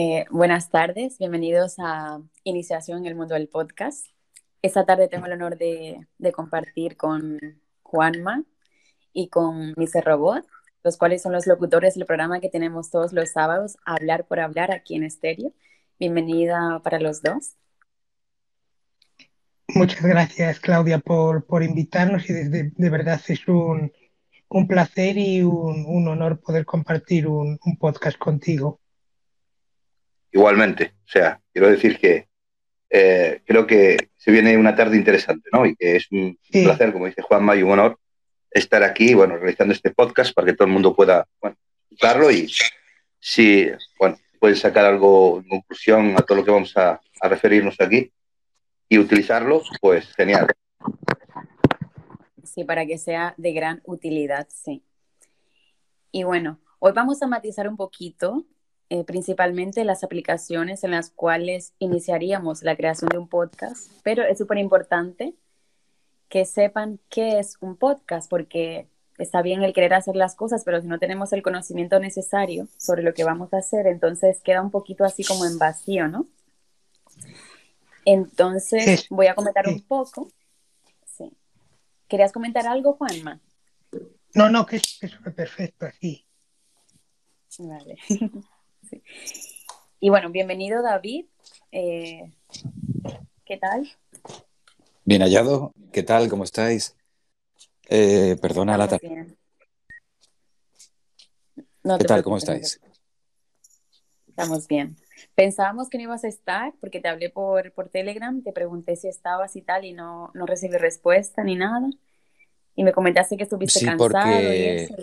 Eh, buenas tardes, bienvenidos a Iniciación en el Mundo del Podcast. Esta tarde tengo el honor de, compartir con Juanma y con Mr. Robot, los cuales son los locutores del programa que tenemos todos los sábados, Hablar por Hablar, aquí en Estéreo. Bienvenida para los dos. Muchas gracias, Claudia, por, por invitarnos y de, verdad es un, un placer y un, un, honor poder compartir un podcast contigo. Igualmente, o sea, quiero decir que eh, creo que se viene una tarde interesante, ¿no? Y que es un placer, como dice Juanma, y un honor estar aquí, bueno, realizando este podcast para que todo el mundo pueda, bueno, escucharlo y si, bueno, puede sacar algo en conclusión a todo lo que vamos a, a referirnos aquí y utilizarlo, pues genial. Sí, para que sea de gran utilidad, sí. Y bueno, hoy vamos a matizar un poquito eh, principalmente las aplicaciones en las cuales iniciaríamos la creación de un podcast, pero es súper importante que sepan qué es un podcast, porque está bien el querer hacer las cosas, pero si no tenemos el conocimiento necesario sobre lo que vamos a hacer, entonces queda un poquito así como en vacío, ¿no? Entonces voy a comentar un poco. Sí. ¿Querías comentar algo, Juanma? No, no, que es, perfecto aquí. Vale. Y bueno, bienvenido David. Eh, ¿Qué tal? Bien hallado. ¿Qué tal? ¿Cómo estáis? Eh, perdona la tarde. ¿Qué tal? ¿Cómo estáis? Estamos bien. Pensábamos que no ibas a estar porque te hablé por, por Telegram, te pregunté si estabas y tal y no, no recibí respuesta ni nada. Y me comentaste que estuviste cansado y eso.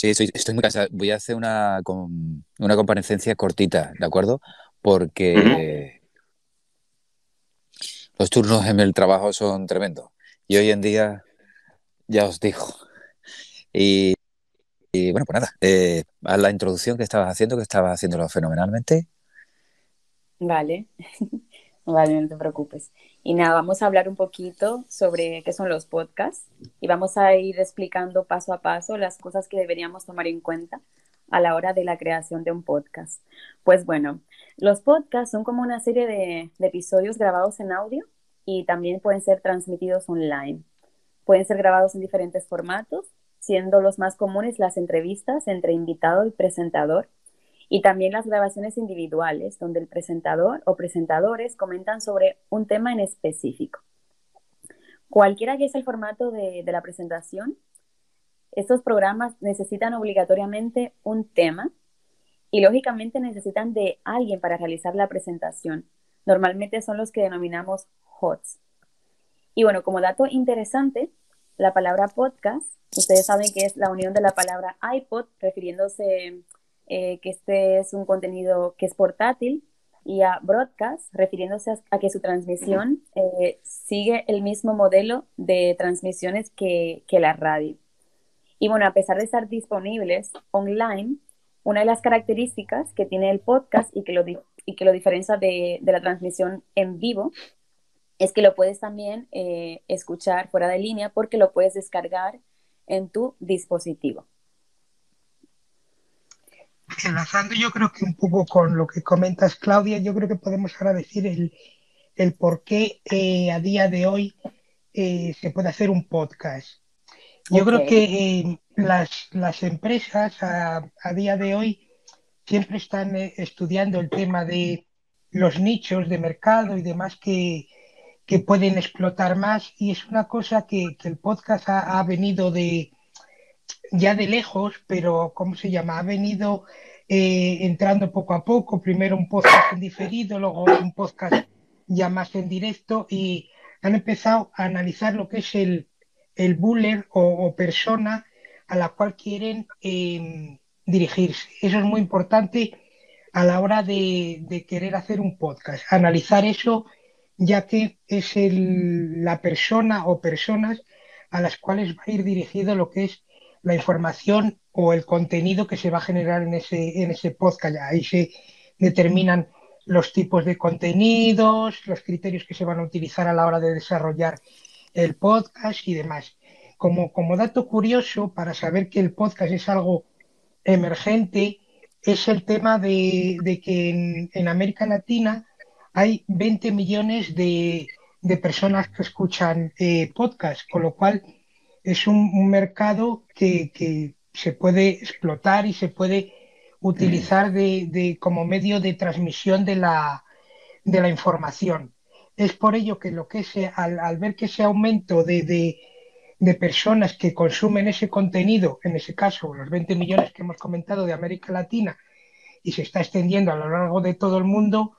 Sí, estoy, muy cansado. Voy a hacer una, una comparecencia cortita, ¿de acuerdo? Porque los turnos en el trabajo son tremendos. Y hoy en día, ya os digo. Y, bueno, pues nada, eh, a la introducción que estabas haciendo, que estabas haciéndolo fenomenalmente. Vale, vale, no te preocupes. Y nada, vamos a hablar un poquito sobre qué son los podcasts y vamos a ir explicando paso a paso las cosas que deberíamos tomar en cuenta a la hora de la creación de un podcast. Pues bueno, los podcasts son como una serie de, episodios grabados en audio y también pueden ser transmitidos online. Pueden ser grabados en diferentes formatos, siendo los más comunes las entrevistas entre invitado y presentador y también las grabaciones individuales, donde el presentador o presentadores comentan sobre un tema en específico. Cualquiera que sea el formato de, la presentación, estos programas necesitan obligatoriamente un tema y lógicamente necesitan de alguien para realizar la presentación. Normalmente son los que denominamos HOTS. Y bueno, como dato interesante, la palabra podcast, ustedes saben que es la unión de la palabra iPod, refiriéndose eh, que este es un contenido que es portátil, y a broadcast, refiriéndose a, que su transmisión eh, sigue el mismo modelo de transmisiones que, la radio. Y bueno, a pesar de estar disponibles online, una de las características que tiene el podcast y que lo, y que lo diferencia de, la transmisión en vivo es que lo puedes también eh, escuchar fuera de línea porque lo puedes descargar en tu dispositivo enlazando yo creo que un poco con lo que comentas, Claudia, yo creo que podemos agradecer el, el por qué eh, a día de hoy eh, se puede hacer un podcast. Yo creo que eh, las, las, empresas a, a, día de hoy siempre están estudiando el tema de los nichos de mercado y demás que, que pueden explotar más y es una cosa que, que el podcast ha, ha venido de, ya de lejos, pero ¿cómo se llama? Ha venido eh, entrando poco a poco, primero un podcast en diferido, luego un podcast ya más en directo y han empezado a analizar lo que es el, el buller o, persona a la cual quieren em, dirigirse. Eso es muy importante a la hora de, de, querer hacer un podcast, analizar eso ya que es el, la persona o personas a las cuales va a ir dirigido lo que es la información o el contenido que se va a generar en ese, en ese podcast. Ahí se determinan los tipos de contenidos, los criterios que se van a utilizar a la hora de desarrollar el podcast y demás. Como, como dato curioso, para saber que el podcast es algo emergente, es el tema de, que en, América Latina hay 20 millones de, personas que escuchan eh, podcast, con lo cual es un, mercado que, se puede explotar y se puede utilizar de, como medio de transmisión de la, de la información. Es por ello que lo que se, al, ver que ese aumento de, de, personas que consumen ese contenido, en ese caso los 20 millones que hemos comentado de América Latina, y se está extendiendo a lo largo de todo el mundo,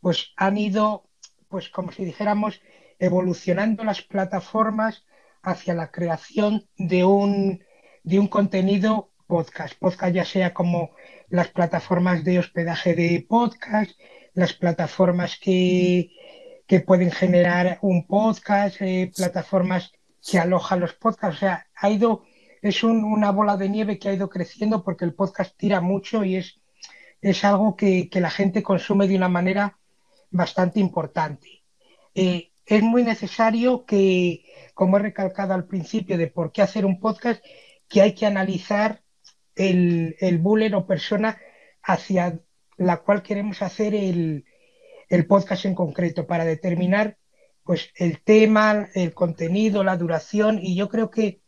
pues han ido, pues como si dijéramos, evolucionando las plataformas hacia la creación de un, de un contenido podcast. Podcast ya sea como las plataformas de hospedaje de podcast, las plataformas que, que pueden generar un podcast, eh, plataformas que alojan los podcasts. O sea, ha ido, es una bola de nieve que ha ido creciendo porque el podcast tira mucho y es, es algo que, la gente consume de una manera bastante importante. Eh, es muy necesario que, como he recalcado al principio de por qué hacer un podcast, que hay que analizar el, el o persona hacia la cual queremos hacer el, el podcast en concreto para determinar pues el tema, el contenido, la duración. Y yo creo que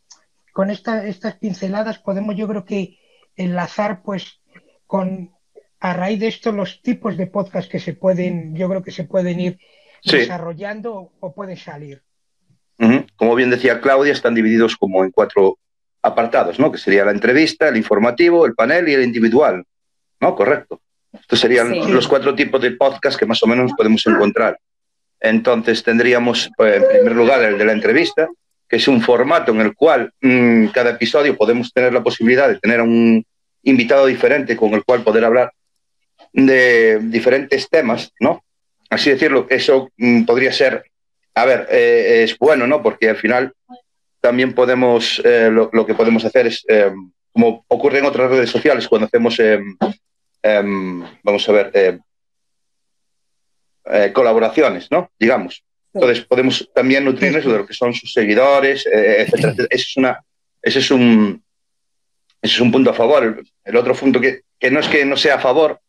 con estas pinceladas podemos yo creo que enlazar pues con a raíz de esto los tipos de podcast que se pueden yo creo que se pueden ir desarrollando o pueden salir. Como bien decía Claudia, están divididos como en cuatro apartados, ¿no? Que sería la entrevista, el informativo, el panel y el individual, ¿no? Correcto. Estos serían los cuatro tipos de podcast que más o menos podemos encontrar. Entonces tendríamos, pues, en primer lugar, el de la entrevista, que es un formato en el cual mm, cada episodio podemos tener la posibilidad de tener un invitado diferente con el cual poder hablar de diferentes temas, ¿no? Así decirlo, eso mm, podría ser, a ver, eh, es bueno, ¿no? Porque al final también podemos, eh, lo, que podemos hacer es, eh, como ocurre en otras redes sociales, cuando hacemos Em, vamos a ver, eh, colaboraciones, ¿no? Digamos. Entonces podemos también nutrirnos de lo que son sus seguidores, eh, etcétera, Ese es, una, ese es, un, ese es un punto a favor. El, otro punto que, que, no es que no sea a favor,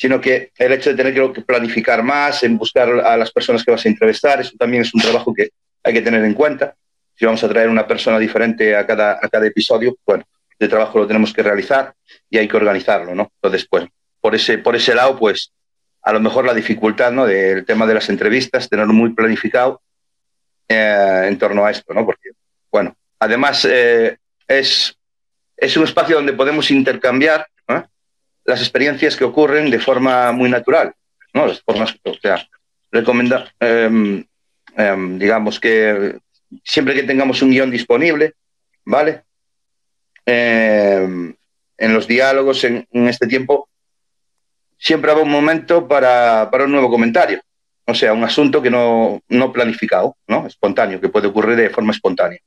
sino que el hecho de tener que planificar más, en buscar a las personas que vas a entrevistar, eso también es un trabajo que hay que tener en cuenta. Si vamos a traer una persona diferente a cada, a cada episodio, bueno, de trabajo lo tenemos que realizar y hay que organizarlo, ¿no? Entonces, pues, por ese, por ese lado, pues a lo mejor la dificultad ¿no? del tema de las entrevistas, tenerlo muy planificado eh, en torno a esto, ¿no? Porque, bueno, además eh, es, es un espacio donde podemos intercambiar las experiencias que ocurren de forma muy natural, ¿no? Las formas, o sea, recomendar, em, em, digamos que siempre que tengamos un guion disponible, ¿vale? Em, en los diálogos en, en este tiempo siempre habrá un momento para, para, un nuevo comentario. O sea, un asunto que no, no planificado, ¿no? espontáneo, que puede ocurrir de forma espontánea.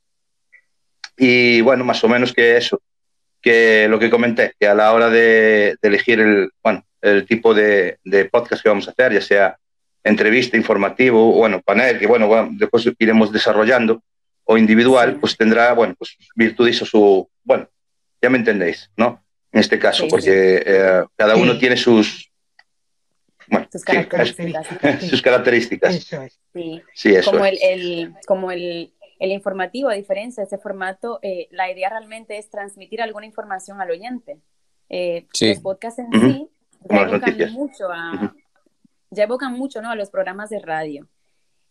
Y bueno, más o menos que eso, que lo que comenté, que a la hora de, elegir el, bueno, el tipo de, de, podcast que vamos a hacer, ya sea entrevista, informativo, bueno, panel, que bueno, después iremos desarrollando, o individual, pues tendrá, bueno, pues virtudes o su, bueno, ya me entendéis, ¿no? en este caso, porque eh, cada uno tiene sus, sus características. sus características. Sí, como, el, como el, informativo, a diferencia de ese formato, eh, la idea realmente es transmitir alguna información al oyente. Eh, los podcasts en sí ya evocan, mucho a, ya evocan mucho ¿no? a los programas de radio.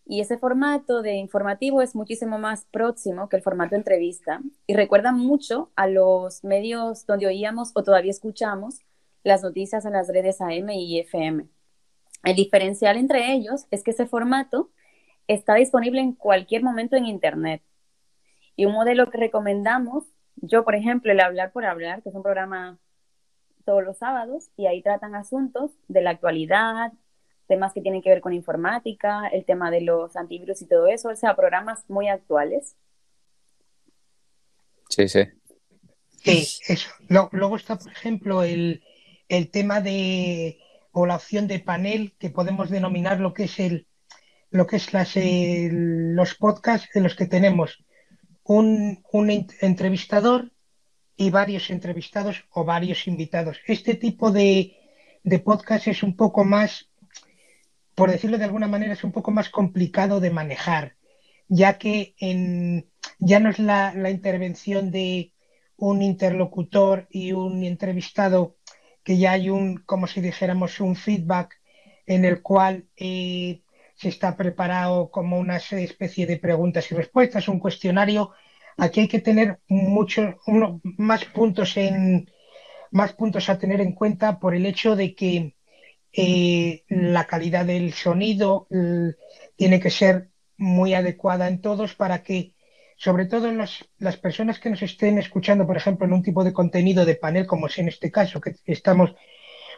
Y ese formato de informativo es muchísimo más próximo que el formato de entrevista y recuerda mucho a los medios donde oíamos o todavía escuchamos las noticias en las redes AM y FM. El diferencial entre ellos es que ese formato está disponible en cualquier momento en Internet. Y un modelo que recomendamos, yo por ejemplo, el Hablar por Hablar, que es un programa todos los sábados, y ahí tratan asuntos de la actualidad, temas que tienen que ver con informática, el tema de los antivirus y todo eso, o sea, programas muy actuales. Sí, sí. Sí, eso. Luego está, por ejemplo, el, tema de, o la opción de panel, que podemos denominar lo que es el, lo que es las, los podcasts en los que tenemos un, un entrevistador y varios entrevistados o varios invitados. Este tipo de, podcast es un poco más, por decirlo de alguna manera, es un poco más complicado de manejar, ya que en, ya no es la, intervención de un interlocutor y un entrevistado, que ya hay un, como si dijéramos, un feedback en el cual eh, se está preparado como una especie de preguntas y respuestas, un cuestionario. Aquí hay que tener muchos más puntos en más puntos a tener en cuenta por el hecho de que eh, la calidad del sonido tiene que ser muy adecuada en todos para que, sobre todo en las personas que nos estén escuchando, por ejemplo, en un tipo de contenido de panel, como es en este caso, que estamos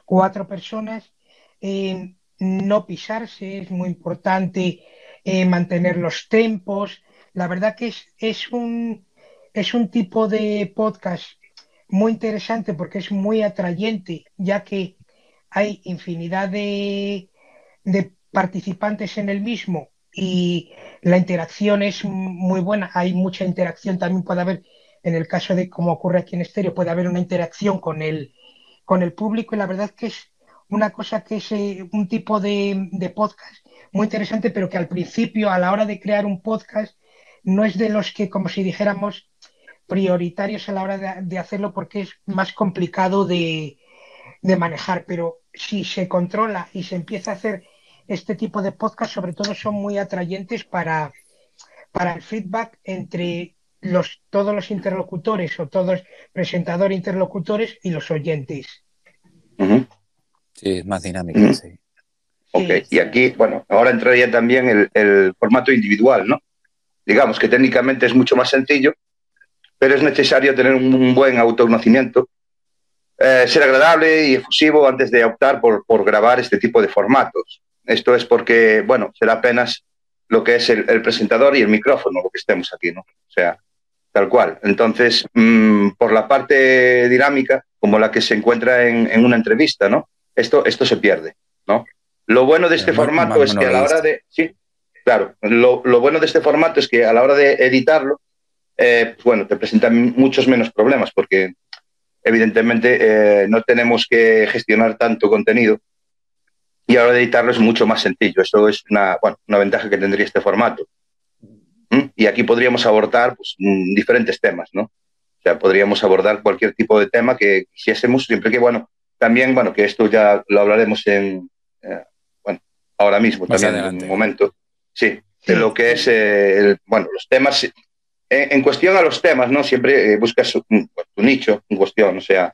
cuatro personas, eh, no pisarse, es muy importante eh, mantener los tempos, la verdad que es, es, un, es un tipo de podcast muy interesante porque es muy atrayente, ya que hay infinidad de, participantes en el mismo y la interacción es muy buena. Hay mucha interacción, también puede haber, en el caso de como ocurre aquí en Estéreo, puede haber una interacción con el, con el público y la verdad que es una cosa que es eh, un tipo de, de podcast muy interesante, pero que al principio, a la hora de crear un podcast, no es de los que, como si dijéramos, prioritarios a la hora de, hacerlo porque es más complicado de, manejar, pero si se controla y se empieza a hacer este tipo de podcast, sobre todo son muy atrayentes para, para el feedback entre los, todos los interlocutores o todos presentadores, interlocutores y los oyentes. Sí, es más dinámico, sí. Ok, y aquí, bueno, ahora entraría también el, el formato individual, ¿no? digamos que técnicamente es mucho más sencillo, pero es necesario tener un, buen autoconocimiento, eh, ser agradable y efusivo antes de optar por, por, grabar este tipo de formatos. Esto es porque, bueno, será apenas lo que es el, presentador y el micrófono lo que estemos aquí, ¿no? O sea, tal cual. Entonces, mm, por la parte dinámica, como la que se encuentra en, en, una entrevista, ¿no? Esto, esto se pierde, ¿no? Lo bueno de este formato es que a la hora de... Sí, Claro, lo, bueno de este formato es que a la hora de editarlo, eh, bueno, te presentan muchos menos problemas porque evidentemente eh, no tenemos que gestionar tanto contenido y a la hora de editarlo es mucho más sencillo. Eso es una, una ventaja que tendría este formato. ¿Mm? Y aquí podríamos abordar pues, mm, diferentes temas, ¿no? O sea, podríamos abordar cualquier tipo de tema que quisiésemos, siempre que, bueno, también, bueno, que esto ya lo hablaremos en, eh, bueno, ahora mismo, también en un momento Sí, de lo que es, eh, bueno, los temas. En, cuestión a los temas, ¿no? Siempre eh, buscas un, nicho en cuestión, o sea,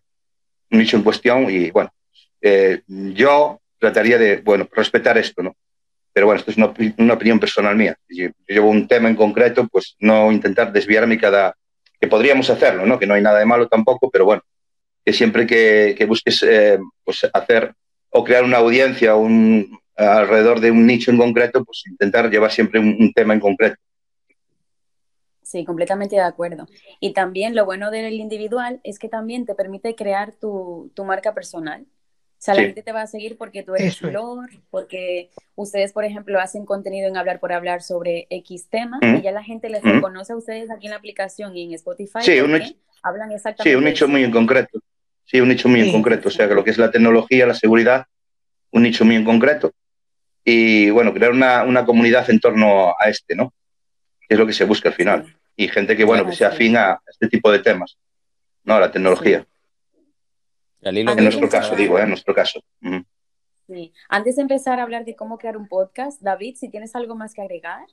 un nicho en cuestión y, bueno, eh, yo trataría de, bueno, respetar esto, ¿no? Pero bueno, esto es una, opinión personal mía. Yo llevo un tema en concreto, pues no intentar desviarme cada... que podríamos hacerlo, ¿no? Que no hay nada de malo tampoco, pero bueno, que siempre que, que busques pues hacer o crear una audiencia, un, alrededor de un nicho en concreto, pues intentar llevar siempre un, tema en concreto. Sí, completamente de acuerdo. Y también lo bueno del individual es que también te permite crear tu, marca personal. O sea, la gente te va a seguir porque tú eres flor, porque ustedes, por ejemplo, hacen contenido en Hablar por Hablar sobre X tema y ya la gente les reconoce a ustedes aquí en la aplicación y en Spotify. Sí, un nicho, hablan exactamente. Sí, un nicho muy en concreto. Sí, un nicho muy en concreto. O sea, que lo que es la tecnología, la seguridad, un nicho muy en concreto y bueno, crear una, una, comunidad en torno a este, ¿no? Que es lo que se busca al final. Y gente que, bueno, que sea afín a este tipo de temas, ¿no? A la tecnología. En nuestro caso, digo, ¿eh? en nuestro caso. Sí. Antes de empezar a hablar de cómo crear un podcast, David, si tienes algo más que agregar.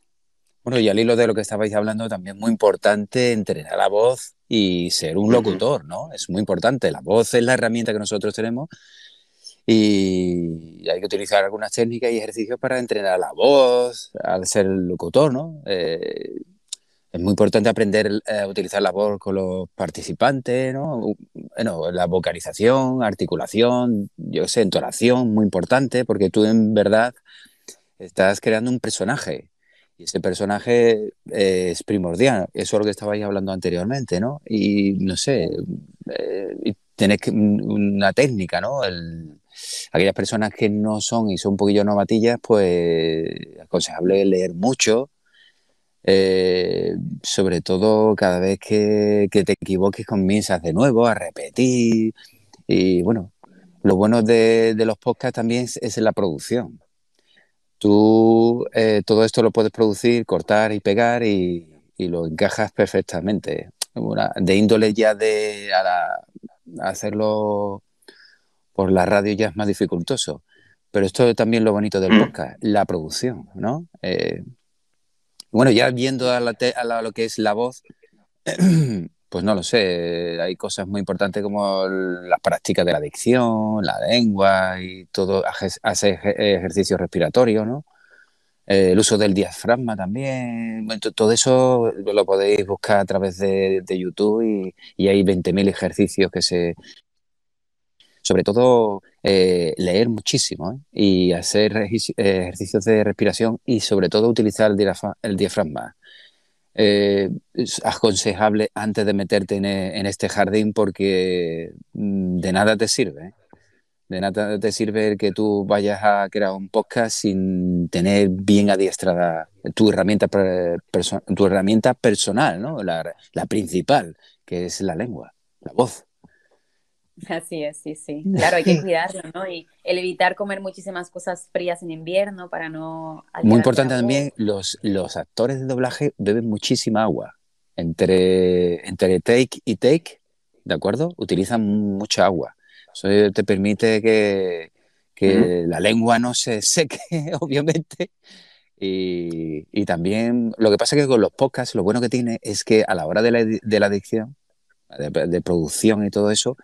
Bueno, y al hilo de lo que estabais hablando, también muy importante entrenar la voz y ser un locutor, ¿no? Es muy importante. La voz es la herramienta que nosotros tenemos y hay que utilizar algunas técnicas y ejercicios para entrenar la voz, al ser locutor, ¿no? Eh, es muy importante aprender a utilizar la voz con los participantes, ¿no? Bueno, la vocalización, articulación, yo sé, entonación, muy importante, porque tú en verdad estás creando un personaje y ese personaje es primordial. Eso es lo que estabais hablando anteriormente, ¿no? Y no sé, eh, tienes una técnica, ¿no? El, aquellas personas que no son y son un poquillo novatillas, pues aconsejable leer mucho, Eh, sobre todo cada vez que, te equivoques comienzas de nuevo a repetir. Y bueno, lo bueno de, los podcasts también es, la producción. Tú eh, todo esto lo puedes producir, cortar y pegar y, lo encajas perfectamente. de índole ya de hacerlo por la radio ya es más dificultoso. Pero esto es también lo bonito del mm. podcast, la producción, ¿no? Eh, bueno, ya viendo a, lo que es la voz, pues no lo sé, hay cosas muy importantes como las prácticas de la dicción, la lengua y todo, hace ejercicio respiratorio, ¿no? Eh, el uso del diafragma también, todo eso lo podéis buscar a través de, YouTube y, y hay 20.000 ejercicios que se, sobre todo eh, leer muchísimo ¿eh? y hacer ejercicios de respiración y sobre todo utilizar el, diafragma. Eh, es aconsejable antes de meterte en, este jardín porque mm, de nada te sirve. De nada te sirve que tú vayas a crear un podcast sin tener bien adiestrada tu herramienta, tu herramienta personal, ¿no? la principal, que es la lengua, la voz. Así es, sí, sí. Claro, hay que cuidarlo, ¿no? Y el evitar comer muchísimas cosas frías en invierno para no... Muy importante también, los, los actores de doblaje beben muchísima agua. Entre, entre take y take, ¿de acuerdo? Utilizan mucha agua. Eso te permite que, que la lengua no se seque, obviamente. Y, y, también lo que pasa es que con los podcasts lo bueno que tiene es que a la hora de la, de la adicción, de, de producción y todo eso,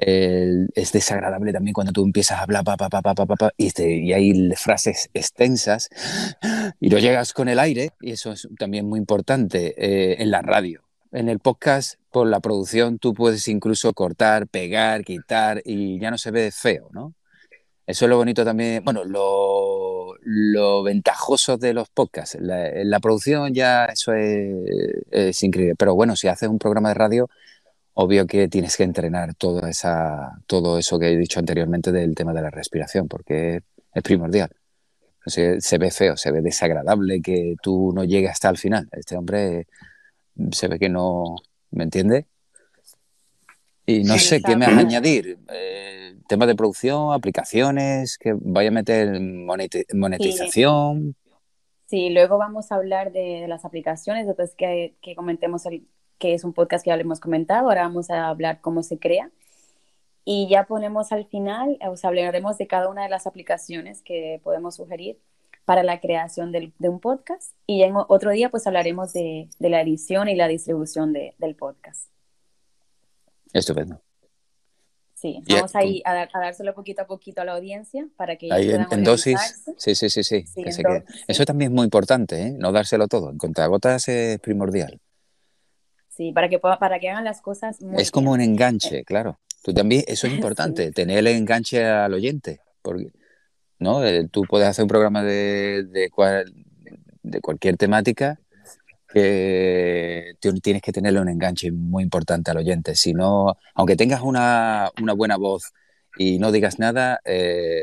es desagradable también cuando tú empiezas a hablar pa, pa, pa, pa, y, este, y hay frases extensas y lo llegas con el aire y eso es también muy importante eh, en la radio. En el podcast, por la producción, tú puedes incluso cortar, pegar, quitar y ya no se ve feo, ¿no? Eso es lo bonito también, bueno, lo, lo ventajoso de los podcasts. La, la producción ya eso es, es, increíble, pero bueno, si haces un programa de radio, obvio que tienes que entrenar todo, esa, todo eso que he dicho anteriormente del tema de la respiración, porque es primordial. se ve feo, se ve desagradable que tú no llegues hasta el final. Este hombre se ve que no, ¿me entiende? Y no sé qué me vas a añadir. Eh, tema de producción, aplicaciones, que vaya a meter monetización. Sí. luego vamos a hablar de, las aplicaciones, después que, que comentemos el, que es un podcast que ya le hemos comentado, ahora vamos a hablar cómo se crea. Y ya ponemos al final, os hablaremos de cada una de las aplicaciones que podemos sugerir para la creación de un podcast. Y en otro día, pues hablaremos de, la edición y la distribución del podcast. Estupendo. Sí, vamos ahí a, dárselo poquito a poquito a la audiencia para que ahí en, dosis. Sí, sí, sí, sí. Eso también es muy importante, ¿eh? no dárselo todo. En contagotas es primordial. Sí, para que, para que hagan las cosas Es como un enganche, claro. Tú también, eso es importante, tener el enganche al oyente. Porque, ¿no? Eh, tú puedes hacer un programa de, de, de cualquier temática que tienes que tenerle un enganche muy importante al oyente. Si no, aunque tengas una, una buena voz y no digas nada, eh,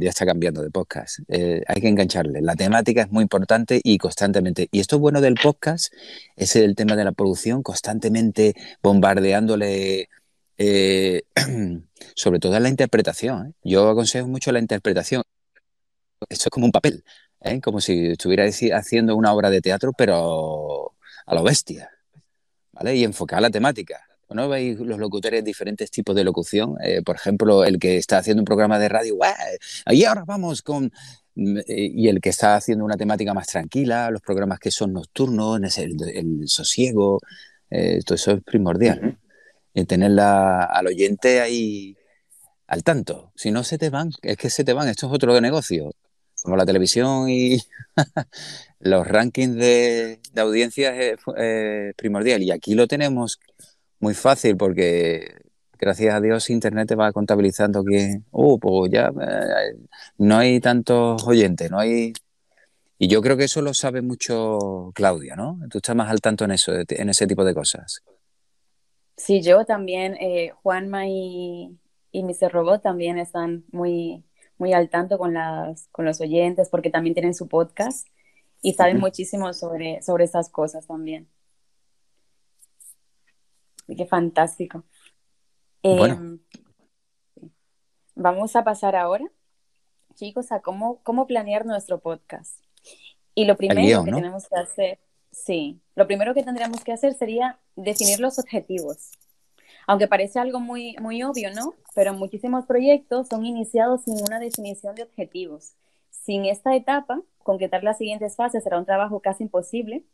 ya está cambiando de podcast. Eh, hay que engancharle. La temática es muy importante y constantemente. Y esto bueno del podcast es el tema de la producción, constantemente bombardeándole, eh, sobre todo en la interpretación. Yo aconsejo mucho la interpretación. Esto es como un papel, como si estuviera haciendo una obra de teatro, pero a lo bestia. ¿vale? Y enfocar la temática ¿no? Veis los locutores diferentes tipos de locución. Eh, por ejemplo, el que está haciendo un programa de radio, y ahora vamos con... Mm, eh, y el que está haciendo una temática más tranquila, los programas que son nocturnos, el, el sosiego, eh, todo eso es primordial. Y tenerla al oyente ahí al tanto. Si no se te van, es que se te van, esto es otro de negocio. Como la televisión y los rankings de, de audiencias es primordial. Y aquí lo tenemos muy fácil porque gracias a Dios Internet te va contabilizando que, uh, pues ya eh, no hay tantos oyentes, no hay... Y yo creo que eso lo sabe mucho Claudia, ¿no? Tú estás más al tanto en eso, en ese tipo de cosas. Sí, yo también, eh, Juanma y, y Mr. Robot también están muy, muy al tanto con, las, con los oyentes porque también tienen su podcast y saben muchísimo sobre, sobre esas cosas también. Qué fantástico. Em, vamos a pasar ahora, chicos, a cómo, cómo planear nuestro podcast. Y lo primero que tenemos que hacer, sí, lo primero que tendríamos que hacer sería definir los objetivos. Aunque parece algo muy, muy obvio, ¿no? Pero muchísimos proyectos son iniciados sin una definición de objetivos. Sin esta etapa, concretar las siguientes fases será un trabajo casi imposible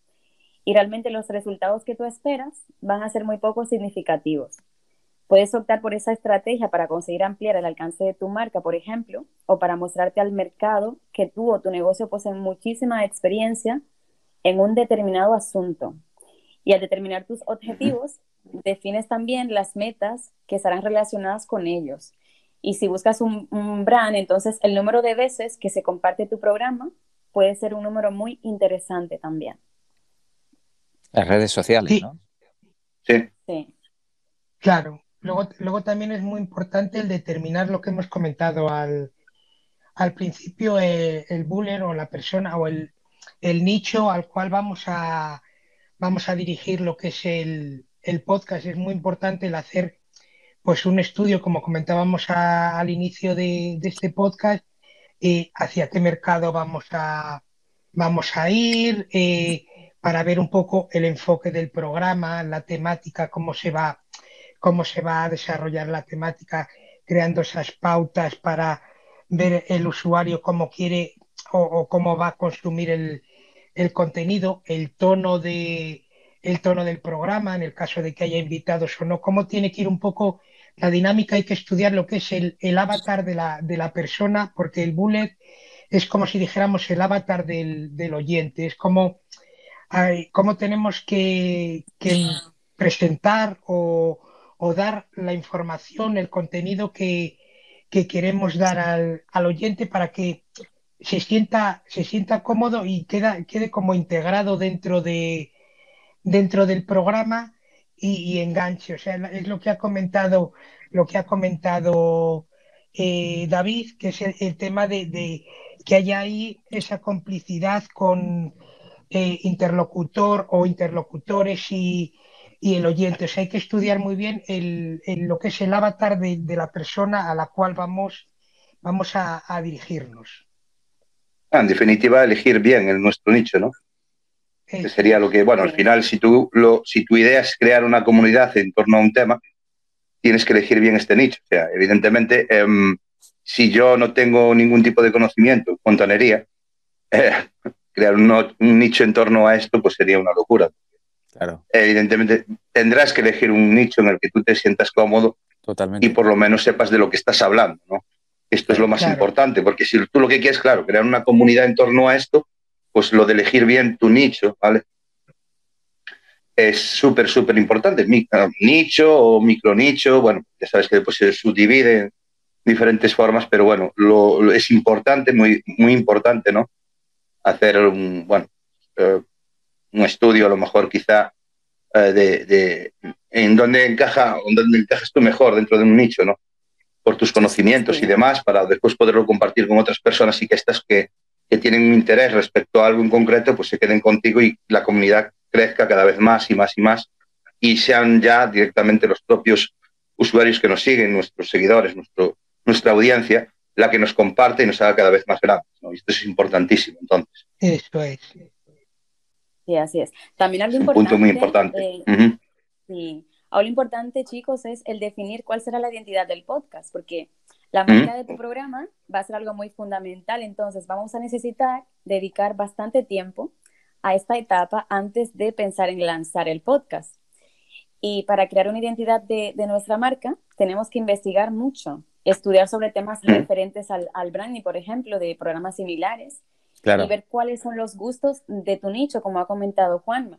y realmente los resultados que tú esperas van a ser muy poco significativos. Puedes optar por esa estrategia para conseguir ampliar el alcance de tu marca, por ejemplo, o para mostrarte al mercado que tú o tu negocio poseen muchísima experiencia en un determinado asunto. Y al determinar tus objetivos, defines también las metas que estarán relacionadas con ellos. Y si buscas un, brand, entonces el número de veces que se comparte tu programa puede ser un número muy interesante también. Las redes sociales, ¿no? Sí. Sí. Claro. Luego, luego también es muy importante el determinar lo que hemos comentado al, al principio, el, el buller o la persona o el, el nicho al cual vamos a, vamos a dirigir lo que es el, el podcast. Es muy importante el hacer pues un estudio, como comentábamos al inicio de, este podcast, eh, hacia qué mercado vamos a, vamos a ir, eh, para ver un poco el enfoque del programa, la temática, cómo se va, cómo se va a desarrollar la temática, creando esas pautas para ver el usuario cómo quiere o, cómo va a consumir el, el contenido, el tono de el tono del programa, en el caso de que haya invitados o no, cómo tiene que ir un poco la dinámica, hay que estudiar lo que es el, avatar de la, de la, persona, porque el bullet es como si dijéramos el avatar del, oyente, es como, cómo tenemos que, presentar o, dar la información, el contenido que, queremos dar al, al, oyente para que se sienta, se sienta cómodo y queda, quede como integrado dentro de, dentro del programa y, enganche. O sea, es lo que ha comentado, lo que ha comentado eh, David, que es el, tema de, que haya ahí esa complicidad con eh, interlocutor o interlocutores y, el oyente. O sea, hay que estudiar muy bien el, lo que es el avatar de, la persona a la cual vamos, vamos a, dirigirnos. En definitiva, elegir bien el nuestro nicho, ¿no? que sería lo que, bueno, al final, si, tú lo, si tu idea es crear una comunidad en torno a un tema, tienes que elegir bien este nicho. O sea, evidentemente, em, si yo no tengo ningún tipo de conocimiento en fontanería, eh, crear un, nicho en torno a esto, pues sería una locura. Claro. Evidentemente, tendrás que elegir un nicho en el que tú te sientas cómodo Totalmente. y por lo menos sepas de lo que estás hablando, ¿no? Esto es lo más importante, porque si tú lo que quieres, claro, crear una comunidad en torno a esto, pues lo de elegir bien tu nicho, ¿vale? Es súper, súper importante. Nicho o micronicho, bueno, ya sabes que después se subdivide en diferentes formas, pero bueno, lo, es importante, muy, muy importante, ¿no? Hacer un, bueno, eh, un estudio a lo mejor quizá eh, de, en dónde encaja, dónde encajas tú mejor dentro de un nicho, ¿no? Por tus conocimientos y demás, para después poderlo compartir con otras personas y que estas que, que tienen un interés respecto a algo en concreto, pues se queden contigo y la comunidad crezca cada vez más y más y más y sean ya directamente los propios usuarios que nos siguen, nuestros seguidores, nuestro, nuestra audiencia, la que nos comparte y nos haga cada vez más grandes. Y esto es importantísimo, entonces. Eso es. Sí, así es. También algo importante. Un punto muy importante. Eh, sí. Algo importante, chicos, es el definir cuál será la identidad del podcast, porque la marca de tu programa va a ser algo muy fundamental, entonces vamos a necesitar dedicar bastante tiempo a esta etapa antes de pensar en lanzar el podcast. Y para crear una identidad de, nuestra marca, tenemos que investigar mucho, estudiar sobre temas referentes al, al, branding, por ejemplo, de programas similares, y ver cuáles son los gustos de tu nicho, como ha comentado Juanma.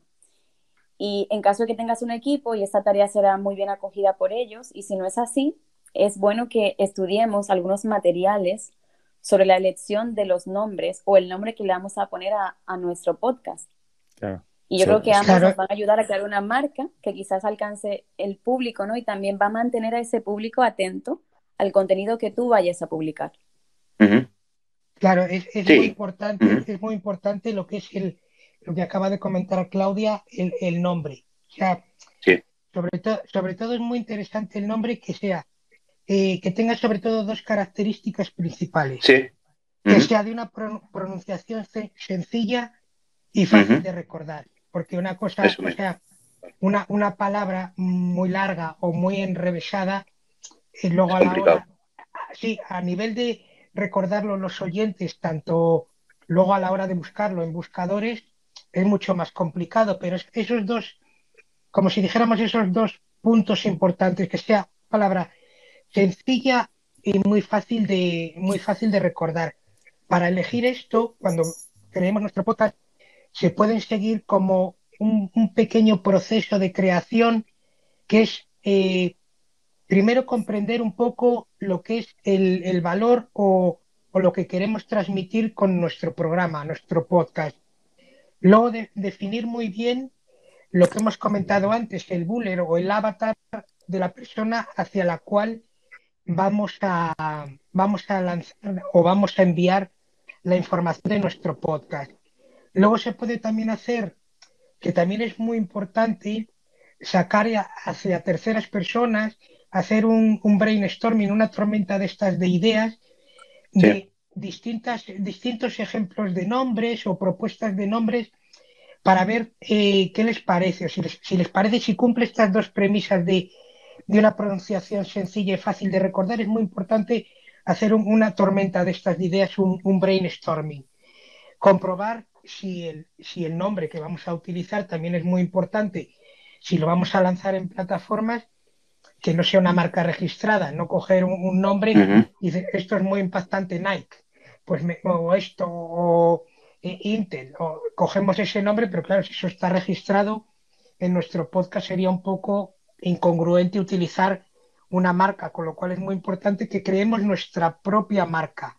Y en caso de que tengas un equipo y esta tarea será muy bien acogida por ellos, y si no es así, es bueno que estudiemos algunos materiales sobre la elección de los nombres o el nombre que le vamos a poner a, nuestro podcast. Y yo creo que ambos nos van a ayudar a crear una marca que quizás alcance el público, ¿no? Y también va a mantener a ese público atento al contenido que tú vayas a publicar. Claro, es, muy importante, es muy importante lo que es el, lo que acaba de comentar Claudia, el, nombre. O sea, sobre, todo sobre todo es muy interesante el nombre que sea, eh, que tenga sobre todo dos características principales. Que sea de una pronunciación sencilla y fácil de recordar. Porque una cosa, o sea, una, una palabra muy larga o muy enrevesada, y luego a la hora, sí, a nivel de recordarlo los oyentes, tanto luego a la hora de buscarlo en buscadores, es mucho más complicado, pero esos dos, como si dijéramos esos dos puntos importantes, que sea palabra sencilla y muy fácil de, muy fácil de recordar. Para elegir esto, cuando creemos nuestro podcast, se pueden seguir como un, pequeño proceso de creación que es eh, primero comprender un poco lo que es el, valor o, lo que queremos transmitir con nuestro programa, nuestro podcast. Luego de, definir muy bien lo que hemos comentado antes, el buller o el avatar de la persona hacia la cual vamos a, vamos a lanzar o vamos a enviar la información de nuestro podcast. Luego se puede también hacer, que también es muy importante, sacar hacia terceras personas, hacer un, brainstorming, una tormenta de estas de ideas, de distintas, distintos ejemplos de nombres o propuestas de nombres para ver eh, qué les parece, o si les, parece, si cumple estas dos premisas de, una pronunciación sencilla y fácil de recordar, es muy importante hacer una tormenta de estas ideas, un, un brainstorming. Comprobar si el, si el nombre que vamos a utilizar también es muy importante, si lo vamos a lanzar en plataformas, que no sea una marca registrada, no coger un, nombre y decir, esto es muy impactante Nike, pues o esto, o eh, Intel, o cogemos ese nombre, pero claro, si eso está registrado en nuestro podcast sería un poco incongruente utilizar una marca, con lo cual es muy importante que creemos nuestra propia marca.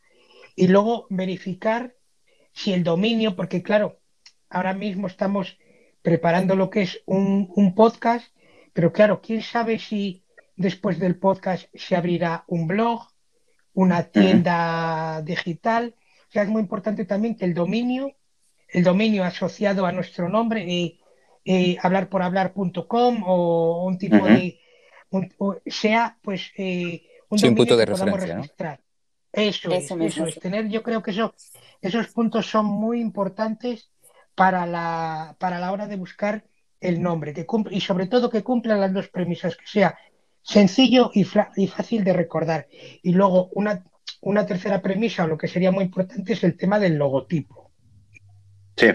Y luego verificar si el dominio, porque claro, ahora mismo estamos preparando lo que es un, podcast, pero claro, ¿quién sabe si después del podcast se abrirá un blog, una tienda digital? O sea, es muy importante también que el dominio, el dominio asociado a nuestro nombre, eh, eh, hablarporhablar.com o un tipo de, sea pues eh, un, punto de referencia, registrar. Eso, es, eso es. Tener, yo creo que eso, esos puntos son muy importantes para la, para la hora de buscar el nombre, que cumple, y sobre todo que cumplan las dos premisas, que sea sencillo y, y fácil de recordar. Y luego una, una tercera premisa, o lo que sería muy importante, es el tema del logotipo. Sí.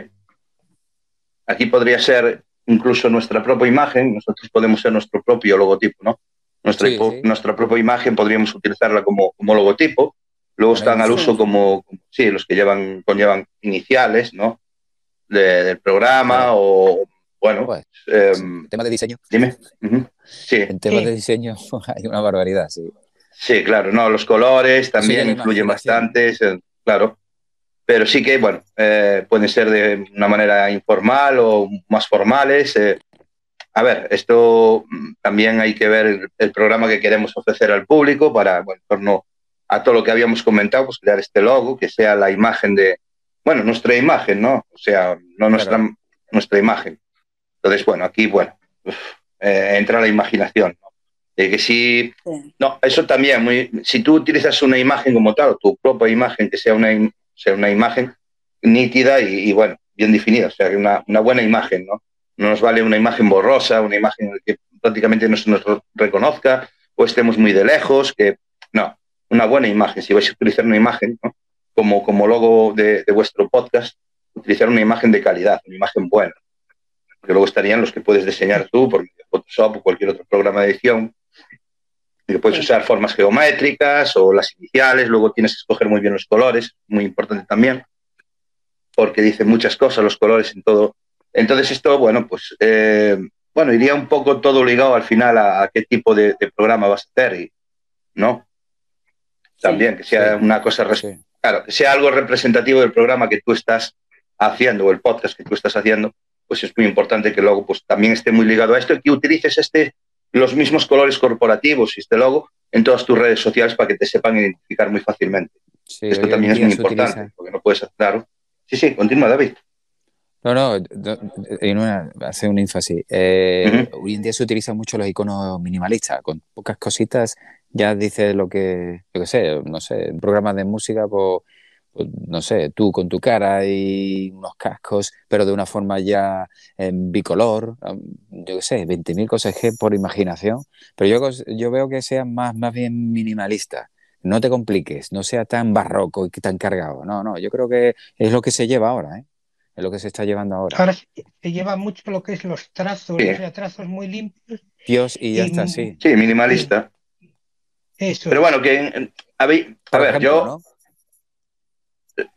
Aquí podría ser incluso nuestra propia imagen, nosotros podemos ser nuestro propio logotipo, ¿no? Nuestra, nuestra propia imagen podríamos utilizarla como, como logotipo Luego están al uso como, sí, los que llevan, conllevan iniciales, ¿no? del programa o, bueno. Pues, em, tema de diseño. Dime. Sí. En temas de diseño hay una barbaridad, sí. Sí, claro, no, los colores también influyen bastante, claro. Pero sí que, bueno, eh, pueden ser de una manera informal o más formales. Eh. A ver, esto mm, también hay que ver el, programa que queremos ofrecer al público para, bueno, torno a todo lo que habíamos comentado, pues crear este logo, que sea la imagen de, bueno, nuestra imagen, ¿no? O sea, no nuestra, nuestra imagen. Entonces, bueno, aquí, bueno, eh, entra la imaginación, ¿no? De que si, no, eso también, muy, si tú utilizas una imagen como tal, tu propia imagen, que sea una, sea una imagen nítida y, bueno, bien definida, o sea, una, una buena imagen, ¿no? No nos vale una imagen borrosa, una imagen que prácticamente no se nos reconozca o estemos muy de lejos, que no, una buena imagen, si vais a utilizar una imagen como, como logo de, vuestro podcast, utilizar una imagen de calidad, una imagen buena. Porque luego estarían los que puedes diseñar tú por Photoshop o cualquier otro programa de edición. Y que puedes usar formas geométricas o las iniciales, luego tienes que escoger muy bien los colores, muy importante también, porque dicen muchas cosas los colores en todo. Entonces esto, bueno, pues eh, bueno, iría un poco todo ligado al final a, qué tipo de, de, programa vas a hacer, y, ¿no? También, que sea una cosa, claro, que sea algo representativo del programa que tú estás haciendo o el podcast que tú estás haciendo, pues es muy importante que luego pues también esté muy ligado a esto y que utilices este, los mismos colores corporativos y este logo en todas tus redes sociales para que te sepan identificar muy fácilmente. Esto también es muy importante, porque no puedes, claro. Sí, sí, continúa, David. No, no, en una, hace un énfasis. Eh, hoy en día se utilizan mucho los iconos minimalistas, con pocas cositas ya dices lo que, yo qué sé, no sé, programas de música, pues, pues, no sé, tú con tu cara y unos cascos, pero de una forma ya en bicolor, yo qué sé, 20.000 cosas que por imaginación, pero yo, yo veo que sean más, más bien minimalista. No te compliques, no sea tan barroco y tan cargado. No, no, yo creo que es lo que se lleva ahora, ¿eh? Es lo que se está llevando ahora. Ahora se lleva mucho lo que es los trazos, o sea, trazos muy limpios. Dios y ya está, sí. Sí, minimalista. Eso. Pero bueno, que a ver, yo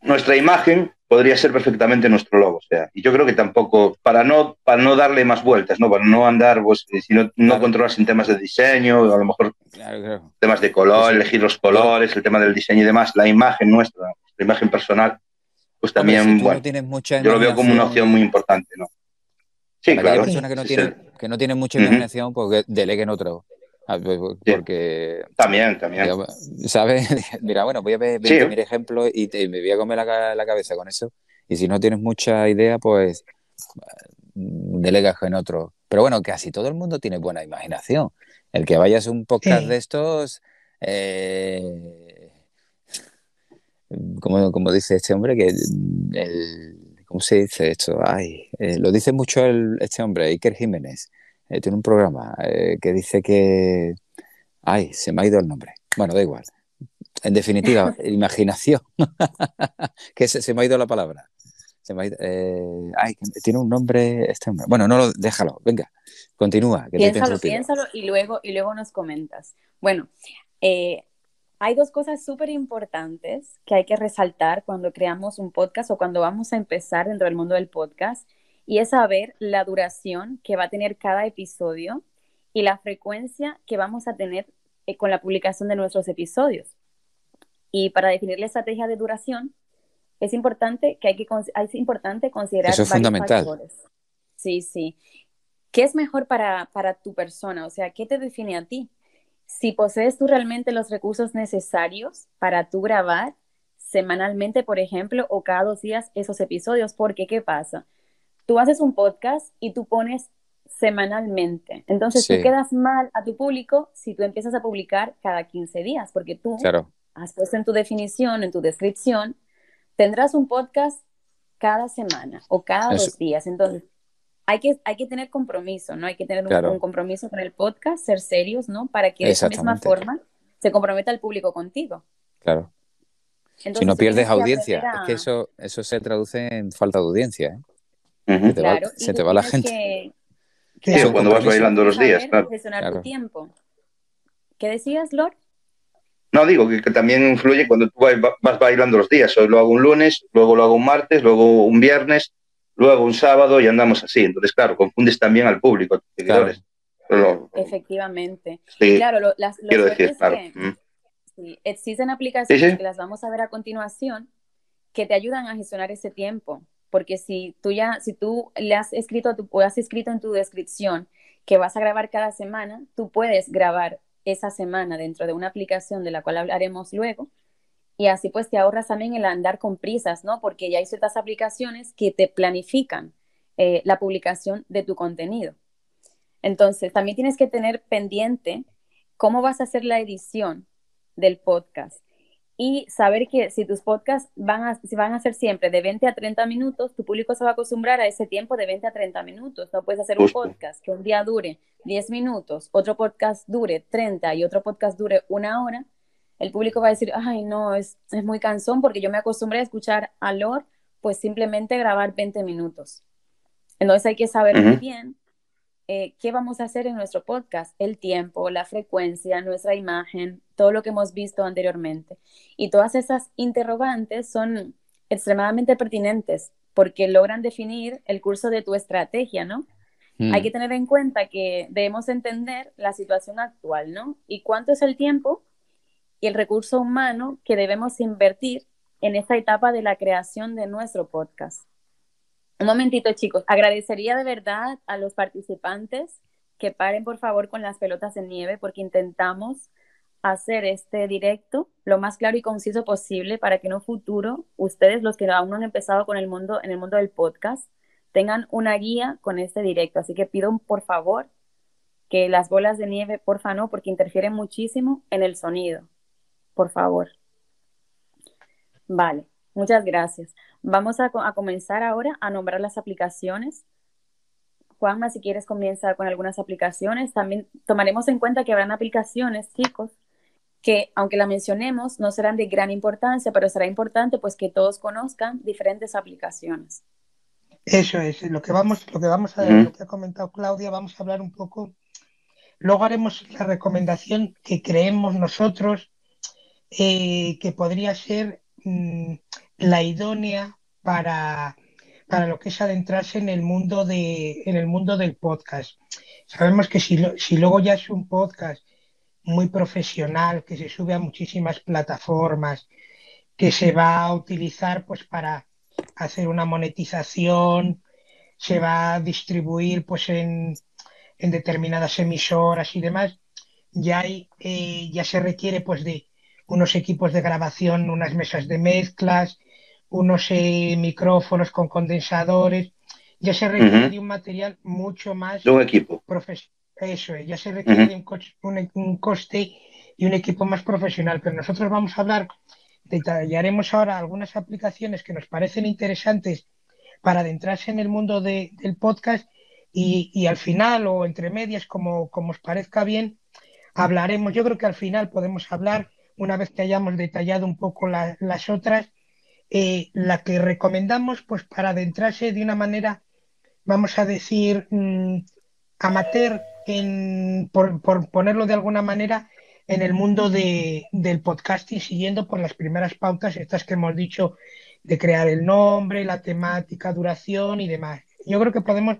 nuestra imagen podría ser perfectamente nuestro logo, o sea, y yo creo que tampoco para no para no darle más vueltas, no, para no andar, pues, si no, no controlas en temas de diseño, a lo mejor temas de color, pues elegir los colores, el tema del diseño y demás, la imagen nuestra, la imagen personal pues también, bueno, yo lo veo como una opción muy importante, ¿no? Sí, claro. personas que no, tienen, que no tienen mucha imaginación, pues deleguen otro. Ah, pues, pues, porque. También, también. ¿Sabes? Mira, bueno, voy a ver 20.000 ejemplos y, me voy a comer la, la, cabeza con eso. Y si no tienes mucha idea, pues delegas en otro. Pero bueno, casi todo el mundo tiene buena imaginación. El que vayas a un podcast de estos, eh, como, dice este hombre, que el, ¿cómo se dice esto? Ay, eh, lo dice mucho el, este hombre, Iker Jiménez. Eh, tiene un programa eh, que dice que... Ay, se me ha ido el nombre. Bueno, da igual. En definitiva, imaginación. que se, me ha ido la palabra. Se me ha ido, ay, tiene un nombre este hombre. Bueno, no lo, déjalo. Venga, continúa. piénsalo, piénsalo y luego, y luego nos comentas. Bueno, eh, hay dos cosas súper importantes que hay que resaltar cuando creamos un podcast o cuando vamos a empezar dentro del mundo del podcast y es saber la duración que va a tener cada episodio y la frecuencia que vamos a tener eh, con la publicación de nuestros episodios. Y para definir la estrategia de duración, es importante que hay que es importante considerar Eso es fundamental. Sí, sí. ¿Qué es mejor para, para tu persona? O sea, ¿qué te define a ti? si posees tú realmente los recursos necesarios para tú grabar semanalmente, por ejemplo, o cada dos días esos episodios, porque ¿qué pasa? Tú haces un podcast y tú pones semanalmente. Entonces tú quedas mal a tu público si tú empiezas a publicar cada 15 días, porque tú has puesto en tu definición, en tu descripción, tendrás un podcast cada semana o cada dos días. Entonces, hay que, hay que tener compromiso, ¿no? Hay que tener un, compromiso con el podcast, ser serios, ¿no? Para que de esa misma forma se comprometa el público contigo. Claro. si no pierdes audiencia, es que eso, eso se traduce en falta de audiencia. ¿eh? Se te va, se te va la gente. Que, cuando vas bailando los días, claro. Tu tiempo. ¿Qué decías, Lord? No, digo que, también influye cuando tú vas bailando los días. Hoy lo hago un lunes, luego lo hago un martes, luego un viernes, luego un sábado y andamos así. Entonces, claro, confundes también al público, a tus seguidores. Efectivamente. claro, las, quiero decir, claro. existen aplicaciones que las vamos a ver a continuación que te ayudan a gestionar ese tiempo. Porque si tú ya, si tú le has escrito tu, o has escrito en tu descripción que vas a grabar cada semana, tú puedes grabar esa semana dentro de una aplicación de la cual hablaremos luego y así pues te ahorras también el andar con prisas, ¿no? Porque ya hay ciertas aplicaciones que te planifican eh, la publicación de tu contenido. Entonces, también tienes que tener pendiente cómo vas a hacer la edición del podcast y saber que si tus podcasts van a, si van a ser siempre de 20 a 30 minutos, tu público se va a acostumbrar a ese tiempo de 20 a 30 minutos. No puedes hacer un podcast que un día dure 10 minutos, otro podcast dure 30 y otro podcast dure una hora el público va a decir, ay, no, es, es muy cansón porque yo me acostumbré a escuchar a Lord, pues simplemente grabar 20 minutos. Entonces hay que saber muy bien eh, qué vamos a hacer en nuestro podcast, el tiempo, la frecuencia, nuestra imagen, todo lo que hemos visto anteriormente. Y todas esas interrogantes son extremadamente pertinentes porque logran definir el curso de tu estrategia, ¿no? Hay mm. que tener en cuenta que debemos entender la situación actual, ¿no? Y cuánto es el tiempo y el recurso humano que debemos invertir en esta etapa de la creación de nuestro podcast. Un momentito, chicos. Agradecería de verdad a los participantes que paren, por favor, con las pelotas de nieve porque intentamos hacer este directo lo más claro y conciso posible para que en un futuro ustedes, los que aún no han empezado con el mundo, en el mundo del podcast, tengan una guía con este directo. Así que pido por favor que las bolas de nieve, porfa no, porque interfieren muchísimo en el sonido. Por favor. Vale, muchas gracias. Vamos a, a comenzar ahora a nombrar las aplicaciones. Juanma, si quieres comienza con algunas aplicaciones. También tomaremos en cuenta que habrán aplicaciones, chicos, que aunque la mencionemos, no serán de gran importancia, pero será importante pues que todos conozcan diferentes aplicaciones. Eso es, lo que vamos, lo que vamos a ver, lo que ha comentado Claudia, vamos a hablar un poco. Luego haremos la recomendación que creemos nosotros eh, que podría ser mm, la idónea para, para lo que es adentrarse en el mundo de, en el mundo del podcast. Sabemos que si, si luego ya es un podcast muy profesional, que se sube a muchísimas plataformas, que se va a utilizar pues para hacer una monetización, se va a distribuir pues en, determinadas emisoras y demás, ya, hay, eh, ya se requiere pues de unos equipos de grabación, unas mesas de mezclas, unos eh, micrófonos con condensadores, ya se requiere de un material mucho más de un equipo eso es, ya se requiere de un, coste y un equipo más profesional, pero nosotros vamos a hablar, detallaremos ahora algunas aplicaciones que nos parecen interesantes para adentrarse en el mundo del podcast y, al final o entre medias, como, como os parezca bien, hablaremos, yo creo que al final podemos hablar, una vez que hayamos detallado un poco las otras, eh, la que recomendamos pues para adentrarse de una manera, vamos a decir, mm, amateur por, ponerlo de alguna manera, en el mundo de, del podcasting, siguiendo por las primeras pautas, estas que hemos dicho, de crear el nombre, la temática, duración y demás. Yo creo que podemos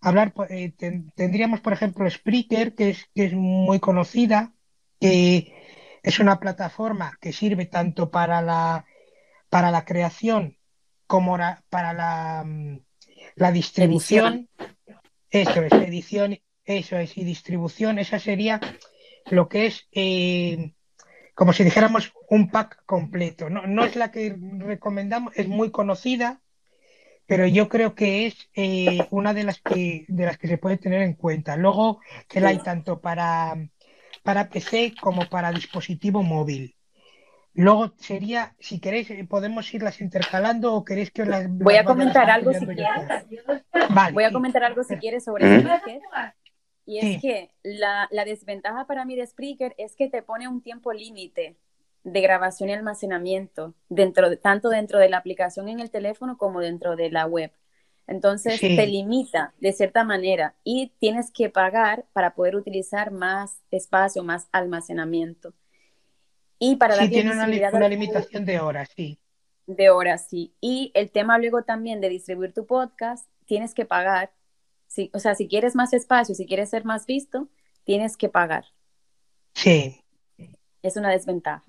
hablar, eh, tendríamos, por ejemplo, Spreaker, que es, que es muy conocida, que es una plataforma que sirve tanto para la, para la creación como para la, mm, la distribución. Eso es, edición eso es, y distribución, esa sería lo que es, eh, como si dijéramos, un pack completo. No, no es la que recomendamos, es muy conocida, pero yo creo que es eh, una de las que de las que se puede tener en cuenta. Luego que la hay tanto para, para PC como para dispositivo móvil. Luego sería, si queréis, eh, podemos irlas intercalando o queréis que os las... Voy a comentar algo si quieres. Voy a comentar algo si quieres sobre eso. Y es que la, desventaja para mí de Spreaker es que te pone un tiempo límite de grabación y almacenamiento, dentro de, tanto dentro de la aplicación en el teléfono como dentro de la web. Entonces te limita de cierta manera y tienes que pagar para poder utilizar más espacio, más almacenamiento. Y para sí, tiene una, una limitación de horas, sí. De horas, sí. Y el tema luego también de distribuir tu podcast, tienes que pagar o sea, si quieres más espacio, si quieres ser más visto, tienes que pagar. Sí. Es una desventaja.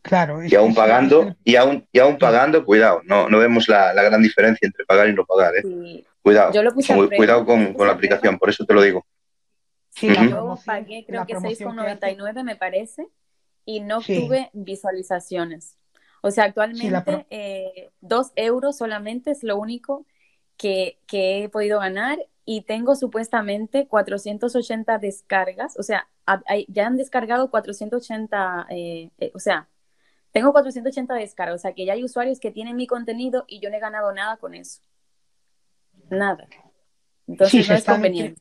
Claro. y aún pagando, y aún, y aún pagando, cuidado, no, no vemos la, gran diferencia entre pagar y no pagar. ¿eh? Cuidado, cuidado con, la aplicación, por eso te lo digo. Sí, yo pagué creo que 6,99 me parece y no tuve visualizaciones. O sea, actualmente eh, dos euros solamente es lo único que, he podido ganar y tengo supuestamente 480 descargas, o sea, ya han descargado 480, eh, eh, o sea, tengo 480 descargas, o sea, que ya hay usuarios que tienen mi contenido y yo no he ganado nada con eso. Nada. Entonces no es conveniente.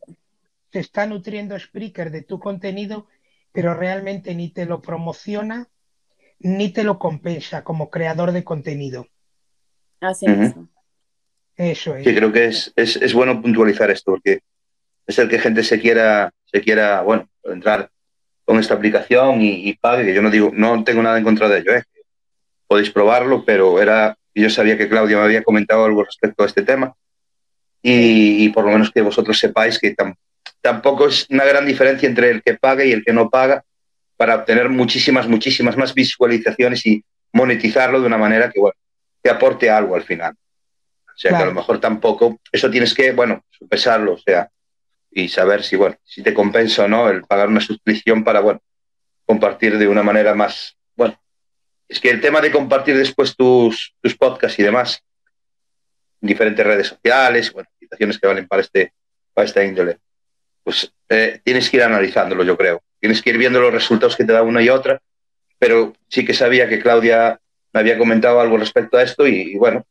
Se está nutriendo Spreaker de tu contenido, pero realmente ni te lo promociona ni te lo compensa como creador de contenido. Así es. Eso es. Sí, creo que es, es, bueno puntualizar esto, porque es el que gente se quiera, se quiera, bueno, entrar con esta aplicación y, pague, que yo no digo, no tengo nada en contra de ello, ¿eh? podéis probarlo, pero era, yo sabía que Claudia me había comentado algo respecto a este tema y, por lo menos que vosotros sepáis que tampoco es una gran diferencia entre el que paga y el que no paga para obtener muchísimas, muchísimas más visualizaciones y monetizarlo de una manera que, bueno, que aporte algo al final. O sea, que a lo mejor tampoco, eso tienes que, bueno, pesarlo, o sea, y saber si, bueno, si te compensa o no el pagar una suscripción para, bueno, compartir de una manera más, bueno, es que el tema de compartir después tus, tus podcasts y demás, diferentes redes sociales, bueno, situaciones que valen para este, para esta índole, pues eh, tienes que ir analizándolo, yo creo. Tienes que ir viendo los resultados que te da una y otra, pero sí que sabía que Claudia me había comentado algo respecto a esto y, bueno,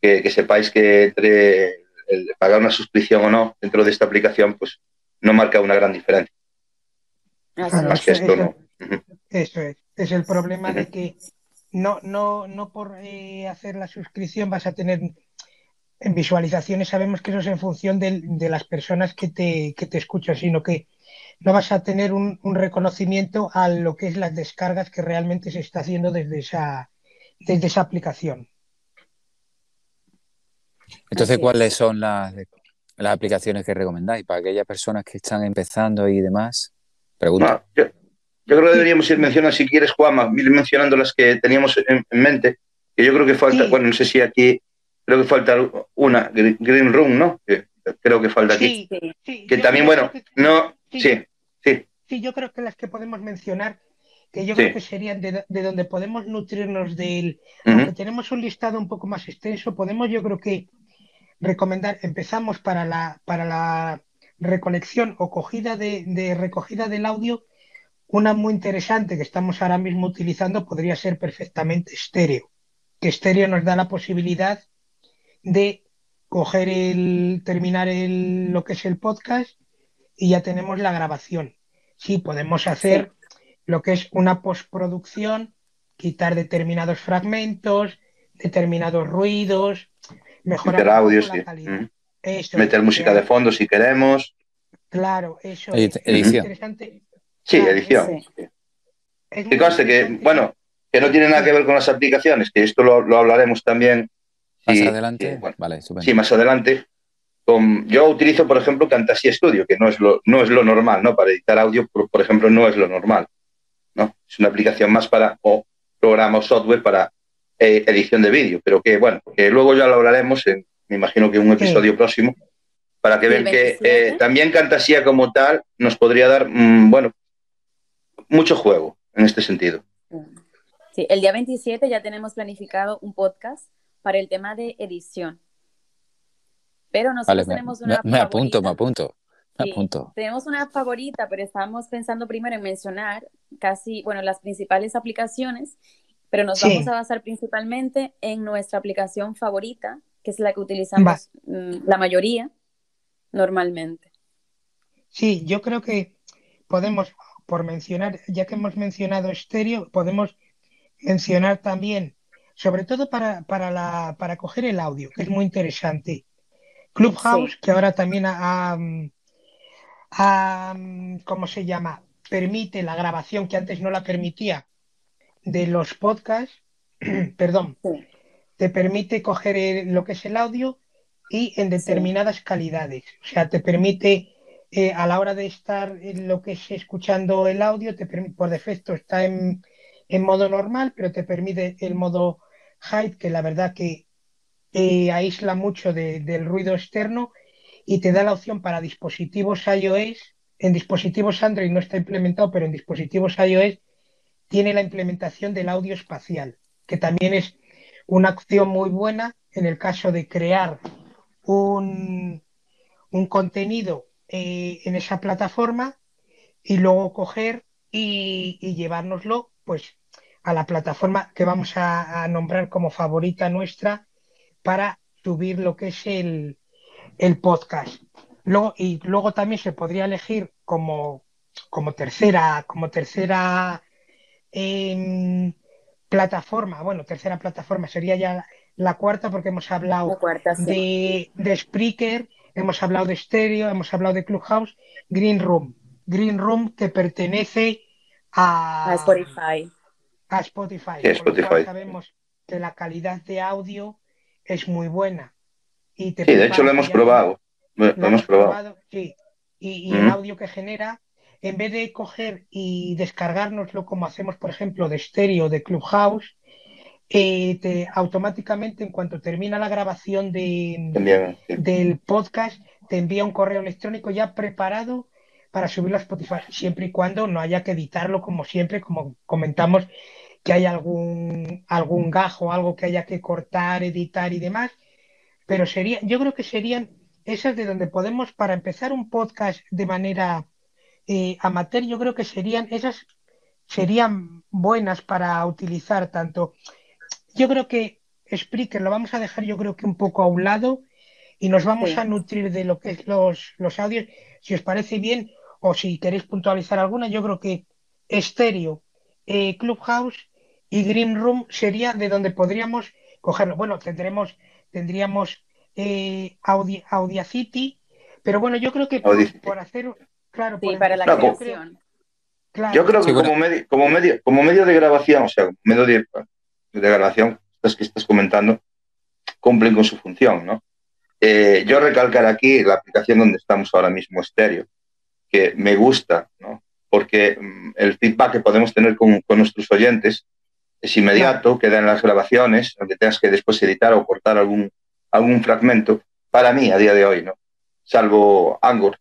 que, sepáis que entre el pagar una suscripción o no dentro de esta aplicación, pues no marca una gran diferencia. Más que esto, no. Eso es. Es el problema de que no, no, no por eh, hacer la suscripción vas a tener en visualizaciones sabemos que eso es en función de, las personas que te, que te, escuchan, sino que no vas a tener un, reconocimiento a lo que es las descargas que realmente se está haciendo desde esa, desde esa aplicación. Entonces, ¿cuáles son las, las aplicaciones que recomendáis para aquellas personas que están empezando y demás? Pregunta. yo, creo que deberíamos ir mencionando, si quieres, Juanma, ir mencionando las que teníamos en, mente, que yo creo que falta, bueno, no sé si aquí creo que falta una, Green Room, ¿no? creo que falta aquí. Sí, que también, bueno, no, sí, sí. Sí, yo creo que las que podemos mencionar, que yo creo que serían de, donde podemos nutrirnos del... Aunque tenemos un listado un poco más extenso, podemos yo creo que recomendar, empezamos para la, para la recolección o cogida de, de recogida del audio, una muy interesante que estamos ahora mismo utilizando podría ser perfectamente estéreo. Que estéreo nos da la posibilidad de coger el, terminar el, lo que es el podcast y ya tenemos la grabación. Sí, podemos hacer lo que es una postproducción, quitar determinados fragmentos, determinados ruidos, mejorar audios, la calidad. Meter música de fondo si queremos. Claro, eso es interesante. Sí, edición. Que conste que, bueno, que no tiene nada que ver con las aplicaciones, que esto lo, lo hablaremos también más adelante. vale, sí, más adelante. Con, yo utilizo, por ejemplo, Camtasia Studio, que no es lo, no es lo normal, ¿no? Para editar audio, por, ejemplo, no es lo normal. ¿no? Es una aplicación más para, o programa o software para eh, edición de vídeo, pero que, bueno, que luego ya lo hablaremos, en, me imagino que en un episodio próximo, para que vean que eh, también Camtasia como tal nos podría dar, mm, bueno, mucho juego en este sentido. Sí, el día 27 ya tenemos planificado un podcast para el tema de edición. Pero nosotros tenemos una. Me, apunto, me apunto. Me apunto. Tenemos una favorita, pero estábamos pensando primero en mencionar casi, bueno, las principales aplicaciones, pero nos vamos a basar principalmente en nuestra aplicación favorita, que es la que utilizamos mm, la mayoría normalmente. Sí, yo creo que podemos, por mencionar, ya que hemos mencionado estéreo, podemos mencionar también sobre todo para, para, la, para coger el audio, que es muy interesante. Clubhouse, que ahora también ha, ¿cómo se llama? Permite la grabación que antes no la permitía de los podcasts, perdón, te permite coger lo que es el audio y en determinadas calidades. O sea, te permite eh, a la hora de estar en lo que es escuchando el audio, te por defecto está en, en modo normal, pero te permite el modo Hyde, que la verdad que eh, aísla mucho del ruido externo y te da la opción para dispositivos iOS. En dispositivos Android no está implementado, pero en dispositivos iOS tiene la implementación del audio espacial, que también es una opción muy buena en el caso de crear un, un contenido eh, en esa plataforma y luego coger y, llevárnoslo pues a la plataforma que vamos a, nombrar como favorita nuestra para subir lo que es el, podcast. Luego, y luego también se podría elegir como, como tercera, como tercera em, plataforma, bueno, tercera plataforma sería ya la, cuarta porque hemos hablado de, de Spreaker, hemos hablado de Stereo, hemos hablado de Clubhouse, Green Room. Green Room que pertenece a, a Spotify a Spotify. sabemos que la calidad de audio es muy buena. Y sí, de hecho lo hemos probado. Lo, hemos probado. sí. Y, el audio que genera, en vez de coger y descargárnoslo como hacemos, por ejemplo, de estéreo de Clubhouse, eh, te, automáticamente en cuanto termina la grabación de, del podcast, te envía un correo electrónico ya preparado para subirlo a Spotify, siempre y cuando no haya que editarlo como siempre, como comentamos, que hay algún, algún gajo, algo que haya que cortar, editar y demás. Pero sería, yo creo que serían esas de donde podemos, para empezar un podcast de manera eh, amateur, yo creo que serían esas serían buenas para utilizar tanto. Yo creo que Spreaker lo vamos a dejar, yo creo que un poco a un lado y nos vamos a nutrir de lo que es los, los audios. Si os parece bien o si queréis puntualizar alguna, yo creo que Estéreo, eh, Clubhouse y Green Room sería de donde podríamos cogerlo. Bueno, tendremos, tendríamos eh, City pero bueno, yo creo que por, hacer, claro, para la creación. Yo creo que como, medio, como, medio, como medio de grabación, o sea, medio de, de grabación, estas que estás comentando, cumplen con su función, ¿no? Eh, yo recalcar aquí la aplicación donde estamos ahora mismo, Stereo, que me gusta, ¿no? Porque mm, el feedback que podemos tener con, con, nuestros oyentes es inmediato, queda en las grabaciones, aunque tengas que después editar o cortar algún, algún fragmento, para mí, a día de hoy, ¿no? Salvo Angor,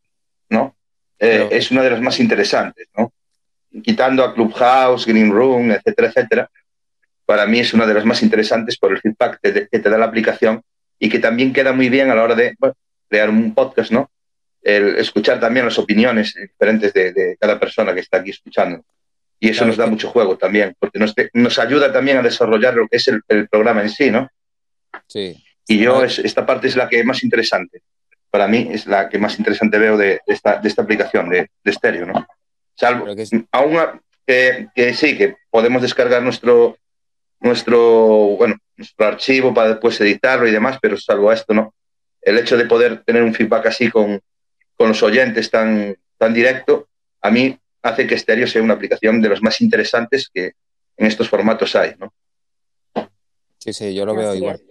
¿no? Eh, es una de las más interesantes, ¿no? quitando a Clubhouse, Green Room, etcétera, etcétera, para mí es una de las más interesantes por el feedback que te, da la aplicación y que también queda muy bien a la hora de crear un podcast, ¿no? El escuchar también las opiniones diferentes de, cada persona que está aquí escuchando. Y eso nos da mucho juego también, porque nos, nos, ayuda también a desarrollar lo que es el, programa en sí, ¿no? Sí. Y yo, es, esta parte es la que más interesante. Para mí es la que más interesante veo de, esta, de esta aplicación de, de estéreo, ¿no? Salvo, aún que, sí, que podemos descargar nuestro, nuestro, bueno, nuestro archivo para después editarlo y demás, pero salvo esto, ¿no? El hecho de poder tener un feedback así con, con los oyentes tan, tan directo, a mí hace que Stereo sea una aplicación de las más interesantes que en estos formatos hay, ¿no? Sí, sí, yo lo veo igual.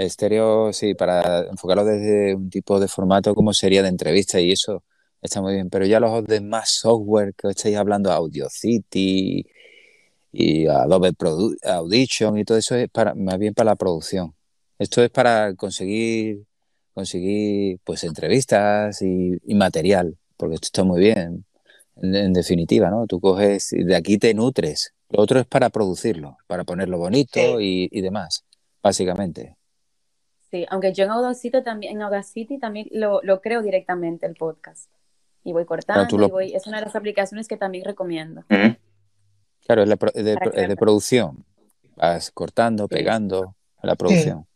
Estéreo, sí, para enfocarlo desde un tipo de formato como sería de entrevista y eso, está muy bien, pero ya los demás software que estáis hablando, Audacity y Adobe Audition y todo eso es para, más bien para la producción. Esto es para conseguir, conseguir pues entrevistas y, material, porque esto está muy bien, en, definitiva, ¿no? Tú coges, y de aquí te nutres. Lo otro es para producirlo, para ponerlo bonito y, demás, básicamente. Sí, aunque yo en Audacity también, en Audacity también lo, lo creo directamente el podcast y voy cortando y voy, es una de las aplicaciones que también recomiendo. Claro, es, de, producción. Vas cortando, pegando la producción.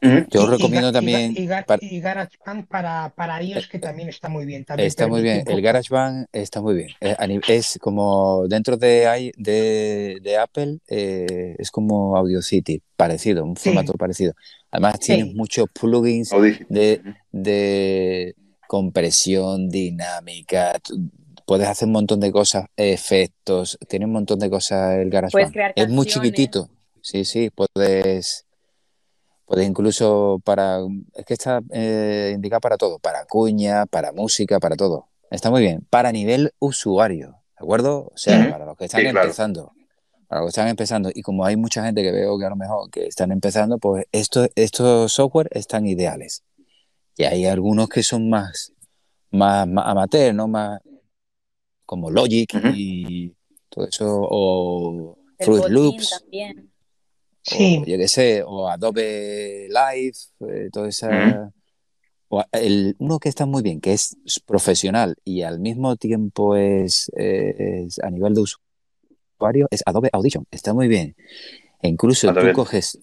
Yo recomiendo también. Y, GarageBand para, para iOS, que también está muy bien. está muy bien. El GarageBand está muy bien. Eh, es, como dentro de, de, de Apple, eh, es como City parecido, un formato parecido. Además, tiene muchos plugins de, de compresión, dinámica, puedes hacer un montón de cosas, efectos, tiene un montón de cosas el GarageBand. Es muy chiquitito. Sí, sí, puedes puedes incluso para es que está eh, indicado para todo, para cuña, para música, para todo. Está muy bien, para nivel usuario, ¿de acuerdo? O sea, para los que están empezando. Para los que están empezando y como hay mucha gente que veo que a lo mejor que están empezando, pues estos estos software están ideales. Y hay algunos que son más, más, amateur, ¿no? Más como Logic y todo eso, o Fruit Loops. También. Sí. Yo qué sé, o Adobe Live, eh, todo esa. o el, uno que está muy bien, que es profesional y al mismo tiempo es, es a nivel de usuario, es Adobe Audition. Está muy bien. E incluso tú coges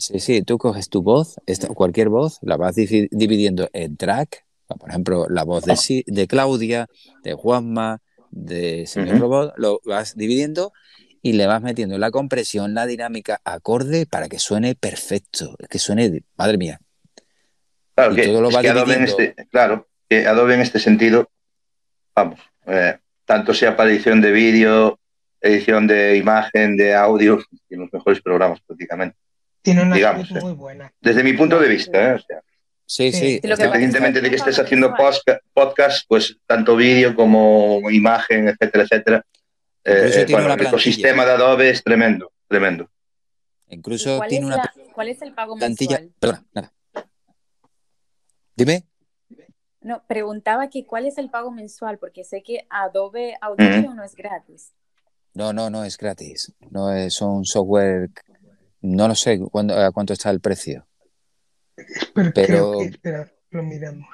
Sí, sí, tú coges tu voz, cualquier voz, la vas dividiendo en track, por ejemplo, la voz de, de Claudia, de Juanma, de Señor Robot, lo vas dividiendo y le vas metiendo la compresión, la dinámica acorde para que suene perfecto, que suene, madre mía. Claro, que, Adobe en este, claro, que Adobe en este sentido, vamos, eh, tanto sea para edición de vídeo, edición de imagen, de audio, tiene los mejores programas prácticamente. Tiene una digamos, muy buena. Desde mi punto de vista, ¿eh? sí, sí. Independientemente de que estés haciendo podcast, pues tanto vídeo como imagen, etcétera, etcétera. Eh, el ecosistema de Adobe es tremendo, tremendo. Incluso tiene una ¿Cuál es el pago plantilla? Perdona, nada. Dime. No, preguntaba que cuál es el pago mensual, porque sé que Adobe Audition no es gratis. No, no, no es gratis. No es un software. No lo sé cuándo, a cuánto está el precio. pero, espera, lo miramos.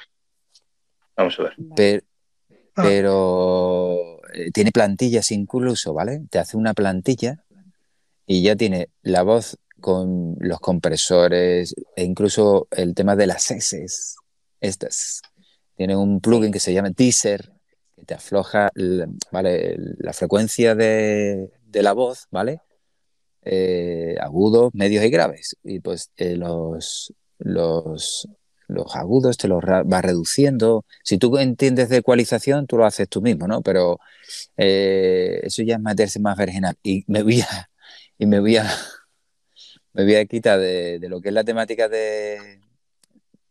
Vamos a ver. Ah. Pero, eh, tiene plantillas incluso, ¿vale? Te hace una plantilla y ya tiene la voz con los compresores e incluso el tema de las S. Estas. Tiene un plugin que se llama Teaser, que te afloja ¿vale? la frecuencia de, la voz, ¿vale? Eh, agudos, medios y graves. Y pues eh, los, los, agudos te los va reduciendo. Si tú entiendes de ecualización, tú lo haces tú mismo, ¿no? Pero eh, eso ya es meterse más virginal. Y me voy a, y me voy a, me voy a quitar de, lo que es la temática de,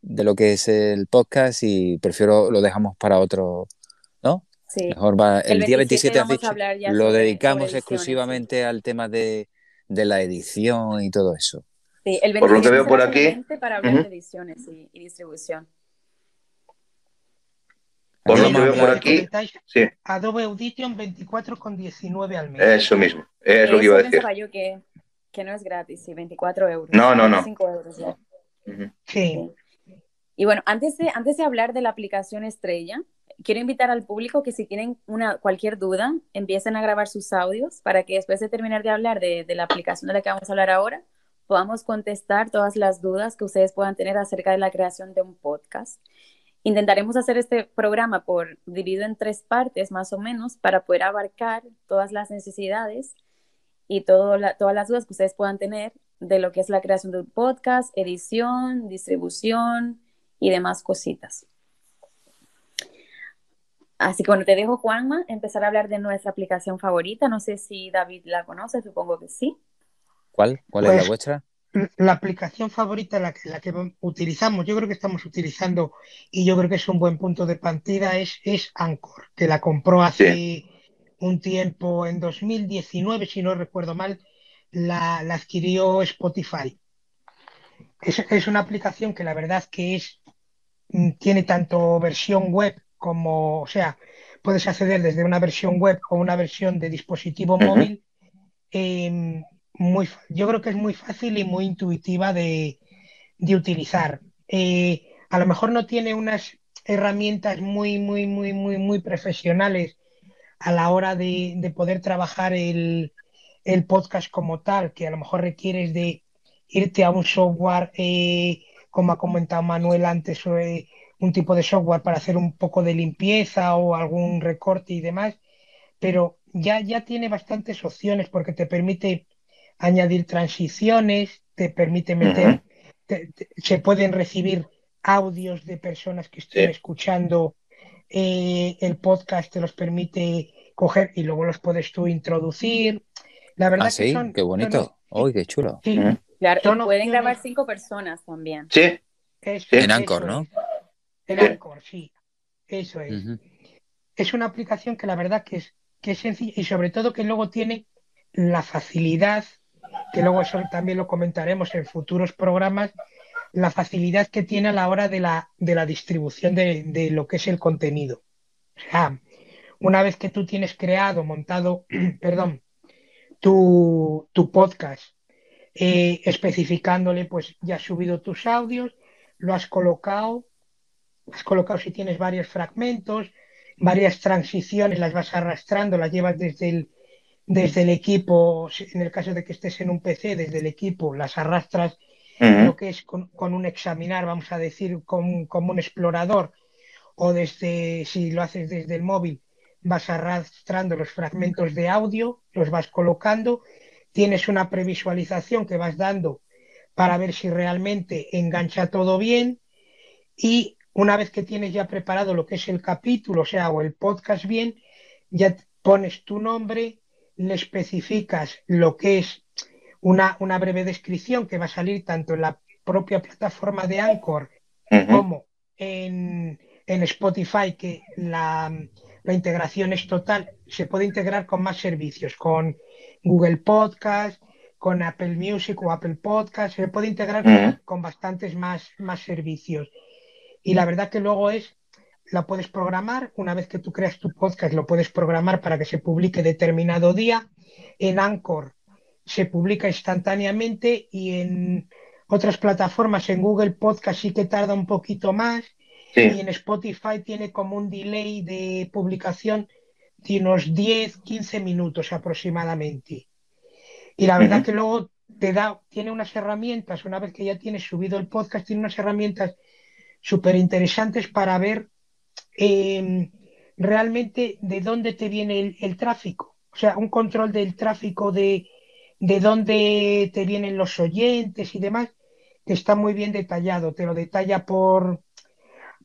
de lo que es el podcast y prefiero lo dejamos para otro. Sí. Mejor va, el, día 27 lo dedicamos exclusivamente al tema de, de la edición y todo eso. Sí, el por lo que veo por aquí. Para hablar de ediciones y, distribución. Por lo que veo por aquí. Sí. Adobe Audition 24,19 al mes. Eso mismo, es lo que iba a decir. Yo que, que no es gratis, sí, 24 euros. No, no, no. 5 euros ya. sí. Y bueno, antes de, antes de hablar de la aplicación estrella, quiero invitar al público que si tienen una, cualquier duda, empiecen a grabar sus audios para que después de terminar de hablar de, la aplicación de la que vamos a hablar ahora, podamos contestar todas las dudas que ustedes puedan tener acerca de la creación de un podcast. Intentaremos hacer este programa por dividido en tres partes más o menos para poder abarcar todas las necesidades y todas las dudas que ustedes puedan tener de lo que es la creación de un podcast, edición, distribución y demás cositas. Así que bueno, te dejo Juanma empezar a hablar de nuestra aplicación favorita. No sé si David la conoce, supongo que sí. ¿Cuál? ¿Cuál es la pues, vuestra? La aplicación favorita, la que, la que utilizamos, yo creo que estamos utilizando y yo creo que es un buen punto de partida, es, es Anchor, que la compró hace un tiempo, en 2019, si no recuerdo mal, la, adquirió Spotify. Es, es, una aplicación que la verdad que es mm, tiene tanto versión web como, o sea, puedes acceder desde una versión web o una versión de dispositivo móvil. Em, muy, yo creo que es muy fácil y muy intuitiva de, utilizar. Eh, a lo mejor no tiene unas herramientas muy, muy, muy, muy, muy profesionales a la hora de, poder trabajar el, podcast como tal, que a lo mejor requieres de irte a un software, eh, como ha comentado Manuel antes, eh, un tipo de software para hacer un poco de limpieza o algún recorte y demás, pero ya, ya tiene bastantes opciones porque te permite añadir transiciones, te permite meter, se pueden recibir audios de personas que estén escuchando eh, el podcast, te los permite coger y luego los puedes tú introducir. La verdad ah, que son, qué bonito. Uy, qué chulo. Claro, pueden grabar cinco personas también. Sí. en Anchor, ¿no? En Anchor, sí. Eso es. Es una aplicación que la verdad que es, que es sencilla y sobre todo que luego tiene la facilidad que luego eso también lo comentaremos en futuros programas, la facilidad que tiene a la hora de la, de la distribución de, lo que es el contenido. O sea, una vez que tú tienes creado, montado, perdón, tu, podcast, eh, especificándole, pues ya has subido tus audios, lo has colocado, has colocado si tienes varios fragmentos, varias transiciones, las vas arrastrando, las llevas desde el, desde el equipo, en el caso de que estés en un PC, desde el equipo las arrastras lo que es con, un examinar, vamos a decir, como, un explorador, o desde, si lo haces desde el móvil, vas arrastrando los fragmentos de audio, los vas colocando, tienes una previsualización que vas dando para ver si realmente engancha todo bien y una vez que tienes ya preparado lo que es el capítulo, o sea, o el podcast bien, ya pones tu nombre, le especificas lo que es una, una breve descripción que va a salir tanto en la propia plataforma de Anchor como en, en, Spotify, que la, la, integración es total, se puede integrar con más servicios, con Google Podcast, con Apple Music o Apple Podcast, se puede integrar con, bastantes más, más servicios. Y la verdad que luego es la puedes programar. Una vez que tú creas tu podcast, lo puedes programar para que se publique determinado día. En Anchor se publica instantáneamente y en otras plataformas, en Google Podcast sí que tarda un poquito más. Y en Spotify tiene como un delay de publicación de unos 10, 15 minutos aproximadamente. Y la verdad que luego te da, tiene unas herramientas, una vez que ya tienes subido el podcast, tiene unas herramientas súper interesantes para ver em, realmente de dónde te viene el, tráfico. O sea, un control del tráfico de, de dónde te vienen los oyentes y demás, que está muy bien detallado. Te lo detalla por,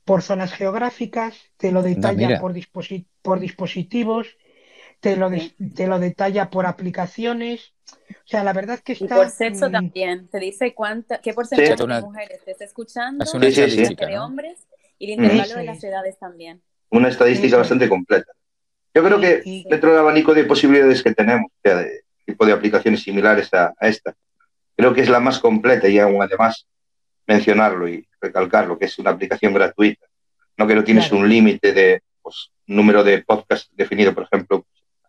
por zonas geográficas, te lo detalla por, por dispositivos, te lo, te lo detalla por aplicaciones. O sea, la verdad es que está... Y por sexo también, te dice cuánta, qué porcentaje de mujeres te está escuchando, qué de hombres y el intervalo de las edades también. Una estadística bastante completa. Yo creo que dentro del abanico de posibilidades que tenemos, de tipo de aplicaciones similares a, esta, creo que es la más completa y aún además mencionarlo y recalcarlo, que es una aplicación gratuita, no que no tienes un límite de pues, número de podcasts definido, por ejemplo,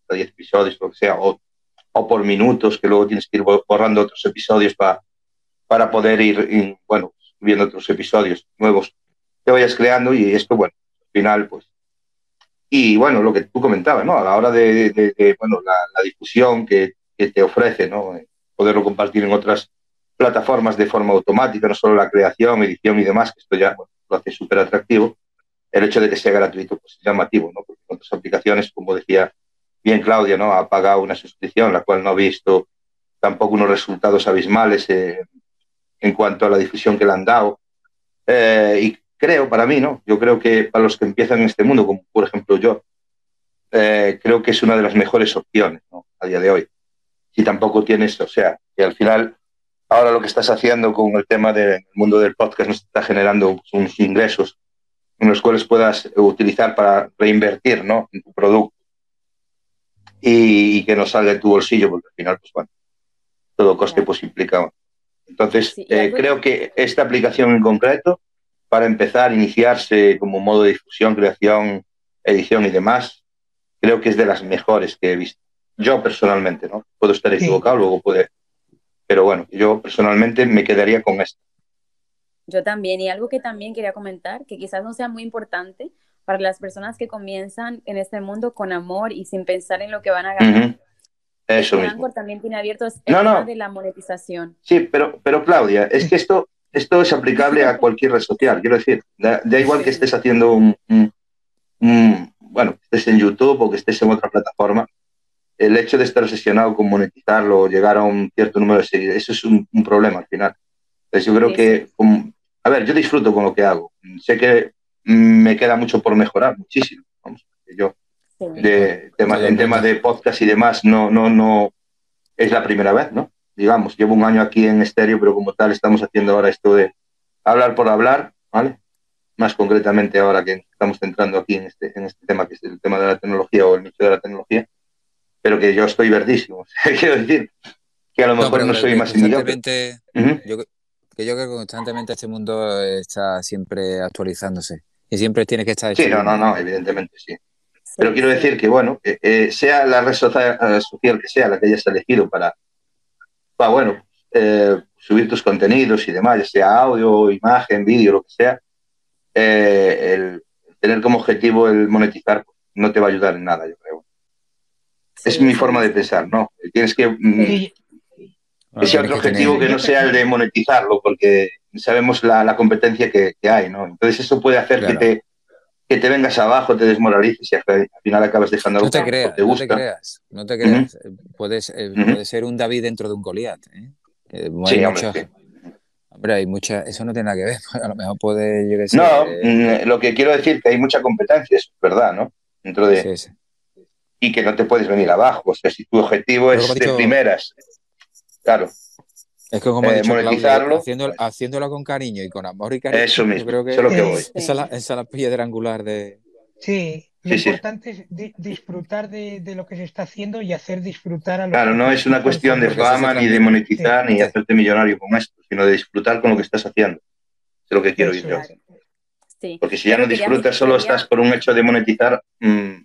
10 episodios, lo que sea, o, por minutos, que luego tienes que ir borrando otros episodios para, para poder ir, bueno, viendo otros episodios nuevos que vayas creando y esto, bueno, al final, pues. Y bueno, lo que tú comentabas, ¿no? A la hora de, bueno, la, difusión que, te ofrece, ¿no? Eh, poderlo compartir en otras plataformas de forma automática, no solo la creación, edición y demás, que esto ya lo hace súper atractivo. El hecho de que sea gratuito, pues es llamativo, ¿no? Porque otras aplicaciones, como decía bien Claudia, ¿no? Ha pagado una suscripción, la cual no ha visto tampoco unos resultados abismales eh, en cuanto a la difusión que le han dado. Eh, y creo, para mí, ¿no? Yo creo que para los que empiezan en este mundo, como por ejemplo yo, eh, creo que es una de las mejores opciones. A día de hoy. Si tampoco tienes, o sea, que al final, ahora lo que estás haciendo con el tema del mundo del podcast nos está generando unos ingresos en los cuales puedas utilizar para reinvertir, ¿no? En tu producto y, que no salga de tu bolsillo, porque al final, pues bueno, todo coste pues implica. Entonces, eh, creo que esta aplicación en concreto, para empezar a iniciarse como modo de difusión, creación, edición y demás, creo que es de las mejores que he visto. Yo personalmente, ¿no? Puedo estar equivocado, luego puede. Pero bueno, yo personalmente me quedaría con esto. Yo también, y algo que también quería comentar, que quizás no sea muy importante, para las personas que comienzan en este mundo con amor y sin pensar en lo que van a ganar. Eso mismo. también tiene abierto el tema de la monetización. Sí, pero, pero Claudia, es que esto, esto es aplicable a cualquier red social. Quiero decir, da, igual que estés haciendo un, bueno, estés en YouTube o que estés en otra plataforma, el hecho de estar obsesionado con monetizarlo o llegar a un cierto número de seguidores, eso es un, problema al final. Entonces yo creo que, a ver, yo disfruto con lo que hago. Sé que me queda mucho por mejorar, muchísimo. Vamos, yo de, en temas de podcast y demás no, no, no es la primera vez, ¿no? Digamos, llevo un año aquí en estéreo, pero como tal estamos haciendo ahora esto de hablar por hablar, ¿vale? Más concretamente ahora que estamos centrando aquí en este, en este tema, que es el tema de la tecnología o el nicho de la tecnología, pero que yo estoy verdísimo. Quiero decir que a lo mejor no, soy más yo, que yo creo que constantemente este mundo está siempre actualizándose y siempre tiene que estar... Sí, no, no, no, evidentemente sí. Pero quiero decir que, bueno, eh, sea la red social, social, que sea la que hayas elegido para, para bueno, eh, subir tus contenidos y demás, ya sea audio, imagen, vídeo, lo que sea, eh, el tener como objetivo el monetizar no te va a ayudar en nada, yo creo. es mi forma de pensar, ¿no? Tienes que... Mm, ese otro objetivo que no sea el de monetizarlo, porque sabemos la, competencia que, hay, ¿no? Entonces eso puede hacer que, te, que te vengas abajo, te desmoralices y al final acabas dejando algo no te creas, te gusta. No te creas, no te creas. Puedes, eh, Puede ser un David dentro de un Goliat. ¿eh? Eh, sí, hombre, hombre, hay mucha, eso no tiene nada que ver. A lo mejor puede llegar No, mm, lo que quiero decir es que hay mucha competencia, es verdad, ¿no? Dentro de... Sí, Y que no te puedes venir abajo. O sea, si tu objetivo es de primeras Claro. Es que como eh, monetizarlo, haciéndolo, con cariño y con amor y cariño. Eso mismo, creo que, es lo que voy. Esa, es la, piedra angular de... Sí, lo importante es disfrutar de, lo que se está haciendo y hacer disfrutar a los Claro, no es una cuestión de fama, ni de monetizar, ni hacerte millonario con esto, sino de disfrutar con lo que estás haciendo. Es lo que quiero ir yo. Sí. Porque si ya no disfrutas, solo estás por un hecho de monetizar, mm,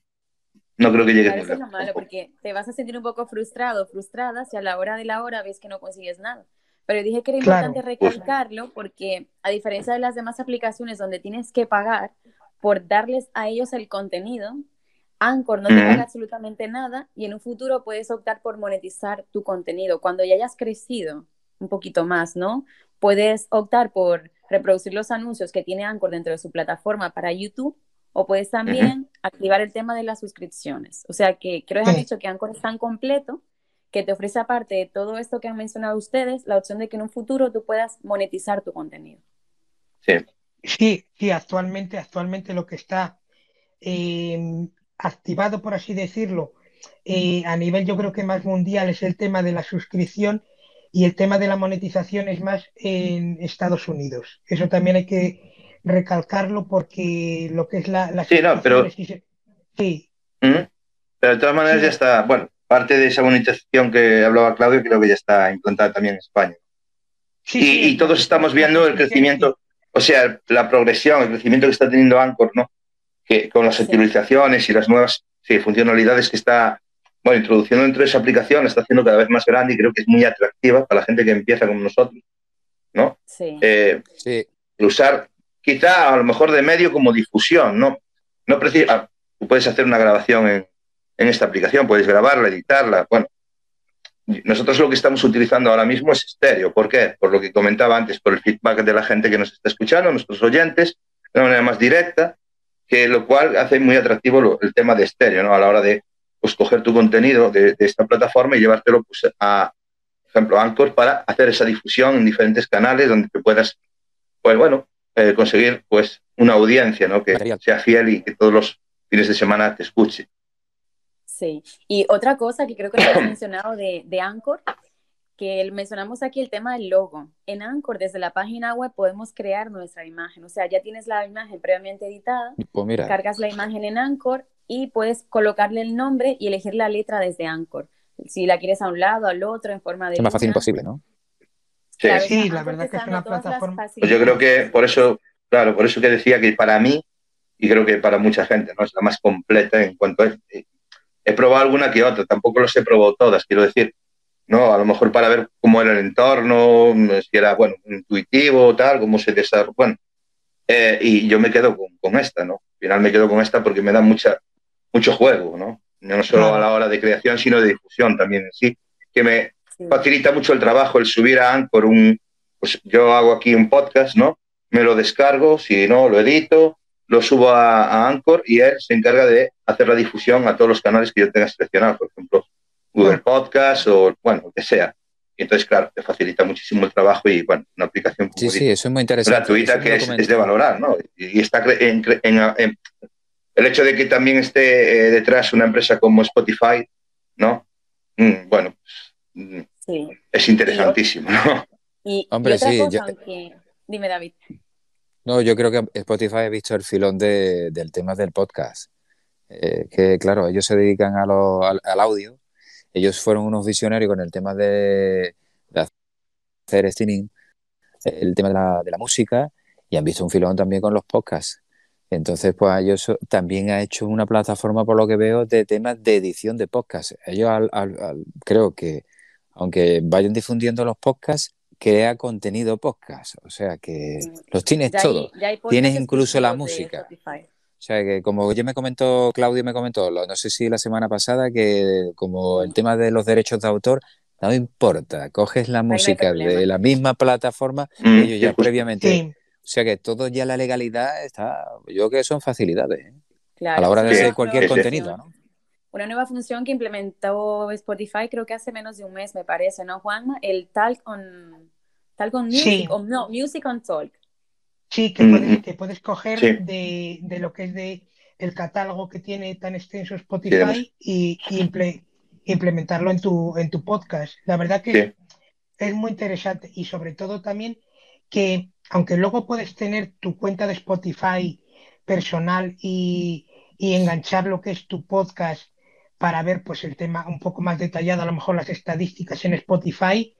no creo que llegues a Eso es lo malo, porque te vas a sentir un poco frustrado, frustrada si a la hora de la hora ves que no consigues nada. Pero dije que era importante recalcarlo porque a diferencia de las demás aplicaciones donde tienes que pagar por darles a ellos el contenido, Anchor no te paga absolutamente nada y en un futuro puedes optar por monetizar tu contenido. Cuando ya hayas crecido un poquito más, ¿no? Puedes optar por reproducir los anuncios que tiene Anchor dentro de su plataforma para YouTube o puedes también activar el tema de las suscripciones. O sea que creo que han dicho que Anchor es tan completo que te ofrece aparte de todo esto que han mencionado ustedes, la opción de que en un futuro tú puedas monetizar tu contenido. Sí. Sí, sí, actualmente, actualmente lo que está em, activado, por así decirlo, eh, a nivel yo creo que más mundial es el tema de la suscripción y el tema de la monetización es más en Estados Unidos. Eso también hay que recalcarlo porque lo que es la... sí, no, pero... Sí. Pero de todas maneras ya está, bueno, parte de esa monetización que hablaba Claudio creo que ya está implantada también en España. Sí, y, todos estamos viendo el crecimiento, o sea, la progresión, el crecimiento que está teniendo Anchor, ¿no? Que con las utilizaciones y las nuevas funcionalidades que está bueno, introduciendo dentro de esa aplicación, está haciendo cada vez más grande y creo que es muy atractiva para la gente que empieza como nosotros, ¿no? Sí. Eh, sí. Usar quizá a lo mejor de medio como difusión, ¿no? No precisa, ah, tú puedes hacer una grabación en, en esta aplicación, puedes grabarla, editarla, bueno. Nosotros lo que estamos utilizando ahora mismo es estéreo. ¿Por qué? Por lo que comentaba antes, por el feedback de la gente que nos está escuchando, nuestros oyentes, de una manera más directa, que lo cual hace muy atractivo el tema de estéreo, ¿no? A la hora de pues, coger tu contenido de, esta plataforma y llevártelo pues, a, por ejemplo, Anchor para hacer esa difusión en diferentes canales donde te puedas, pues bueno, eh, conseguir pues una audiencia, ¿no? Que sea fiel y que todos los fines de semana te escuche. Sí, y otra cosa que creo que has mencionado de, de Anchor, que mencionamos aquí el tema del logo. En Anchor, desde la página web, podemos crear nuestra imagen. O sea, ya tienes la imagen previamente editada, pues cargas la imagen en Anchor y puedes colocarle el nombre y elegir la letra desde Anchor. Si la quieres a un lado, al otro, en forma de... Es más fácil imposible, ¿no? Sí, la verdad que es una plataforma... Pues yo creo que por eso, claro, por eso que decía que para mí, y creo que para mucha gente, ¿no? Es la más completa en cuanto a... He probado alguna que otra, tampoco los he probado todas, quiero decir, ¿no? A lo mejor para ver cómo era el entorno, si era, bueno, intuitivo, tal, cómo se desarrolla, bueno. Eh, y yo me quedo con, con, esta, ¿no? Al final me quedo con esta porque me da mucha, mucho juego, ¿no? No solo a la hora de creación, sino de difusión también en sí, que me facilita mucho el trabajo el subir a Anchor un, pues yo hago aquí un podcast, ¿no? Me lo descargo, si no, lo edito, lo subo a, a Anchor y él se encarga de hacer la difusión a todos los canales que yo tenga seleccionados, por ejemplo, Google Podcast o, bueno, lo que sea. Y entonces, claro, te facilita muchísimo el trabajo y, bueno, una aplicación sí, sí, eso es muy interesante. gratuita que es, de valorar, ¿no? Y, está en, en, el hecho de que también esté eh, detrás una empresa como Spotify, ¿no? Mm, bueno, es interesantísimo, ¿no? Y, Hombre, sí, Dime, David. No, yo creo que Spotify ha visto el filón del tema del podcast. Eh, que claro, ellos se dedican a al, audio. Ellos fueron unos visionarios con el tema de, hacer streaming, el tema de la, de la música, y han visto un filón también con los podcasts. Entonces, pues ellos también ha hecho una plataforma, por lo que veo, de temas de edición de podcast. Ellos creo que, aunque vayan difundiendo los podcasts, crea contenido podcast. O sea que los tienes todos. Tienes incluso la música. O sea que como ya me comentó, Claudio me comentó, no sé si la semana pasada, que como el tema de los derechos de autor, no importa, coges la música de la misma plataforma, mm, ellos ya previamente... O sea que todo ya la legalidad está, yo creo que son facilidades ¿eh? a la hora de hacer cualquier contenido, ¿no? Una nueva función que implementó Spotify creo que hace menos de un mes, me parece, ¿no, Juanma? El Talk on, talk on Music, o no, Music on Talk. Sí, que puedes, que puedes coger de, de, lo que es de el catálogo que tiene tan extenso Spotify y, implementarlo en tu, en tu podcast. La verdad que es muy interesante y sobre todo también que aunque luego puedes tener tu cuenta de Spotify personal y, enganchar lo que es tu podcast para ver pues el tema un poco más detallado, a lo mejor las estadísticas en Spotify,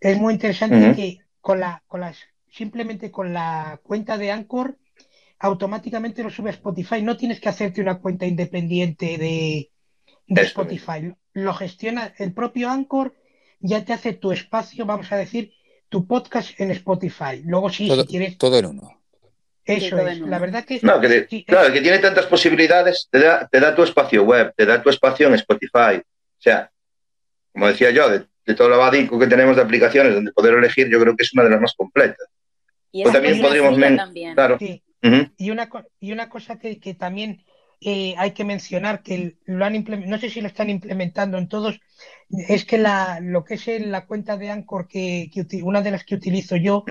es muy interesante que con la, con las, simplemente con la cuenta de Anchor automáticamente lo sube a Spotify. No tienes que hacerte una cuenta independiente de, Spotify. Lo gestiona el propio Anchor, ya te hace tu espacio, vamos a decir, tu podcast en Spotify. Luego sí, todo, si quieres... Todo en uno. Eso es. La verdad que... No, que claro, que tiene tantas posibilidades, te da, te da tu espacio web, te da tu espacio en Spotify. O sea, como decía yo, de, todo el abadico que tenemos de aplicaciones donde poder elegir, yo creo que es una de las más completas. Y pues también podríamos... También. Claro. y, una, y una cosa que, que también eh, hay que mencionar que lo han no sé si lo están implementando en todos, es que la, lo que es la cuenta de Anchor, que, una de las que utilizo yo,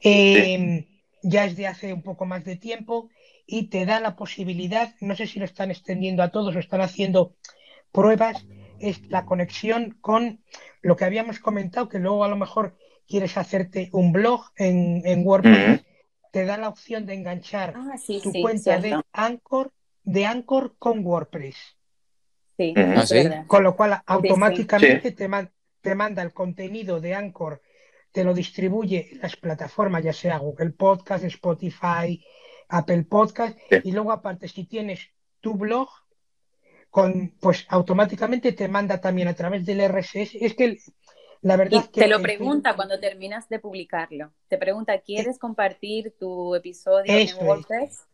em, ya es de hace un poco más de tiempo y te da la posibilidad, no sé si lo están extendiendo a todos o están haciendo pruebas, es la conexión con lo que habíamos comentado, que luego a lo mejor quieres hacerte un blog en, WordPress, te da la opción de enganchar ah, tu cuenta de Anchor de Anchor con WordPress. Sí, ah, Con lo cual automáticamente te, te, manda el contenido de Anchor, te lo distribuye en las plataformas, ya sea Google Podcast, Spotify, Apple Podcast, y luego aparte si tienes tu blog, con, pues automáticamente te manda también a través del RSS. Es que la verdad que te lo pregunta cuando terminas de publicarlo. Te pregunta, ¿quieres eh, compartir tu episodio en WordPress?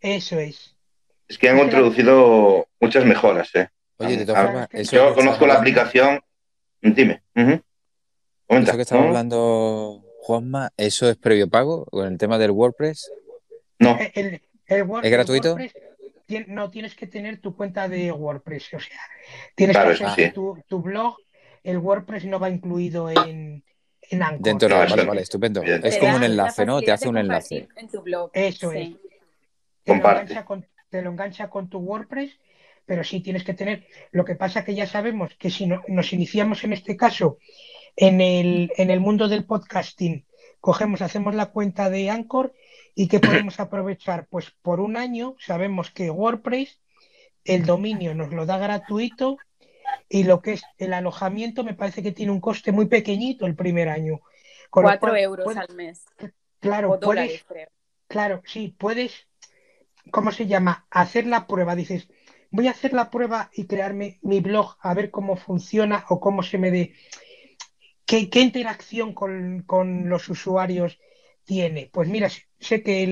eso es. Es que han introducido muchas mejoras, ¿eh? Oye, de ah, Yo conozco la aplicación. Dime. Eso que estaba hablando Juanma, ¿eso es previo pago con el tema del WordPress? No. El, ¿Es gratuito? no tienes que tener tu cuenta de WordPress. O sea, tienes que hacer tu, blog. El WordPress no va incluido en, en Anchor. Dentro de, vale, vale, estupendo. Es como un enlace, ¿no? Te hace un enlace. En tu blog. Eso es. Comparte te lo engancha con tu WordPress, pero sí tienes que tener. Lo que pasa que ya sabemos que si nos iniciamos en este caso en el, en el mundo del podcasting, cogemos, hacemos la cuenta de Anchor y que podemos aprovechar, pues por un año sabemos que WordPress, el dominio nos lo da gratuito y lo que es el alojamiento me parece que tiene un coste muy pequeñito el primer año. Cuatro euros al mes. Claro, puedes, claro, sí, puedes ¿cómo se llama? Hacer la prueba. Dices, voy a hacer la prueba y crearme mi blog a ver cómo funciona o cómo se me dé. ¿Qué, interacción con, los usuarios tiene? Pues mira, sé que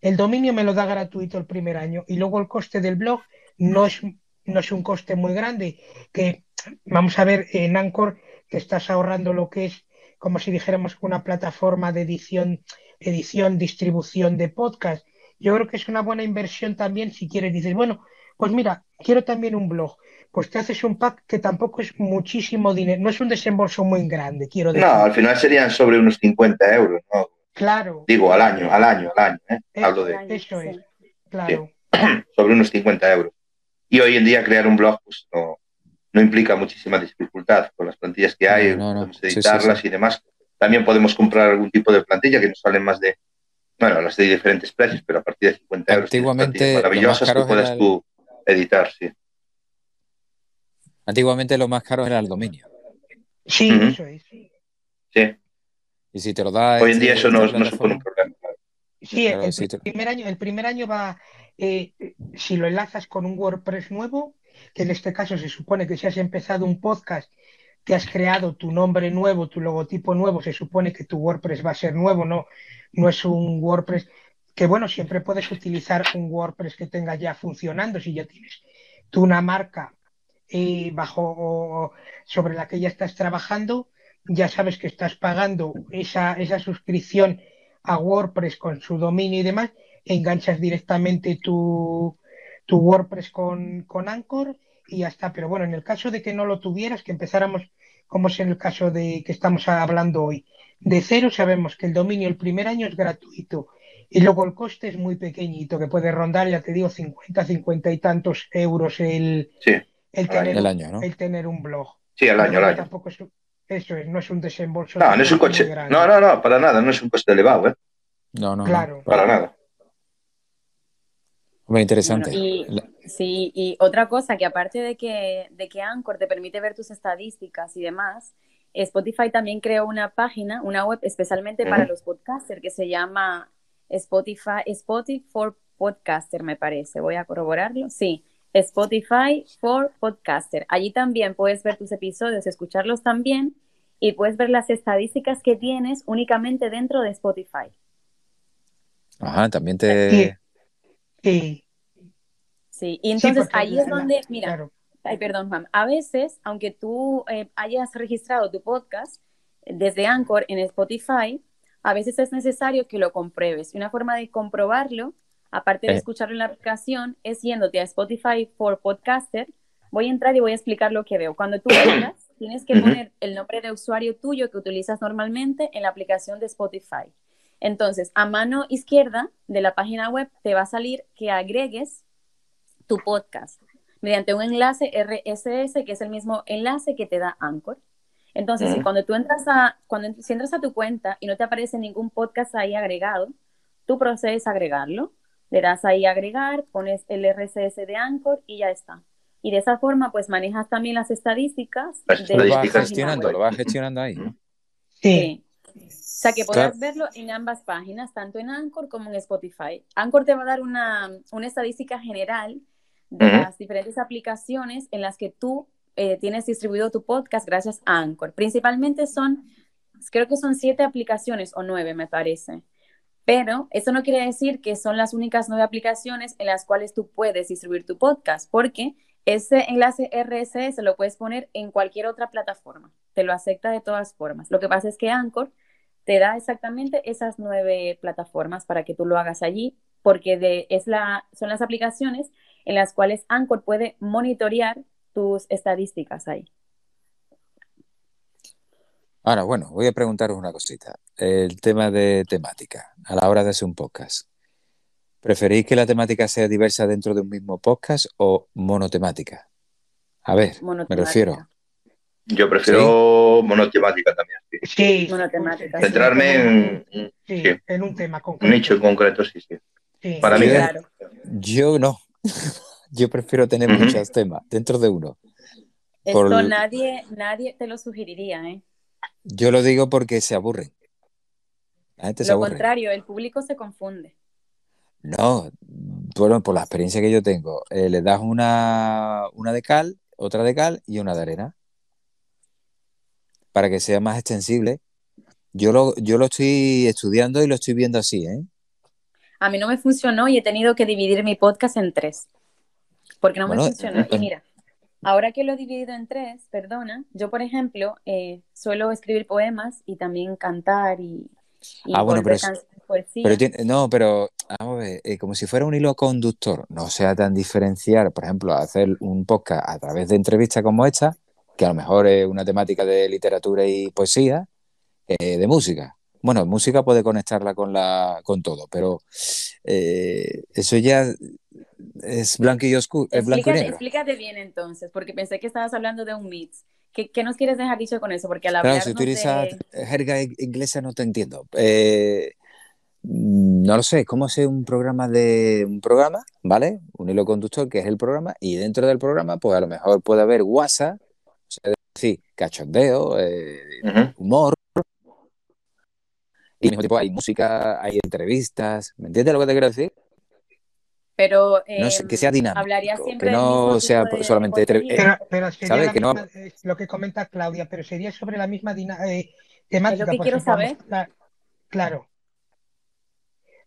el, dominio me lo da gratuito el primer año y luego el coste del blog no es, no es un coste muy grande. Que vamos a ver en Anchor que estás ahorrando lo que es como si dijéramos una plataforma de edición, edición, distribución de podcast yo creo que es una buena inversión también si quieres, dices, bueno, pues mira, quiero también un blog. Pues te haces un pack que tampoco es muchísimo dinero, no es un desembolso muy grande, quiero decir. No, al final serían sobre unos 50 euros, ¿no? Claro. Digo, al año, al año, al año, ¿eh? Hablo de... Eso es, claro. sobre unos 50 euros. Y hoy en día crear un blog, pues no, no implica muchísima dificultad con las plantillas que hay, podemos editarlas y demás. También podemos comprar algún tipo de plantilla que nos salen más de bueno, las de diferentes precios, pero a partir de 50 euros. Antiguamente. Maravillosas que puedes tú editar, sí. Antiguamente lo más caro era el dominio. Sí, eso es. Sí. Y si te lo da. Hoy en día eso no, no supone un problema. Sí, el, primer año, el primer año va, eh, si lo enlazas con un WordPress nuevo, que en este caso se supone que si has empezado un podcast, que has creado tu nombre nuevo, tu logotipo nuevo, se supone que tu WordPress va a ser nuevo, no, no es un WordPress que bueno, siempre puedes utilizar un WordPress que tenga ya funcionando si ya tienes tú una marca bajo sobre la que ya estás trabajando, ya sabes que estás pagando esa, esa suscripción a WordPress con su dominio y demás, enganchas directamente tu, tu WordPress con, con Anchor y ya está. Pero bueno, en el caso de que no lo tuvieras, que empezáramos como es en el caso de que estamos hablando hoy, de cero sabemos que el dominio el primer año es gratuito y luego el coste es muy pequeñito, que puede rondar, ya te digo, 50, 50 y tantos euros el, el, tener, año, el tener un blog. Sí, al año, al año. Tampoco es, eso es, no es un desembolso. No, no es un coche. No, no, no, para nada, no es un coste elevado, ¿eh? No, no. Claro. Para nada. Muy interesante. y, sí, y otra cosa que aparte de que, de que Anchor te permite ver tus estadísticas y demás, Spotify también creó una página, una web especialmente para los podcasters que se llama Spotify, Spotify for Podcaster, me parece. Voy a corroborarlo. Sí, Spotify for Podcaster. Allí también puedes ver tus episodios, escucharlos también y puedes ver las estadísticas que tienes únicamente dentro de Spotify. Ajá, también te... Sí. Sí, y entonces ahí es donde, mira, ay, perdón, Juan, a veces, aunque tú eh, hayas registrado tu podcast desde Anchor en Spotify, a veces es necesario que lo compruebes. Y una forma de comprobarlo, aparte de eh. escucharlo en la aplicación, es yéndote a Spotify for Podcaster. Voy a entrar y voy a explicar lo que veo. Cuando tú entras, tienes que poner el nombre de usuario tuyo que utilizas normalmente en la aplicación de Spotify. Entonces, a mano izquierda de la página web te va a salir que agregues tu podcast mediante un enlace RSS, que es el mismo enlace que te da Anchor. Entonces, si cuando tú entras a, cuando si entras a tu cuenta y no te aparece ningún podcast ahí agregado, tú procedes a agregarlo, le das ahí a agregar, pones el RSS de Anchor y ya está. Y de esa forma, pues manejas también las estadísticas. lo vas gestionando, lo vas gestionando ahí. Sí. O sea, que podrás verlo en ambas páginas, tanto en Anchor como en Spotify. Anchor te va a dar una, una estadística general de las diferentes aplicaciones en las que tú eh, tienes distribuido tu podcast gracias a Anchor. Principalmente son, creo que son siete aplicaciones o nueve, me parece. Pero eso no quiere decir que son las únicas nueve aplicaciones en las cuales tú puedes distribuir tu podcast, porque ese enlace RSS lo puedes poner en cualquier otra plataforma. Te lo acepta de todas formas. Lo que pasa es que Anchor te da exactamente esas nueve plataformas para que tú lo hagas allí, porque de, es la, son las aplicaciones en las cuales Anchor puede monitorear tus estadísticas ahí. Ahora, bueno, voy a preguntaros una cosita. El tema de temática, a la hora de hacer un podcast. ¿Preferís que la temática sea diversa dentro de un mismo podcast o monotemática? A ver, me refiero. Yo prefiero monotemática también. Sí, monotemática. Centrarme en, en, un tema concreto. Un nicho en concreto, sí, sí. Para mí, claro. yo no. yo prefiero tener muchos temas dentro de uno. Esto nadie, nadie te lo sugeriría, ¿eh? Yo lo digo porque se aburre. lo contrario, el público se confunde. No, bueno, por la experiencia que yo tengo, eh, le das una, una de cal, otra de cal y una de arena para que sea más extensible. Yo lo, yo lo estoy estudiando y lo estoy viendo así, ¿eh? A mí no me funcionó y he tenido que dividir mi podcast en tres, porque no me funcionó. Y mira, ahora que lo he dividido en tres, perdona, yo por ejemplo eh, suelo escribir poemas y también cantar y... ah, bueno, pero, no, pero vamos a ver, eh, como si fuera un hilo conductor, no sea tan diferenciar, por ejemplo, hacer un podcast a través de entrevistas como esta, que a lo mejor es una temática de literatura y poesía, eh, de música. Bueno, música puede conectarla con, la, con todo, pero eh, eso ya es blanco y oscuro. Es blanco explícate, bien entonces, porque pensé que estabas hablando de un mix. ¿Qué, ¿Qué, nos quieres dejar dicho con eso? Porque a la Claro, si utilizas jerga inglesa no te entiendo. Eh, no lo sé, ¿cómo hacer un programa de un programa, ¿vale? Un hilo conductor que es el programa y dentro del programa pues a lo mejor puede haber WhatsApp es decir, cachondeo, eh, humor. Y al mismo tiempo hay música, hay entrevistas. ¿Me entiendes lo que te quiero decir? Pero que sea em, dinámico, que no sea solamente pero, pero sería que no... lo que comenta Claudia, pero sería sobre la misma eh, temática. Es lo que quiero saber. claro.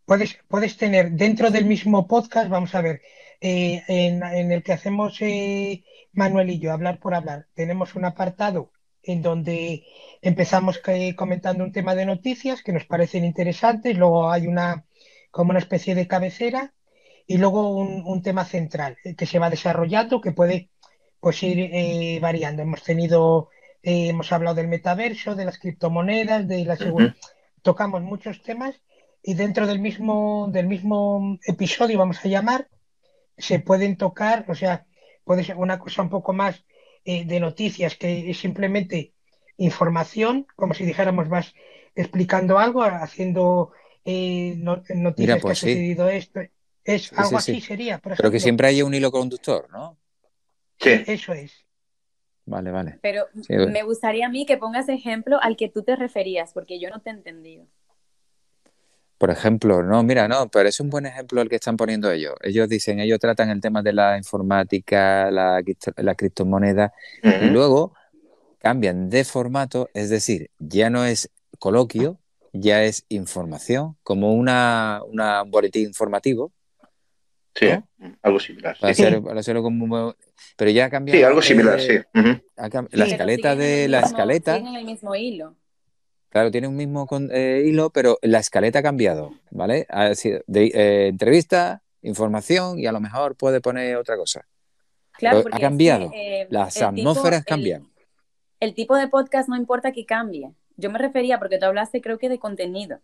Puedes, puedes tener dentro del mismo podcast, vamos a ver, eh, en, el que hacemos eh, Manuel y yo, hablar por hablar, tenemos un apartado en donde empezamos comentando un tema de noticias que nos parecen interesantes, luego hay una como una especie de cabecera y luego un, tema central eh, que se va desarrollando que puede pues ir variando. Hemos tenido, hemos hablado del metaverso, de las criptomonedas, de la seguridad. Tocamos muchos temas y dentro del mismo, del mismo episodio, vamos a llamar, se pueden tocar, o sea, puede ser una cosa un poco más eh, de noticias, que es simplemente información, como si dijéramos, vas explicando algo, haciendo eh, noticias que ha pues sucedido esto. Es algo así sería, Pero que siempre haya un hilo conductor, ¿no? Sí. Eso es. Vale, vale. Pero me gustaría a mí que pongas ejemplo al que tú te referías, porque yo no te he entendido. por ejemplo, no, mira, no, pero es un buen ejemplo el que están poniendo ellos. Ellos dicen, ellos tratan el tema de la informática, la, la criptomoneda, y luego cambian de formato, es decir, ya no es coloquio, ya es información, como una, un boletín informativo. Sí, algo similar. Para, hacerlo como, pero ya ha cambiado. Sí, algo similar, sí. La escaleta de la escaleta. Tienen el mismo hilo. Claro, tiene un mismo eh, hilo, pero la escaleta ha cambiado, ¿vale? Ha sido de, eh, entrevista, información y a lo mejor puede poner otra cosa. Claro, ha cambiado. Eh, Las atmósferas cambian. El, tipo de podcast no importa que cambie. Yo me refería, porque tú hablaste creo que de contenido.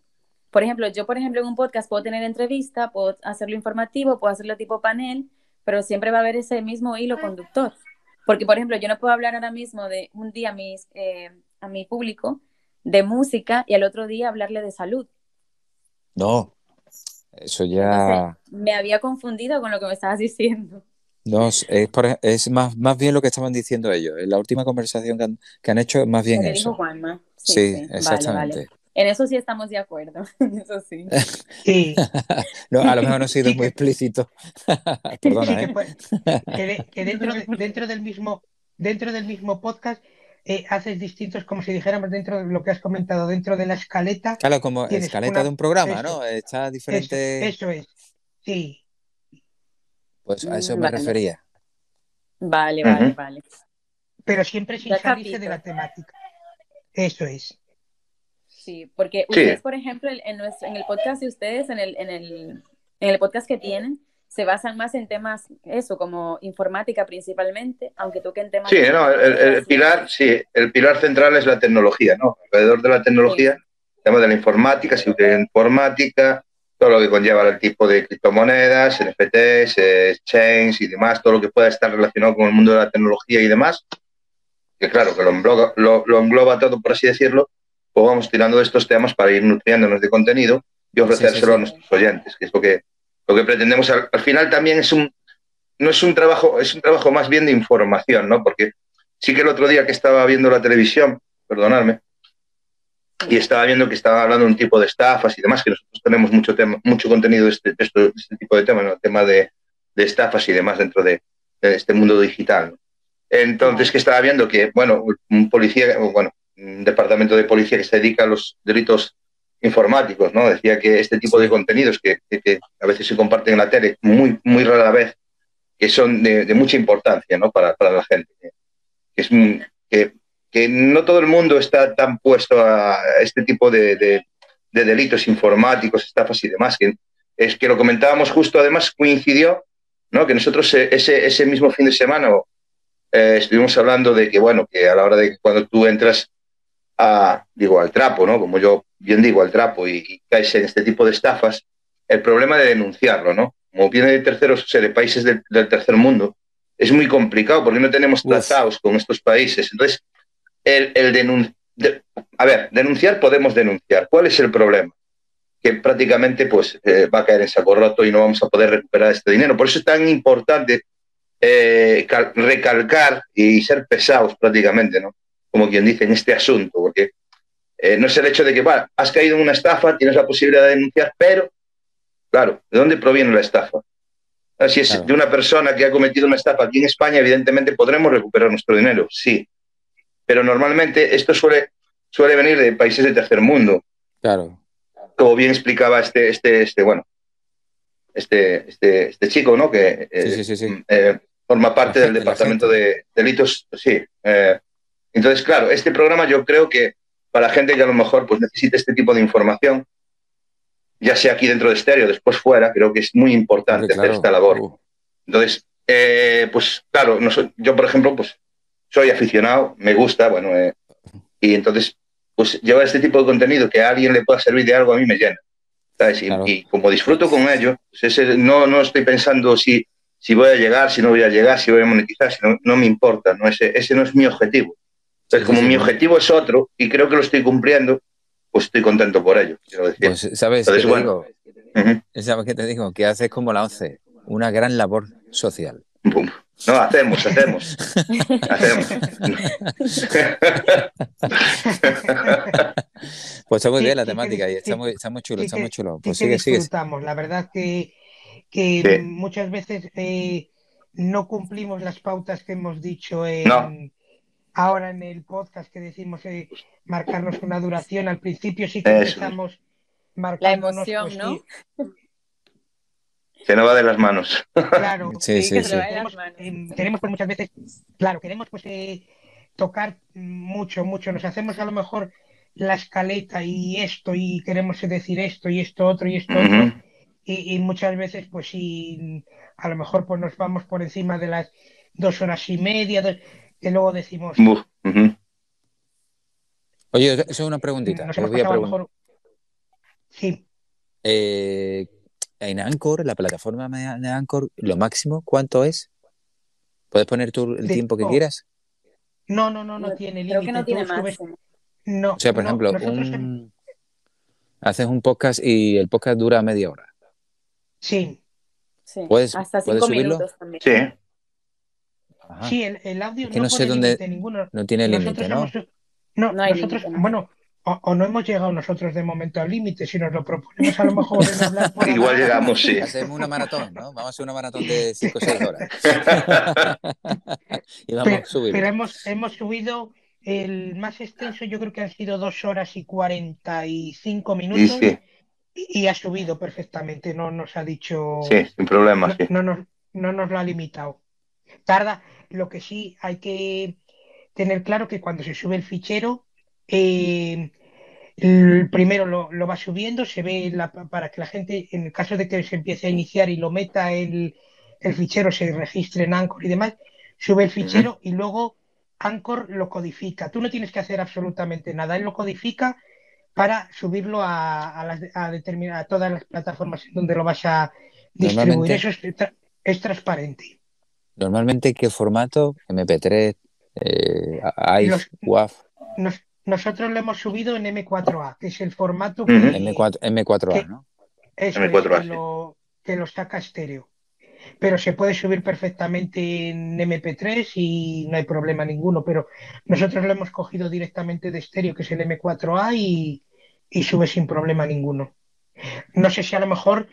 Por ejemplo, yo, por ejemplo, en un podcast puedo tener entrevista, puedo hacerlo informativo, puedo hacerlo tipo panel, pero siempre va a haber ese mismo hilo conductor. Porque, por ejemplo, yo no puedo hablar ahora mismo de un día a, mis, a mi público de música y al otro día hablarle de salud. No, eso ya... me había confundido con lo que me estabas diciendo. No, es, es más, más bien lo que estaban diciendo ellos. En la última conversación que han, hecho, más bien eso. Dijo Juanma. Sí, exactamente. En eso sí estamos de acuerdo. eso sí. sí. no, a lo mejor no he sido muy explícito. Perdona, ¿eh? que, dentro, dentro, del mismo, dentro del mismo podcast eh, haces distintos, como si dijéramos dentro de lo que has comentado, dentro de la escaleta. Claro, como escaleta de un programa, ¿no? Está diferente. Eso, es, sí. Pues a eso me refería. Vale, vale, vale. Pero siempre sin salirse de la temática. Eso es. Sí, porque ustedes, por ejemplo, en, en, el podcast de ustedes, en el, en el, en el podcast que tienen, se basan más en temas, eso, como informática principalmente, aunque toquen temas... Sí, no, el, pilar, sí, el pilar central es la tecnología, ¿no? Alrededor de la tecnología, el tema de la informática, si utiliza informática, todo lo que conlleva el tipo de criptomonedas, NFTs, exchange y demás, todo lo que pueda estar relacionado con el mundo de la tecnología y demás, que claro, que lo engloba, lo, engloba todo, por así decirlo, pues vamos tirando de estos temas para ir nutriéndonos de contenido y ofrecérselo a nuestros oyentes, que es lo que lo que pretendemos al, final también es un, no es un trabajo, es un trabajo más bien de información, ¿no? Porque sí que el otro día que estaba viendo la televisión, perdonadme, y estaba viendo que estaba hablando de un tipo de estafas y demás, que nosotros tenemos mucho, tema, mucho contenido de este, este, tipo de temas, ¿no? el tema de, de, estafas y demás dentro de, este mundo digital. Entonces, que estaba viendo que, bueno, un policía, bueno, departamento de policía que se dedica a los delitos informáticos, ¿no? Decía que este tipo de contenidos que, a veces se comparten en la tele, muy, muy rara vez, que son de, mucha importancia, ¿no? Para, la gente. Que, es, que, que, no todo el mundo está tan puesto a este tipo de, delitos informáticos, estafas y demás, que es que lo comentábamos justo, además coincidió, ¿no? Que nosotros eh, ese, ese mismo fin de semana eh, estuvimos hablando de que, bueno, que a la hora de que cuando tú entras a, digo, al trapo, ¿no? Como yo bien digo, al trapo y, caes en este tipo de estafas, el problema de denunciarlo, ¿no? Como viene de terceros, o sea, de países del, tercer mundo, es muy complicado porque no tenemos tratados con estos países. Entonces, el, el a ver, denunciar podemos denunciar. ¿Cuál es el problema? Que prácticamente pues, eh, va a caer en saco roto y no vamos a poder recuperar este dinero. Por eso es tan importante eh, recalcar y ser pesados prácticamente, ¿no? Como quien dice, en este asunto, porque eh, no es el hecho de que, bueno, has caído en una estafa, tienes la posibilidad de denunciar, pero, claro, ¿de dónde proviene la estafa? Ah, si es de una persona que ha cometido una estafa aquí en España, evidentemente podremos recuperar nuestro dinero, sí. Pero normalmente esto suele, suele venir de países de tercer mundo. Claro. Como bien explicaba este, este, este bueno, este, este, este chico, ¿no? Que eh, eh, forma parte del Departamento de Delitos. Sí. Entonces, claro, este programa yo creo que para gente que a lo mejor pues, necesite este tipo de información, ya sea aquí dentro de estéreo, después fuera, creo que es muy importante hacer esta labor. Uh. Entonces, eh, pues claro, yo por ejemplo, pues soy aficionado, me gusta, bueno, eh, y entonces, pues llevar este tipo de contenido que a alguien le pueda servir de algo a mí me llena. Y, como disfruto con ello, pues no, no estoy pensando si, si voy a llegar, si no voy a llegar, si voy a monetizar, si no, me importa, no, ese, ese no es mi objetivo. Entonces, como mi objetivo es otro y creo que lo estoy cumpliendo, pues estoy contento por ello. Pues, ¿sabes qué te digo? ¿Sabes qué te digo? Que haces como la ONCE, una gran labor social. No, hacemos, hacemos. hacemos. Pues está muy bien la temática y está muy, está muy chulo, está muy chulo. Pues sigue, disfrutamos. La verdad que, que muchas veces eh, no cumplimos las pautas que hemos dicho en, ahora en el podcast que decimos eh, marcarnos una duración. Al principio sí que empezamos marcando La emoción, pues, ¿no? Se nos va de las manos. Claro, sí, sí, sí. Queremos, pues muchas veces, claro, queremos pues eh, tocar mucho, mucho. Nos hacemos a lo mejor la escaleta y esto y queremos decir esto y esto otro y esto otro. Y, muchas veces pues sí, a lo mejor pues nos vamos por encima de las dos horas y media, que luego decimos... Oye, eso es una preguntita. Sí. Eh, en Anchor, la plataforma de Anchor, lo máximo, ¿cuánto es? ¿Puedes poner tú el tiempo que quieras? No, no, no, no tiene límite. Creo que no tiene más. No. O sea, por ejemplo, haces un podcast y el podcast dura media hora. Sí. sí. ¿Puedes, Hasta cinco minutos también. Sí. Sí, el, el audio no, no sé dónde no tiene límite, ¿no? no, nosotros, bueno, o, no hemos llegado nosotros de momento al límite, si nos lo proponemos a lo mejor en hablar Igual llegamos, sí. Hacemos una maratón, ¿no? Vamos a hacer una maratón de 5 o 6 horas. y vamos pero, a subir. Pero hemos, hemos subido el más extenso, yo creo que han sido 2 horas y 45 minutos. Sí, Y, ha subido perfectamente, no nos ha dicho. Sí, sin problema. No, no, no nos lo ha limitado. Tarda, lo que sí hay que tener claro que cuando se sube el fichero, eh, el primero lo, va subiendo, se ve para que la gente, en el caso de que se empiece a iniciar y lo meta el, fichero, se registre en Anchor y demás, sube el fichero y luego Anchor lo codifica. Tú no tienes que hacer absolutamente nada, él lo codifica para subirlo a, a, las, a, todas las plataformas en donde lo vas a distribuir. Eso es, transparente. Normalmente, ¿qué formato? MP3, eh, ICE, WAV. Nosotros lo hemos subido en M4A, que es el formato que, M4, M4A, ¿no? Es M4A, que, lo, que lo saca estéreo. Pero se puede subir perfectamente en MP3 y no hay problema ninguno. Pero nosotros lo hemos cogido directamente de estéreo, que es el M4A, y, y sube sin problema ninguno. No sé si a lo mejor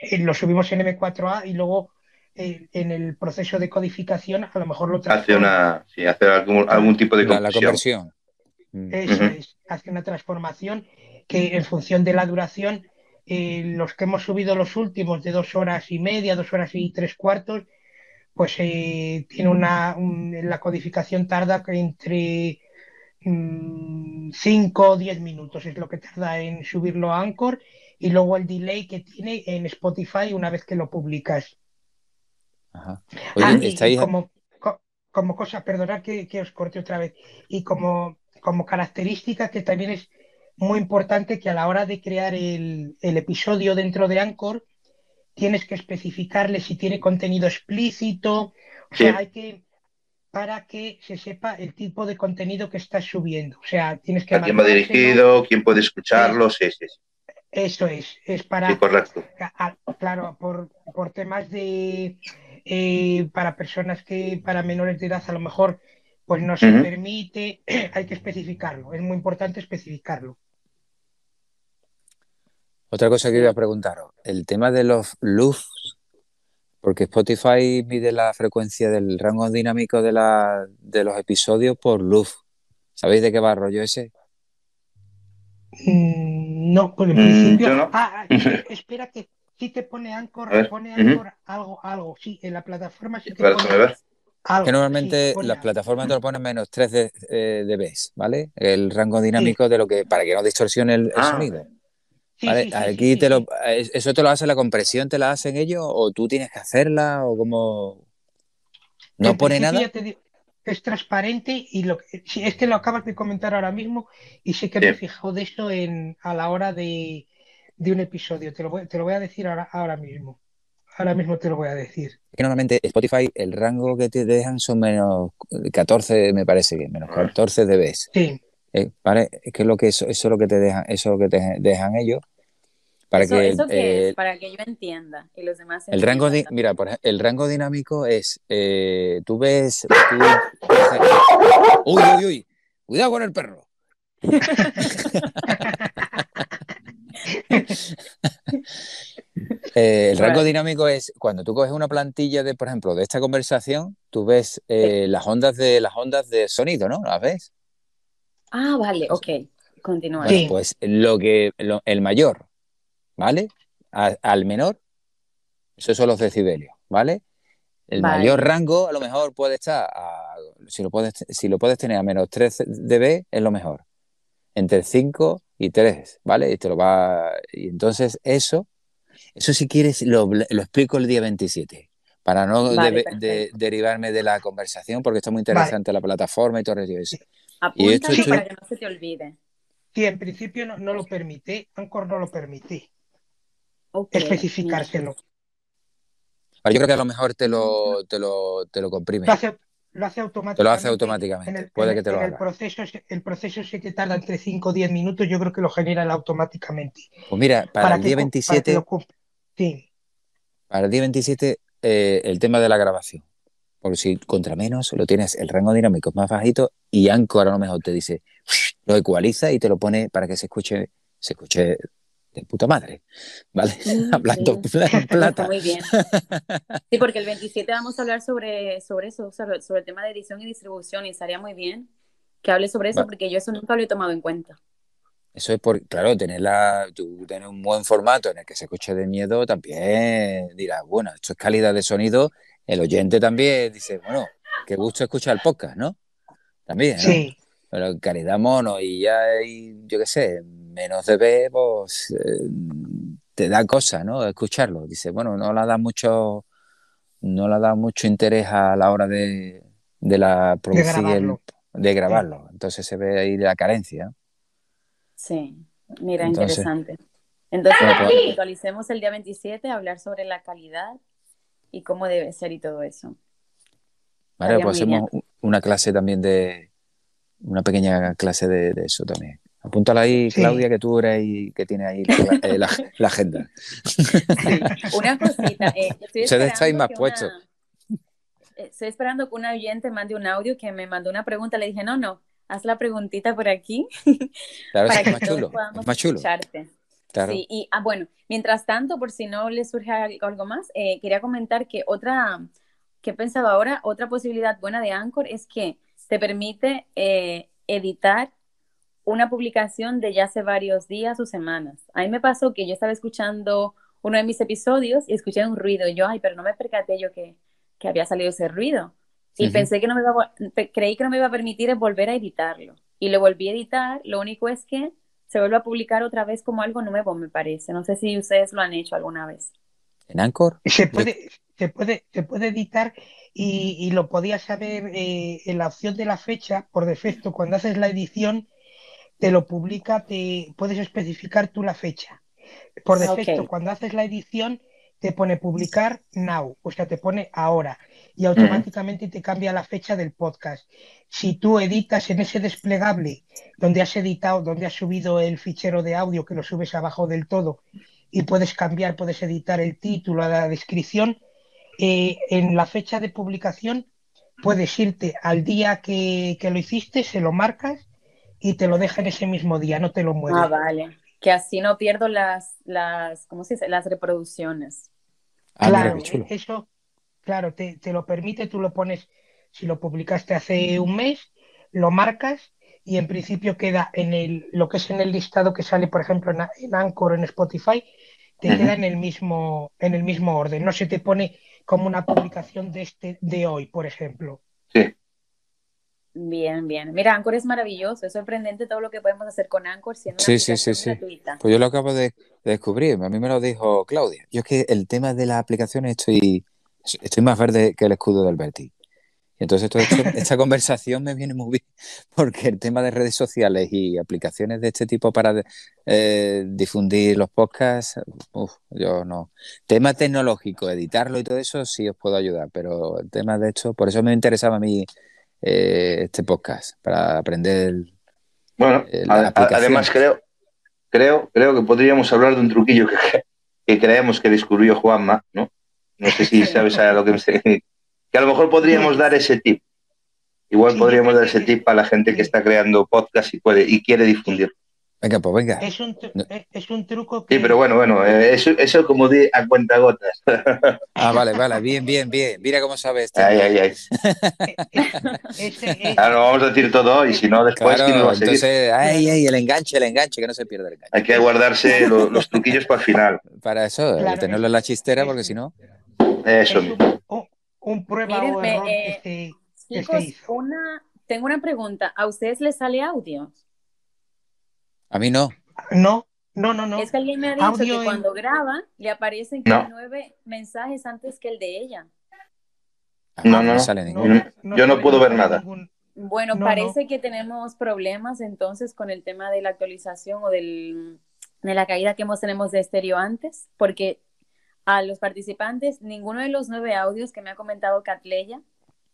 eh, lo subimos en M4A y luego eh, en el proceso de codificación a lo mejor lo hace una sí, hace algún, algún tipo de la, la conversión Mm. Es, hace una transformación que en función de la duración, eh, los que hemos subido los últimos de dos horas y media, dos horas y tres cuartos, pues eh, tiene una, la codificación tarda entre 5 mm, o 10 minutos, es lo que tarda en subirlo a Anchor, y luego el delay que tiene en Spotify una vez que lo publicas. Ajá. Ah, como, como cosa, perdonad que, que, os corte otra vez, y como como característica que también es muy importante que a la hora de crear el, episodio dentro de Anchor tienes que especificarle si tiene contenido explícito, o sea, hay que para que se sepa el tipo de contenido que estás subiendo. O sea, tienes que... ¿A quién va dirigido? ¿Quién puede escucharlo? Sí, sí, Eso es, es para... Sí, correcto. claro, por, por temas de... Eh, para personas que, para menores de edad, a lo mejor pues no se permite, hay que especificarlo, es muy importante especificarlo. Otra cosa que iba a preguntaros, el tema de los loops, porque Spotify mide la frecuencia del rango dinámico de, la, de los episodios por loop. ¿Sabéis de qué va el rollo ese? Mm, no, por el mm, principio. Ah, ah espera que sí te pone Anchor, pone Anchor algo, algo, sí, en la plataforma sí te pone que normalmente las plataformas te lo ponen menos 3 de, eh, dB, ¿vale? El rango dinámico de lo que, para que no distorsione el, ah. sonido. ¿Vale? Aquí te lo, eso te lo hace la compresión, te la hacen ellos, o tú tienes que hacerla, o como no pone nada. es transparente y lo es que lo acabas de comentar ahora mismo y sé que me he fijado de eso en, a la hora de, de un episodio. Te lo voy, te lo voy a decir ahora, ahora mismo. Ahora mismo te lo voy a decir. Que normalmente Spotify, el rango que te dejan son menos 14, me parece que menos 14 dB. Sí. Eh, ¿Vale? Es que es lo que eso, es lo que te dejan, eso es lo que te dejan ellos. Para que, eso es? Para que yo entienda y los demás El rango, mira, por ejemplo, el rango dinámico es, eh, tú ves, uy, uy, uy, cuidado con el perro. Eh, el rango dinámico es cuando tú coges una plantilla de, por ejemplo, de esta conversación, tú ves eh, las ondas de las ondas de sonido, ¿no? ¿Las ves? Ah, vale, ok. Continúa. Pues lo que el mayor, ¿vale? al menor, esos son los decibelios, ¿vale? El mayor rango a lo mejor puede estar, si, lo puedes, si lo puedes tener a menos 3 dB, es lo mejor. Entre 5 y 3, ¿vale? Y te lo va. Y entonces eso, eso si quieres, lo, explico el día 27 para no derivarme de la conversación, porque está muy interesante la plataforma y todo eso. Apúntalo y para que no se te olvide. Sí, en principio no, lo permite, Anchor no lo permite. especificárselo. Yo creo que a lo mejor te lo, te lo, te lo comprime. Lo hace, lo hace automáticamente. Te lo hace automáticamente. Puede que te lo haga. El proceso, el proceso sí que tarda entre 5 o 10 minutos, yo creo que lo genera automáticamente. Pues mira, para, el día 27. Para, sí. para el día 27, eh, el tema de la grabación. Porque si contra menos lo tienes el rango dinámico más bajito y Anchor a lo mejor te dice, lo ecualiza y te lo pone para que se escuche, se escuche de puta madre, ¿vale? Mm, Hablando plata. Muy bien. Sí, porque el 27 vamos a hablar sobre, sobre eso, sobre, el tema de edición y distribución y estaría muy bien que hable sobre eso porque yo eso nunca lo he tomado en cuenta. Eso es por, claro, tener, la, tener un buen formato en el que se escuche de miedo también dirás, bueno, esto es calidad de sonido. El oyente también dice, bueno, qué gusto escuchar el podcast, ¿no? También, ¿no? Sí. Pero calidad mono y ya, hay, yo qué sé, menos de B, pues eh, te da cosa, ¿no? Escucharlo. Dice, bueno, no le da mucho, no le da mucho interés a la hora de, la producción de grabarlo. Entonces se ve ahí la carencia. Sí, mira, interesante. Entonces, pues actualicemos el día 27, hablar sobre la calidad y cómo debe ser y todo eso. Vale, pues hacemos una clase también de, una pequeña clase de eso también. Apúntala ahí, Claudia, que tú eres ahí, que tiene ahí la, agenda. Una cosita. Eh, estoy estáis más puestos. Eh, estoy esperando que un oyente mande un audio que me mandó una pregunta. Le dije, no, no, haz la preguntita por aquí. Claro, para es más chulo. Es más chulo. Claro. Sí, y ah, bueno, mientras tanto, por si no le surge algo más, eh, quería comentar que otra, que pensaba ahora, otra posibilidad buena de Anchor es que te permite eh, editar una publicación de ya hace varios días o semanas. A mí me pasó que yo estaba escuchando uno de mis episodios y escuché un ruido y yo, ay, pero no me percaté yo que, que había salido ese ruido. Y pensé que no me iba a, creí que no me iba a permitir volver a editarlo. Y lo volví a editar, lo único es que se vuelve a publicar otra vez como algo nuevo, me parece. No sé si ustedes lo han hecho alguna vez. ¿En Anchor? Se puede, se puede, se puede editar y, lo podías saber eh, en la opción de la fecha, por defecto, cuando haces la edición, te lo publica, te puedes especificar tú la fecha. Por defecto, cuando haces la edición, te pone publicar now, o sea, te pone ahora y automáticamente te cambia la fecha del podcast. Si tú editas en ese desplegable donde has editado, donde has subido el fichero de audio, que lo subes abajo del todo, y puedes cambiar, puedes editar el título, la descripción, eh, en la fecha de publicación puedes irte al día que, que lo hiciste, se lo marcas y te lo deja en ese mismo día, no te lo mueve. Ah, vale. Que así no pierdo las, las ¿cómo se dice? Las reproducciones. Ah, claro, eso, claro, te, lo permite, tú lo pones, si lo publicaste hace un mes, lo marcas y en principio queda en el, lo que es en el listado que sale, por ejemplo, en, en Anchor o en Spotify, te queda en el mismo, en el mismo orden. No se te pone como una publicación de este, de hoy, por ejemplo. Sí. Bien, bien. Mira, Anchor es maravilloso, es sorprendente todo lo que podemos hacer con Anchor siendo sí, sí, sí, sí. Pues yo lo acabo de, descubrir, a mí me lo dijo Claudia. Yo es que el tema de las aplicaciones estoy, estoy más verde que el escudo del Berti. Entonces esta conversación me viene muy bien, porque el tema de redes sociales y aplicaciones de este tipo para eh, difundir los podcasts, uf, yo no. Tema tecnológico, editarlo y todo eso sí os puedo ayudar, pero el tema de esto, por eso me interesaba a mí eh, este podcast para aprender. Bueno, eh, además creo, creo, creo que podríamos hablar de un truquillo que, que creemos que descubrió Juanma, ¿no? No sé si sabes a lo que me que a lo mejor podríamos dar ese tip. Igual podríamos dar ese tip a la gente que está creando podcast y puede y quiere difundir. Venga, pues venga. Es un, es un truco que... Sí, pero bueno, bueno, eh, eso, eso como di a cuenta gotas. Ah, vale, vale, bien, bien, bien. Mira cómo sabes. Este ay, ay, ay. Ahora lo vamos a decir todo y si no, después claro, no va a seguir? Entonces, ay, ay, el enganche, el enganche, que no se pierda el enganche. Hay que guardarse los, los truquillos para el final. Para eso, claro, tenerlo en la chistera, porque si no... Eso un, un, un, prueba o error eh, que, se, chicos, que se hizo. Una, tengo una pregunta. ¿A ustedes les sale audio? A mí no. No, no, no, no. Es que alguien me ha dicho Audio que cuando graba le aparecen no. nueve mensajes antes que el de ella. No, no, no. sale ninguno. No, yo no puedo ver nada. Ningún... Bueno, parece que tenemos problemas entonces con el tema de la actualización o del, de la caída que hemos tenemos de estéreo antes, porque a los participantes, ninguno de los nueve audios que me ha comentado Catleya,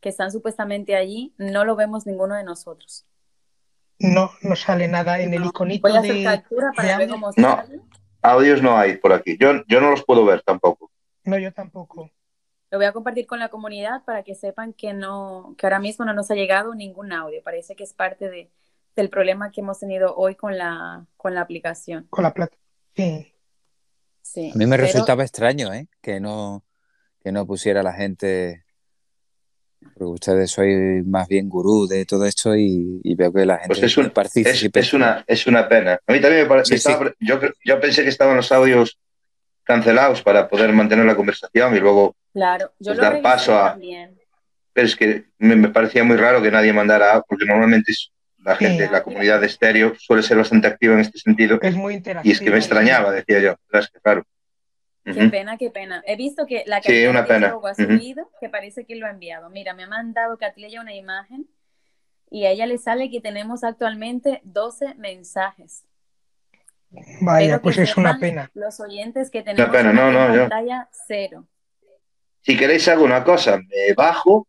que están supuestamente allí, no lo vemos ninguno de nosotros. No, no sale nada en el iconito Voy a hacer de, captura para ver cómo No, audios no hay por aquí. Yo, yo no los puedo ver tampoco. No, yo tampoco. Lo voy a compartir con la comunidad para que sepan que no, que ahora mismo no nos ha llegado ningún audio. Parece que es parte de, del problema que hemos tenido hoy con la, con la aplicación. Con la plata. Sí. Sí. A mí me pero... resultaba extraño, ¿eh? Que no, que no pusiera la gente porque ustedes sois más bien gurú de todo esto y, y veo que la gente pues es, un. Es, es, una, es una pena. A mí también me parece. Sí, estaba, sí. Yo, yo pensé que estaban los audios cancelados para poder mantener la conversación y luego claro, yo pues, dar paso a. También. Pero es que me, me, parecía muy raro que nadie mandara, porque normalmente es la gente, sí. la comunidad de estéreo suele ser bastante activa en este sentido. Es muy interactiva. Y es que me extrañaba, decía yo. Es que, claro. Qué uh -huh. pena, qué pena. He visto que la sí, una pena. ha subido, uh -huh. que parece que lo ha enviado. Mira, me ha mandado Catleya una imagen y a ella le sale que tenemos actualmente 12 mensajes. Vaya, pues es una pena. Los oyentes que tenemos una pena, no, no, en pantalla yo. cero. Si queréis hago una cosa, me bajo,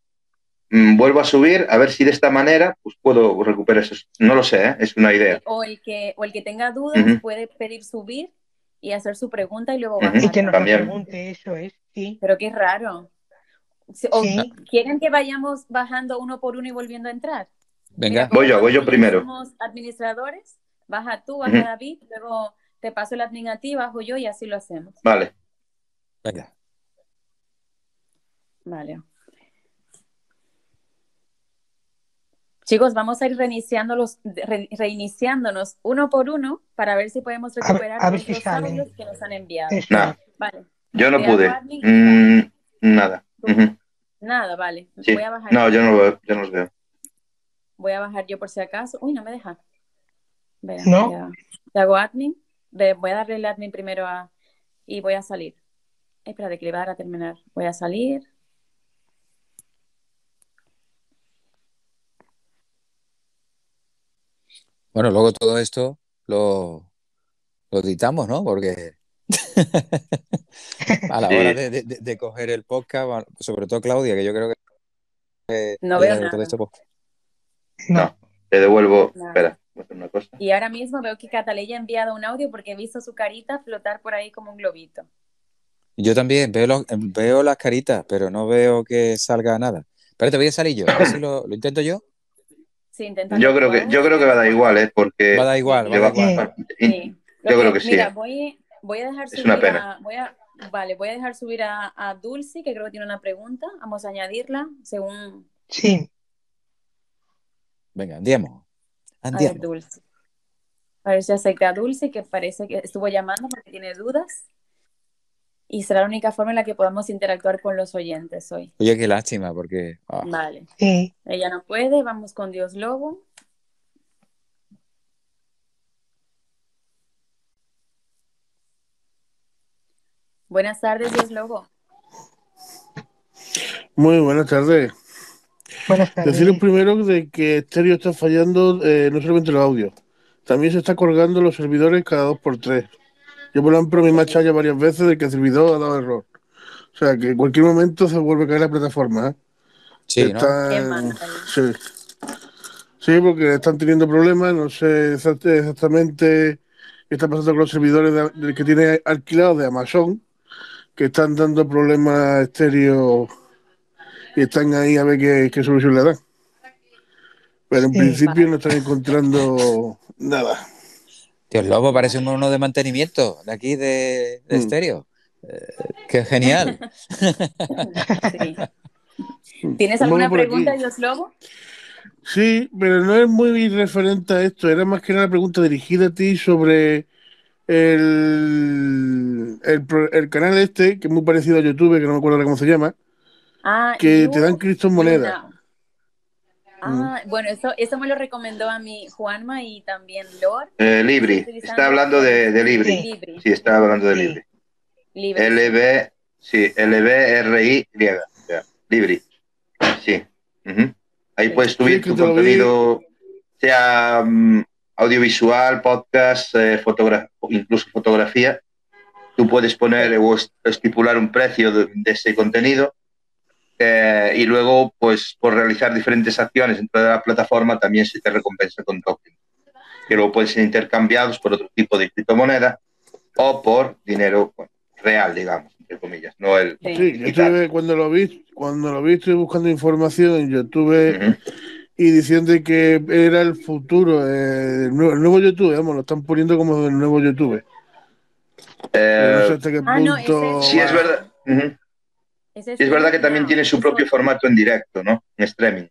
vuelvo a subir, a ver si de esta manera pues puedo recuperar eso. No lo sé, ¿eh? es una idea. O el que, o el que tenga dudas uh -huh. puede pedir subir y hacer su pregunta y luego bajar. Y que nos También. pregunte eso, es, sí. Pero qué raro. ¿O sí. ¿Quieren que vayamos bajando uno por uno y volviendo a entrar? Venga, Mira, voy yo, voy yo primero. Somos administradores, baja tú, baja uh -huh. David, luego te paso el admin a ti, bajo yo y así lo hacemos. Vale. Venga. Vale. Chicos, vamos a ir reiniciando los, re, reiniciándonos uno por uno para ver si podemos recuperar a, a ver los audios que nos han enviado. No. Vale. Yo no pude. Mm, nada. Uh -huh. Nada, vale. Sí. Voy a bajar. No, yo no, lo veo, yo no los veo. Voy a bajar yo por si acaso. Uy, no me deja. Vea, no. Ya. Te hago admin. Voy a darle el admin primero a... y voy a salir. Espérate, que le va a dar a terminar. Voy a salir. Bueno, luego todo esto lo, lo editamos, ¿no? Porque a la hora de, de, de, coger el podcast, sobre todo Claudia, que yo creo que... no veo nada. Este no, te devuelvo... Nada. Espera, voy a hacer una cosa. Y ahora mismo veo que Cataleya ha enviado un audio porque he visto su carita flotar por ahí como un globito. Yo también veo, lo, veo las caritas, pero no veo que salga nada. Pero te voy a salir yo, a ver si lo, lo intento yo. Sí, yo creo que yo creo que va a dar igual, ¿eh? Porque va a dar igual, va a dar igual. Sí. Yo creo que sí. Mira, voy, voy a dejar es subir una pena. A, voy a, vale, voy a dejar subir a, a, Dulce, que creo que tiene una pregunta. Vamos a añadirla según. Sí. Venga, andiamo. andiamo. A ver, Dulce. A ver si acepta a Dulce, que parece que estuvo llamando porque tiene dudas. Y será la única forma en la que podamos interactuar con los oyentes hoy. Oye, qué lástima, porque. Oh. Vale. Sí. Ella no puede, vamos con Dios Lobo. Buenas tardes, Dios Lobo. Muy buenas tardes. Buenas tardes. Deciros primero de que Stereo está fallando eh, no solamente los audios, también se está colgando los servidores cada dos por tres. Yo, por ejemplo, me he machado ya varias veces de que el servidor ha dado error. O sea, que en cualquier momento se vuelve a caer la plataforma. ¿eh? Sí, Está... ¿no? Sí. sí, porque están teniendo problemas. No sé exactamente qué está pasando con los servidores de, de, que tiene alquilados de Amazon, que están dando problemas estéreo y están ahí a ver qué, qué solución le dan. Pero en principio no están encontrando nada. Dios Lobo parece un mono de mantenimiento de aquí de, de mm. estéreo. Eh, qué genial. ¿Tienes alguna pregunta, Dios Lobo? Sí, pero no es muy referente a esto. Era más que una pregunta dirigida a ti sobre el, el, canal este, que es muy parecido a YouTube, que no me acuerdo cómo se llama, ah, que te dan criptomonedas. Ah, bueno, eso, eso me lo recomendó a mí Juanma y también Lord. Eh, Libri, está hablando de, de Libri. Sí. está hablando de Libri. LB, sí, LBRI, Libri. Sí. Ahí puedes subir tu contenido, sea mm, audiovisual, podcast, eh, incluso fotografía. Tú puedes poner o estipular un precio de ese contenido eh, y luego, pues, por realizar diferentes acciones dentro de la plataforma, también se te recompensa con tokens, que luego pueden ser intercambiados por otro tipo de criptomoneda o por dinero real, digamos, entre comillas, no el. Sí, cuando lo vi, cuando lo vi, estoy buscando información en YouTube. Y diciendo que era el futuro, eh, el, nuevo, YouTube, digamos, lo están poniendo como el nuevo YouTube. Eh, no sé hasta qué ah, punto. sí, es verdad. Es, verdad que también tiene su propio formato en directo, ¿no? En streaming.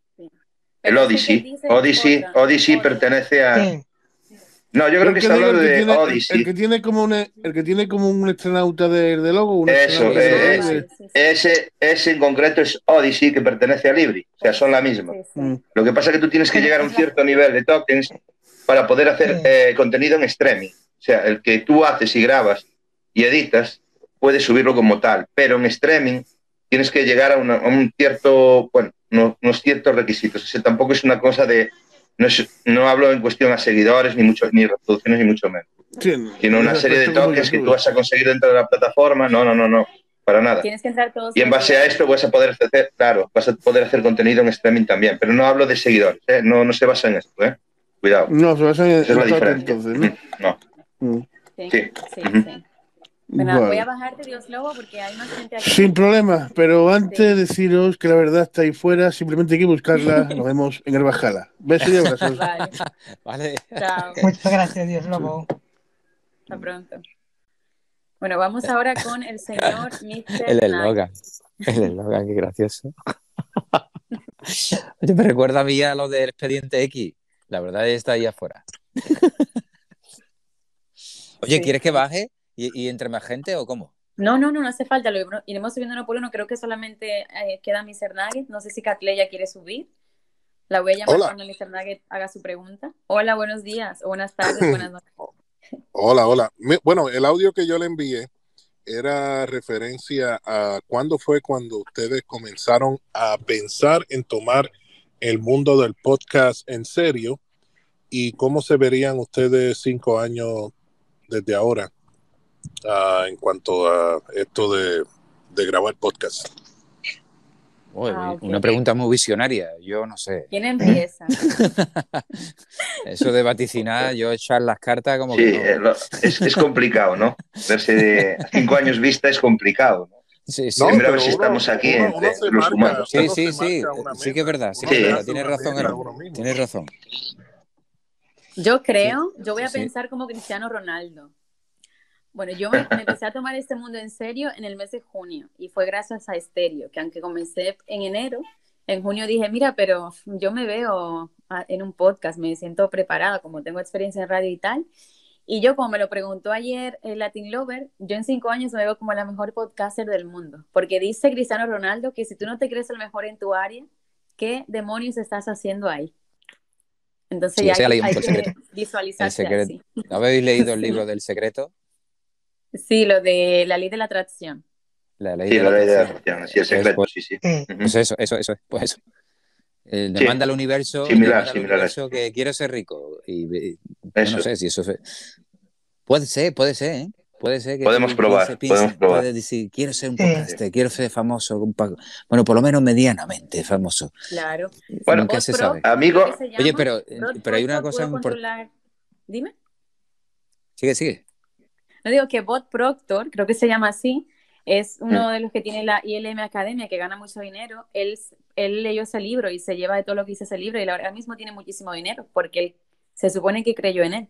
El Odyssey. Odyssey, Odyssey pertenece a. No, yo creo que está hablando de Odyssey. El que tiene como un, el que tiene como un estrenauta de, de logo. Eso, ese, ese en concreto es Odyssey, que pertenece a Libri. O sea, son la misma. Mm. Lo que pasa es que tú tienes que llegar a un cierto nivel de tokens para poder hacer eh, contenido en streaming. O sea, el que tú haces y grabas y editas, puedes subirlo como tal. Pero en streaming tienes que llegar a, un cierto, bueno, unos ciertos requisitos. O sea, tampoco es una cosa de, no, no hablo en cuestión a seguidores, ni mucho, ni reproducciones, ni mucho menos. sino una serie de toques que tú vas a conseguir dentro de la plataforma. No, no, no, no, para nada. Tienes que entrar todos y en base a esto vas a poder hacer, claro, vas a poder hacer contenido en streaming también, pero no hablo de seguidores, ¿eh? no, no se basa en esto, ¿eh? Cuidado. No, se basa en, Esa es la diferencia. ¿no? no. Mm. Sí, sí, sí. Bueno, voy a bajarte Dios Lobo porque hay más gente aquí. Sin problema, pero antes de deciros que la verdad está ahí fuera, simplemente hay que buscarla. Nos vemos en el Bajala. Besos y abrazos. Vale. vale. Chao. Muchas gracias, Dios Lobo. Hasta pronto. Bueno, vamos ahora con el señor Mr. El eslogan. El eslogan, qué gracioso. Oye, me recuerda a mí a lo del expediente X. La verdad está ahí afuera. Oye, ¿quieres que baje? ¿Y, entre más gente o cómo? No, no, no, no hace falta. Lo iremos subiendo uno por uno. Creo que solamente eh, queda Mr. Nugget. No sé si Catleya quiere subir. La voy a llamar cuando Mr. Nugget haga su pregunta. Hola, buenos días, o buenas tardes, buenas noches. Hola, hola. Bueno, el audio que yo le envié era referencia a cuándo fue cuando ustedes comenzaron a pensar en tomar el mundo del podcast en serio y cómo se verían ustedes cinco años desde ahora en cuanto a esto de, grabar podcast? Ah, una pregunta muy visionaria, yo no sé. ¿Quién empieza? Eso de vaticinar, yo echar las cartas como sí, que es, complicado, ¿no? Verse de cinco años vista es complicado, ¿no? Sí, sí. a ver si estamos aquí en los humanos. Sí, sí, sí, sí que es verdad, sí, tienes razón, tienes razón. Yo creo, yo voy a pensar como Cristiano Ronaldo. Bueno, yo me, empecé a tomar este mundo en serio en el mes de junio y fue gracias a Estéreo, que aunque comencé en enero, en junio dije, mira, pero yo me veo en un podcast, me siento preparada, como tengo experiencia en radio y tal. Y yo, como me lo preguntó ayer el Latin Lover, yo en cinco años me veo como la mejor podcaster del mundo, porque dice Cristiano Ronaldo que si tú no te crees el mejor en tu área, ¿qué demonios estás haciendo ahí? Entonces ya hay, que visualizarse así. ¿No habéis leído el libro del secreto? Sí, lo de la ley de la atracción. La ley sí, de la, ley de la atracción, sí, el secreto, pues, sí, sí. Pues eso, eso, eso, pues eso. Eh, demanda al universo, similar, similar universo que quiero ser rico. Y, no sé si eso es... Puede ser, puede ser, ¿eh? Puede ser que podemos probar, podemos probar. Puede decir, quiero ser un podcast, quiero ser famoso, bueno, por lo menos medianamente famoso. Claro. Bueno, ¿qué se sabe? Amigo. Oye, pero, pero hay una cosa importante. Dime. Sigue, sigue. No digo que Bot Proctor, creo que se llama así, es uno mm. de los que tiene la ILM Academia, que gana mucho dinero. Él, él leyó ese libro y se lleva de todo lo que dice ese libro y ahora mismo tiene muchísimo dinero porque él se supone que creyó en él.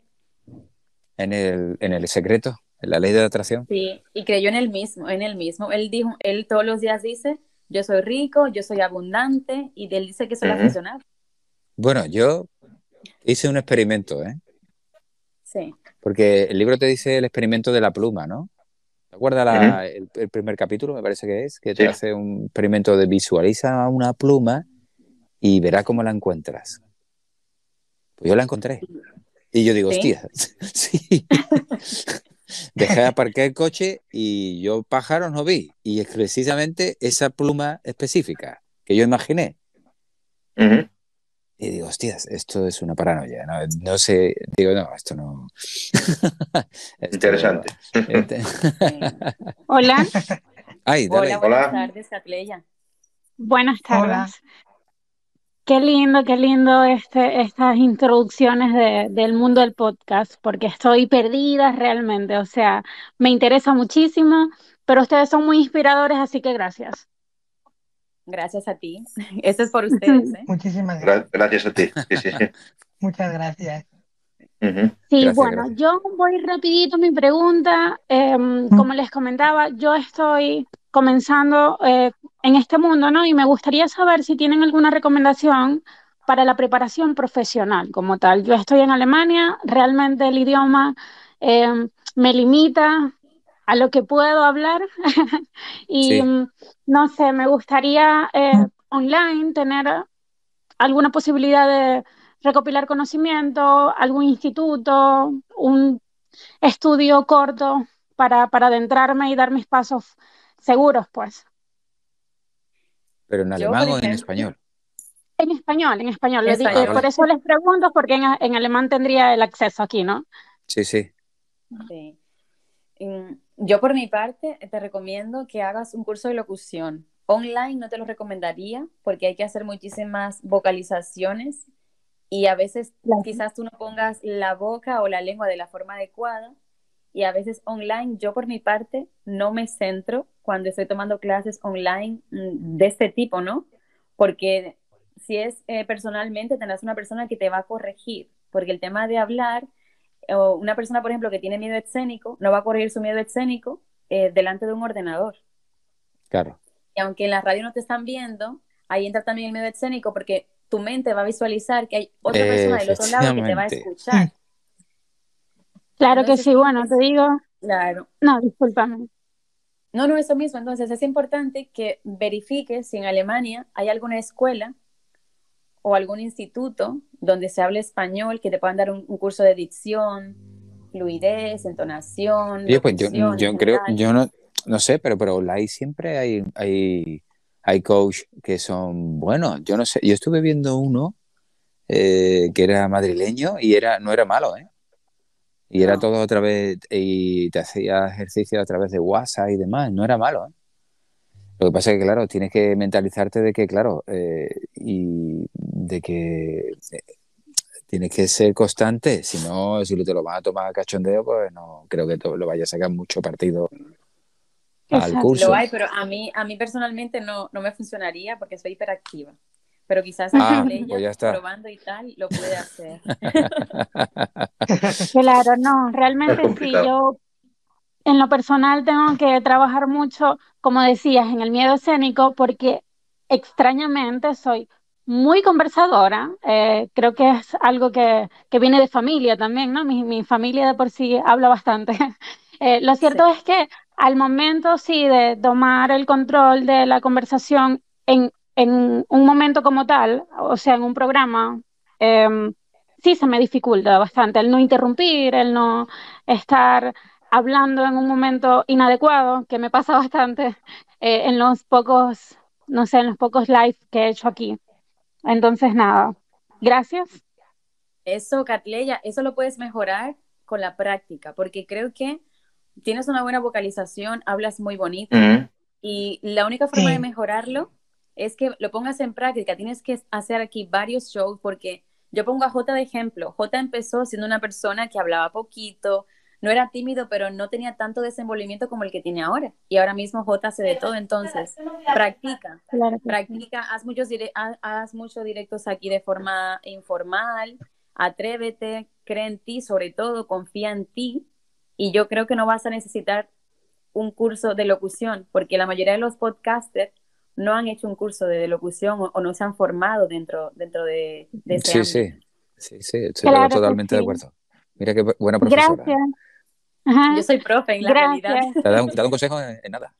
En el, en el secreto, en la ley de atracción. Sí, y creyó en él mismo, en él mismo. Él dijo, él todos los días dice, yo soy rico, yo soy abundante, y él dice que eso le ha funcionado. Bueno, yo hice un experimento, ¿eh? Sí. Porque el libro te dice el experimento de la pluma, ¿no? ¿Te acuerdas el, primer capítulo, me parece que es? Que te hace un experimento de visualiza una pluma y verá cómo la encuentras. Pues yo la encontré. Y yo digo, hostia, sí. Dejé de aparcar el coche y yo pájaros no vi. Y es precisamente esa pluma específica que yo imaginé. Y digo, hostias, esto es una paranoia. No, sé, digo, no, esto no. Interesante. Este Hola. Hola, buenas tardes, Catleya. Buenas tardes. Qué lindo, qué lindo este, estas introducciones del mundo del podcast, porque estoy perdida realmente. O sea, me interesa muchísimo, pero ustedes son muy inspiradores, así que gracias. Gracias a ti. Esto es por ustedes. ¿eh? Muchísimas gracias. Gracias a ti. Muchas gracias. Sí, bueno, yo voy rapidito mi pregunta. Em, como les comentaba, yo estoy comenzando eh, en este mundo, ¿no? Y me gustaría saber si tienen alguna recomendación para la preparación profesional como tal. Yo estoy en Alemania, realmente el idioma em, me limita a lo que puedo hablar y mm, no sé, me gustaría eh, online tener alguna posibilidad de recopilar conocimiento, algún instituto, un estudio corto para, para adentrarme y dar mis pasos seguros, pues. ¿Pero en alemán o en español? En español, en español. por eso les pregunto, porque en, en, alemán tendría el acceso aquí, ¿no? Sí, sí. sí. Yo por mi parte te recomiendo que hagas un curso de locución. Online no te lo recomendaría porque hay que hacer muchísimas vocalizaciones y a veces quizás tú no pongas la boca o la lengua de la forma adecuada y a veces online yo por mi parte no me centro cuando estoy tomando clases online mm, de este tipo, ¿no? Porque si es eh, personalmente tendrás una persona que te va a corregir, porque el tema de hablar o una persona, por ejemplo, que tiene miedo escénico, no va a corregir su miedo escénico eh, delante de un ordenador. Claro. Y aunque en la radio no te están viendo, ahí entra también el miedo escénico porque tu mente va a visualizar que hay otra persona del otro lado que te va a escuchar. Claro que sí, bueno, te digo. Claro. No, discúlpame. No, no, eso mismo. Entonces es importante que verifiques si en Alemania hay alguna escuela o algún instituto donde se hable español, que te puedan dar un, curso de dicción, fluidez, entonación. pues yo, yo creo, yo no, no sé, pero, pero online siempre hay, hay, hay coach que son buenos. Yo no sé, yo estuve viendo uno eh, que era madrileño y era, no era malo, ¿eh? Y era todo a través, y te hacía ejercicio a través de WhatsApp y demás, no era malo, ¿eh? Lo que pasa es que, claro, tienes que mentalizarte de que, claro, eh, y de que eh, tienes que ser constante, si no, si te lo vas a tomar a cachondeo, pues no creo que lo vayas a sacar mucho partido al curso. Lo hay, pero a mí, a mí personalmente no, no me funcionaría porque soy hiperactiva. Pero quizás ah, pues probando y tal, lo puede hacer. claro, no, realmente sí, yo en lo personal tengo que trabajar mucho, como decías, en el miedo escénico, porque extrañamente soy muy conversadora. Eh, creo que es algo que, que, viene de familia también, ¿no? Mi, mi familia de por sí habla bastante. Eh, lo cierto es que al momento, sí, de tomar el control de la conversación en, en un momento como tal, o sea, en un programa, em, sí se me dificulta bastante el no interrumpir, el no estar hablando en un momento inadecuado, que me pasa bastante eh, en los pocos, no sé, en los pocos live que he hecho aquí. Entonces, nada, gracias. Eso, Catleya, eso lo puedes mejorar con la práctica, porque creo que tienes una buena vocalización, hablas muy bonito, y la única forma de mejorarlo es que lo pongas en práctica. Tienes que hacer aquí varios shows, porque yo pongo a J de ejemplo. J empezó siendo una persona que hablaba poquito, no era tímido, pero no tenía tanto desenvolvimiento como el que tiene ahora. Y ahora mismo J hace de todo, entonces practica, practica, haz muchos, haz muchos directos aquí de forma informal, atrévete, cree en ti, sobre todo, confía en ti. Y yo creo que no vas a necesitar un curso de locución, porque la mayoría de los podcasters no han hecho un curso de locución o, no se han formado dentro, dentro de, ese sí, Sí, sí, sí, estoy totalmente de acuerdo. Mira qué buena profesora. Gracias. Yo soy profe en la realidad. Te da un, un consejo en, nada.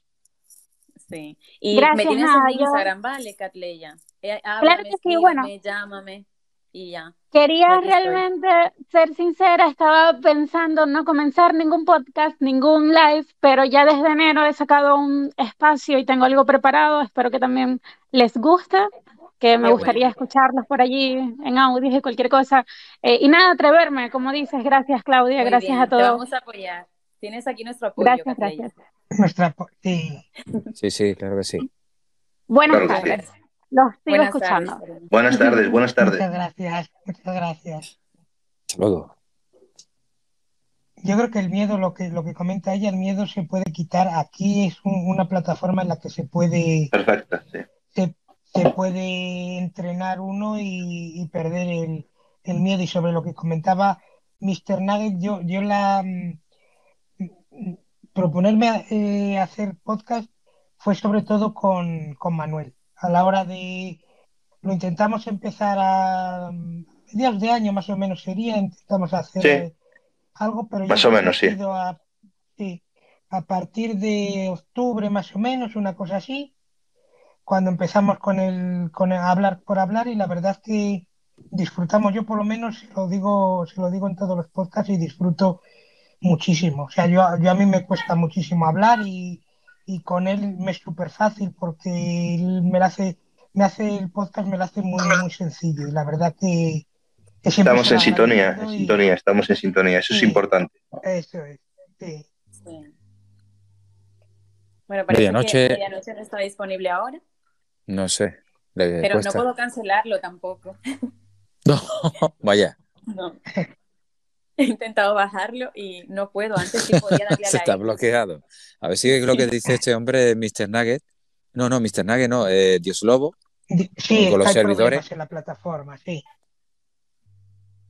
Sí. Y me tienes en Instagram, vale, Catleya. Eh, claro que sí, bueno. Llámame y ya. Quería realmente ser sincera, estaba pensando no comenzar ningún podcast, ningún live, pero ya desde enero he sacado un espacio y tengo algo preparado, espero que también les guste que me gustaría escucharlos por allí en audio y cualquier cosa. Eh, y nada, atreverme, como dices, gracias Claudia, gracias a todos. Te vamos a apoyar. Tienes aquí nuestro apoyo. Gracias, gracias. Nuestra sí. sí, sí, claro que sí. Buenas tardes. Los sigo escuchando. Buenas tardes, buenas tardes. Muchas gracias, muchas gracias. Hasta luego. Yo creo que el miedo, lo que, lo que comenta ella, el miedo se puede quitar. Aquí es una plataforma en la que se puede. Perfecto, sí se puede entrenar uno y, perder el, miedo. Y sobre lo que comentaba Mr. Nugget, yo, yo la mm, proponerme eh, hacer podcast fue sobre todo con, Manuel. A la hora de lo intentamos empezar a mediados de año más o menos sería, intentamos hacer algo, pero más o menos sí. a partir de octubre más o menos, una cosa así, cuando empezamos con el, con hablar por hablar y la verdad es que disfrutamos, yo por lo menos se lo digo, se lo digo en todos los podcasts y disfruto muchísimo. O sea, yo, yo a mí me cuesta muchísimo hablar y, con él me es súper fácil porque él me hace, me hace el podcast, me lo hace muy, muy sencillo y la verdad que... estamos en sintonía, en sintonía, estamos en sintonía, eso es importante. Eso es, sí. Bueno, parece que medianoche no está disponible ahora. No sé. Pero no puedo cancelarlo tampoco. No, vaya. No. He intentado bajarlo y no puedo. Antes sí podía darle a Se está bloqueado. A ver si es lo que dice este hombre, Mr. Nugget. No, no, Mr. Nugget no, eh, Dios Lobo. Sí, con los servidores. En la plataforma, sí.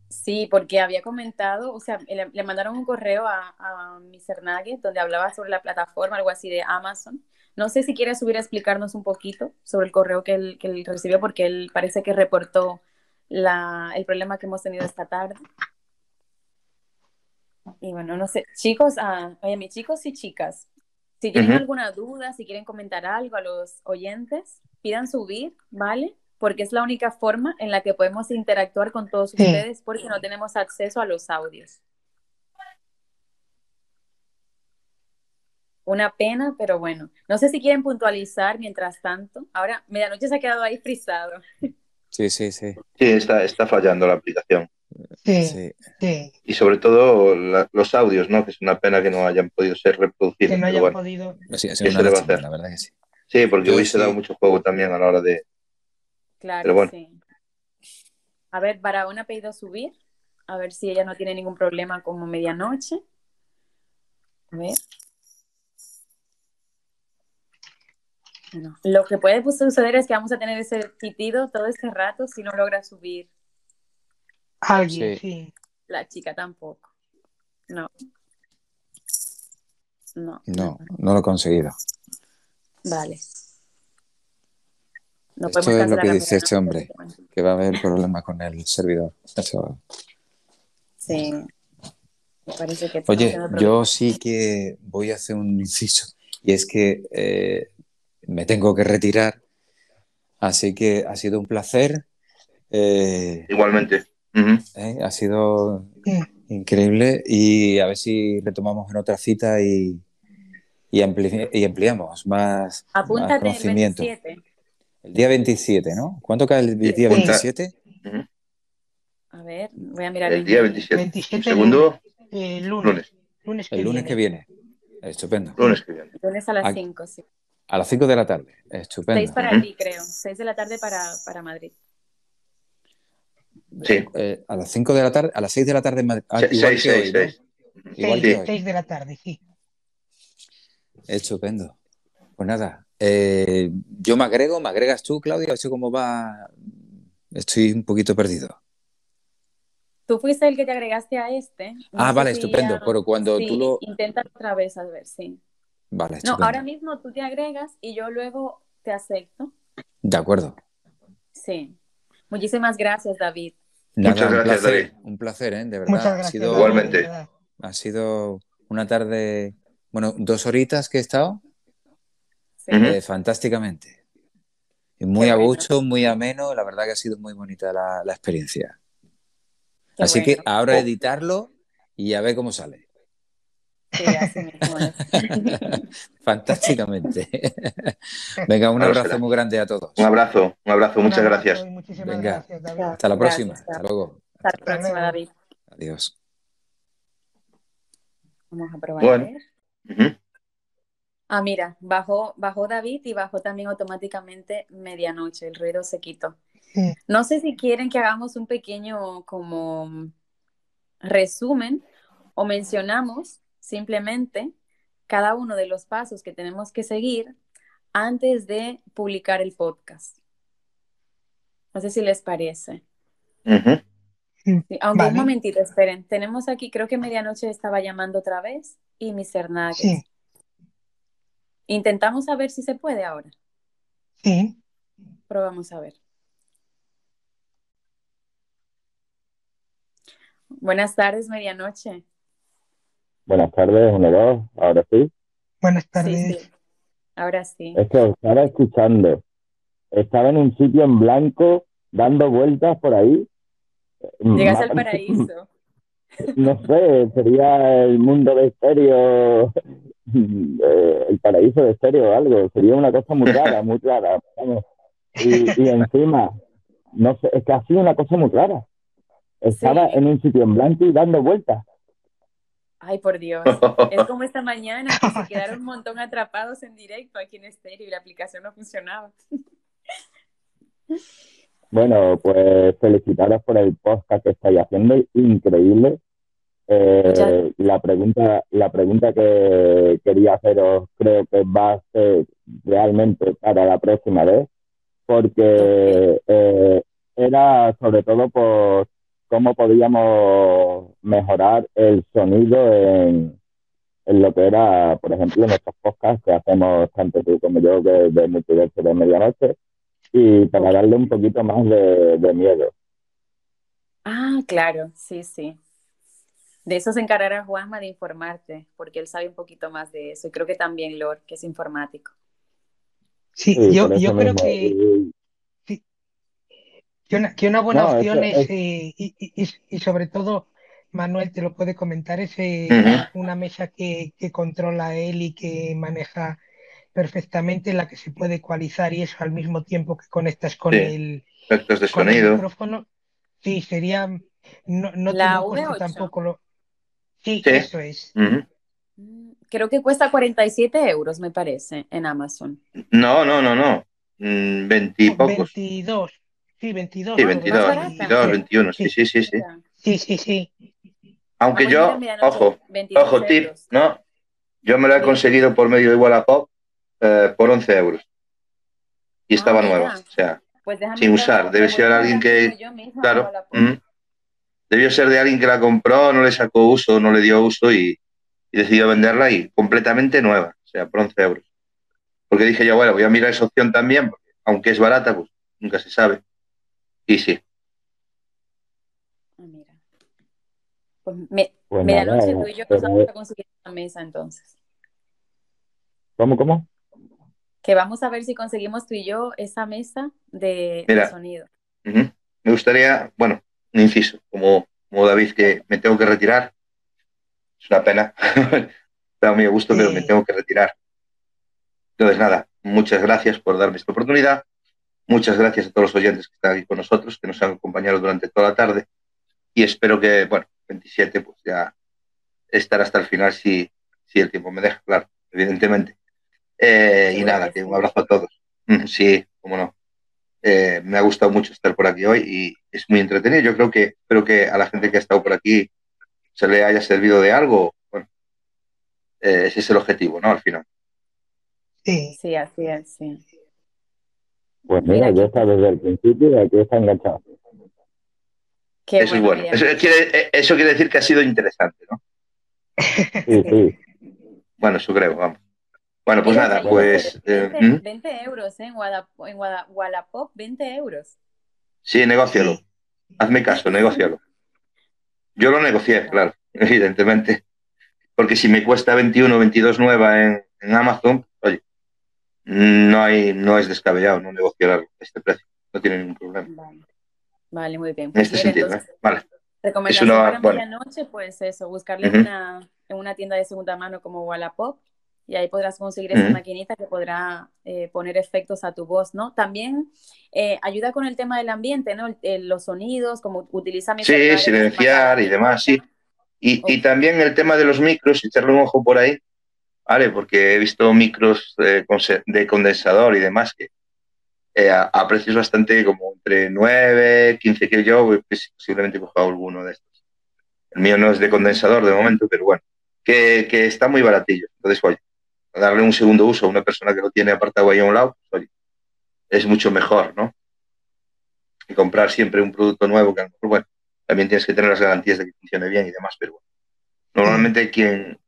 Sí, porque había comentado, o sea, le, mandaron un correo a, a Mr. Nugget donde hablaba sobre la plataforma, algo así de Amazon, no sé si quiere subir a explicarnos un poquito sobre el correo que él, que él recibió, porque él parece que reportó la, el problema que hemos tenido esta tarde. Y bueno, no sé, chicos, ah, oye, mis chicos y chicas, si tienen alguna duda, si quieren comentar algo a los oyentes, pidan subir, ¿vale? Porque es la única forma en la que podemos interactuar con todos ustedes porque no tenemos acceso a los audios. Una pena, pero bueno. No sé si quieren puntualizar mientras tanto. Ahora, medianoche se ha quedado ahí frisado. Sí, sí, sí. Sí, está, está fallando la aplicación. Sí, sí. Y sobre todo los audios, ¿no? Que es una pena que no hayan podido ser reproducidos. Que no hayan podido. Sí, una la verdad que sí. Sí, porque hubiese dado mucho juego también a la hora de. Claro, sí. A ver, Barahona ha pedido subir. A ver si ella no tiene ningún problema como medianoche. A ver. Lo que puede suceder es que vamos a tener ese pitido todo este rato si no logra subir. Alguien, sí. La chica tampoco. No. No. No, no lo he conseguido. Vale. No Esto es lo que dice este hombre, que va a haber problemas con el servidor. Sí. Me parece que Oye, yo sí que voy a hacer un inciso. Y es que eh, me tengo que retirar. Así que ha sido un placer. Eh, Igualmente. Eh, ha sido increíble y a ver si retomamos en otra cita y, y, ampliamos más, conocimiento. El, 27. el día 27, ¿no? ¿Cuánto cae el día 27? A ver, voy a mirar el, día 27. segundo, lunes. lunes. el lunes que viene. Estupendo. Lunes que viene. Lunes a las 5, sí. A las 5 de la tarde. Estupendo. 6 para ti, creo. 6 de la tarde para, para Madrid. Sí. Eh, a las 5 de la tarde, a las 6 de la tarde en Madrid. Ah, 6, 6, 6. Igual que 6 de la tarde, sí. Estupendo. Pues nada, eh, yo me agrego, me agregas tú, Claudia, ¿eso cómo va? Estoy un poquito perdido. Tú fuiste el que te agregaste a este. ah, vale, estupendo. Pero cuando tú lo. Intenta otra vez a ver, sí. Vale. No, ahora mismo tú te agregas y yo luego te acepto. De acuerdo. Sí. Muchísimas gracias, David. Muchas gracias, David. Un placer, ¿eh? De verdad. Ha sido, Igualmente. Ha sido una tarde, bueno, dos horitas que he estado. Eh, fantásticamente. Y muy a gusto, muy ameno. La verdad que ha sido muy bonita la, experiencia. Así que ahora oh. editarlo y a ver cómo sale. Fantásticamente. Venga, un abrazo muy grande a todos. Un abrazo, un abrazo, muchas gracias. Venga, hasta la próxima. Hasta luego. Hasta la próxima, David. Adiós. Vamos a probar. Bueno. Ah, mira, bajó, bajó David y bajó también automáticamente medianoche, el ruido se quitó. No sé si quieren que hagamos un pequeño como resumen o mencionamos simplemente cada uno de los pasos que tenemos que seguir antes de publicar el podcast. No sé si les parece. aunque un momentito, esperen. Tenemos aquí, creo que medianoche estaba llamando otra vez y mi Hernández. Sí. Intentamos a ver si se puede ahora. Sí. Probamos a ver. Buenas tardes, medianoche. Buenas tardes, uno, dos, ahora sí. Buenas tardes. Ahora sí. Es que estaba escuchando. Estaba en un sitio en blanco, dando vueltas por ahí. Llegas al paraíso. No sé, sería el mundo de estéreo, eh, el paraíso de estéreo o algo. Sería una cosa muy rara, muy rara. Y, y encima, no sé, es que ha sido una cosa muy rara. Estaba en un sitio en blanco y dando vueltas. Ay, por Dios. Es como esta mañana que se quedaron un montón atrapados en directo aquí en estéreo y la aplicación no funcionaba. Bueno, pues felicitaros por el podcast que estáis haciendo, increíble. Eh, la pregunta, la pregunta que quería haceros creo que va a ser realmente para la próxima vez, porque eh, era sobre todo por cómo podíamos mejorar el sonido en, en lo que era, por ejemplo, nuestros podcasts que hacemos tanto tú como yo de, de multiverso de medianoche y para darle un poquito más de, miedo. Ah, claro, sí, sí. De eso se encargará Juanma de informarte, porque él sabe un poquito más de eso. Y creo que también Lord, que es informático. Sí, yo, yo creo que, que una, buena opción es, eh, y, sobre todo, Manuel te lo puede comentar, es eh, una mesa que, controla él y que maneja perfectamente, la que se puede ecualizar y eso al mismo tiempo que conectas con, el, de sonido. micrófono. Sí, sería, no, no la tampoco lo... Sí, eso es. Mm, creo que cuesta 47 euros, me parece, en Amazon. No, no, no, no. 20 mm, y pocos. 22. Sí, 22. Sí, 22, 22, 21, sí, sí, sí, sí. Sí, sí, sí. Aunque yo, ojo, ojo, tip, ¿no? Yo me lo he conseguido por medio de Wallapop eh, por 11 euros. Y ah, estaba nueva, o sea, pues sin usar. Debe ser alguien que, claro, debió ser de alguien que la compró, no le sacó uso, no le dio uso y, y decidió venderla y completamente nueva, o sea, por 11 euros. Porque dije yo, bueno, voy a mirar esa opción también, porque aunque es barata, pues nunca se sabe. Y sí. Ah, mira. Pues, me, pues medianoche tú y yo nos vamos a conseguir una mesa entonces. ¿Cómo, cómo? Que vamos a ver si conseguimos tú y yo esa mesa de, sonido. Me gustaría, bueno, un inciso, como, como David, que me tengo que retirar. Es una pena. Está muy a gusto, pero me tengo que retirar. Entonces, nada, muchas gracias por darme esta oportunidad. Muchas gracias a todos los oyentes que están aquí con nosotros, que nos han acompañado durante toda la tarde. Y espero que, bueno, 27, pues ya estar hasta el final si, si el tiempo me deja, claro, evidentemente. Eh, y nada, que un abrazo a todos. Mm, sí, cómo no. Eh, me ha gustado mucho estar por aquí hoy y es muy entretenido. Yo creo que espero que a la gente que ha estado por aquí se le haya servido de algo. Bueno, eh, ese es el objetivo, ¿no? Al final. Sí, sí, así es, sí. Pues mira, ya está desde el principio y aquí está enganchado. eso es bueno. Eh, eso quiere, decir que ha sido interesante, ¿no? Sí, sí. Bueno, eso creo, vamos. Bueno, pues nada, pues... 20, ¿Mm? euros, ¿eh? En, Wallapop, 20 euros. Sí, negocialo. Hazme caso, negocialo. Yo lo negocié, claro, evidentemente. Porque si me cuesta 21 22 nueva en, en Amazon, oye, no hay, no es descabellado no negociar este precio, no tiene ningún problema. Vale, muy bien. en este sentido, ¿eh? vale. Recomendación para medianoche, pues eso, buscarle una, en una tienda de segunda mano como Wallapop y ahí podrás conseguir esa maquinita que podrá eh, poner efectos a tu voz, ¿no? También eh, ayuda con el tema del ambiente, ¿no? los sonidos, como utiliza mi Sí, silenciar y demás, sí. Y, y, también el tema de los micros, echarle un ojo por ahí, ¿vale? Porque he visto micros de condensador y demás que eh, a, precios bastante como entre 9, 15 que yo, pues, posiblemente he cogido alguno de estos. El mío no es de condensador de momento, pero bueno, que, que está muy baratillo. Entonces, oye, darle un segundo uso a una persona que lo tiene apartado ahí a un lado, pues, oye, es mucho mejor, ¿no? Y comprar siempre un producto nuevo que a lo mejor, bueno, también tienes que tener las garantías de que funcione bien y demás, pero bueno. Normalmente quien,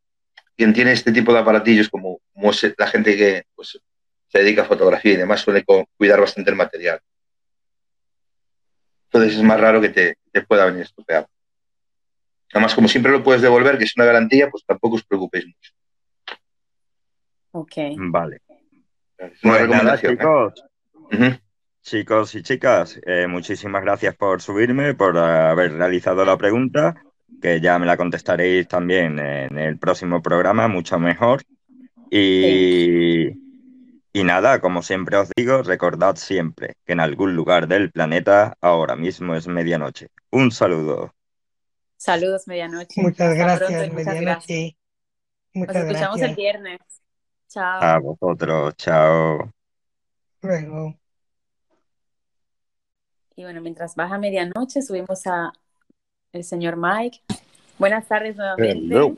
quien tiene este tipo de aparatillos, como, como la gente que pues, se dedica a fotografía y demás, suele cuidar bastante el material. Entonces es más raro que te, te pueda venir estropeado. Además, como siempre lo puedes devolver, que es una garantía, pues tampoco os preocupéis mucho. Ok. Vale. Pues nada, ¿eh? chicos. Chicos y chicas, eh, muchísimas gracias por subirme, por haber realizado la pregunta, que ya me la contestaréis también en el próximo programa, mucho mejor. Y, y nada, como siempre os digo, recordad siempre que en algún lugar del planeta ahora mismo es medianoche. Un saludo. Saludos, medianoche. Muchas gracias, medianoche. Nos escuchamos el viernes. Chao. A vosotros, chao. Luego. Y bueno, mientras baja medianoche, subimos a el señor Mike. Buenas tardes nuevamente. Hello.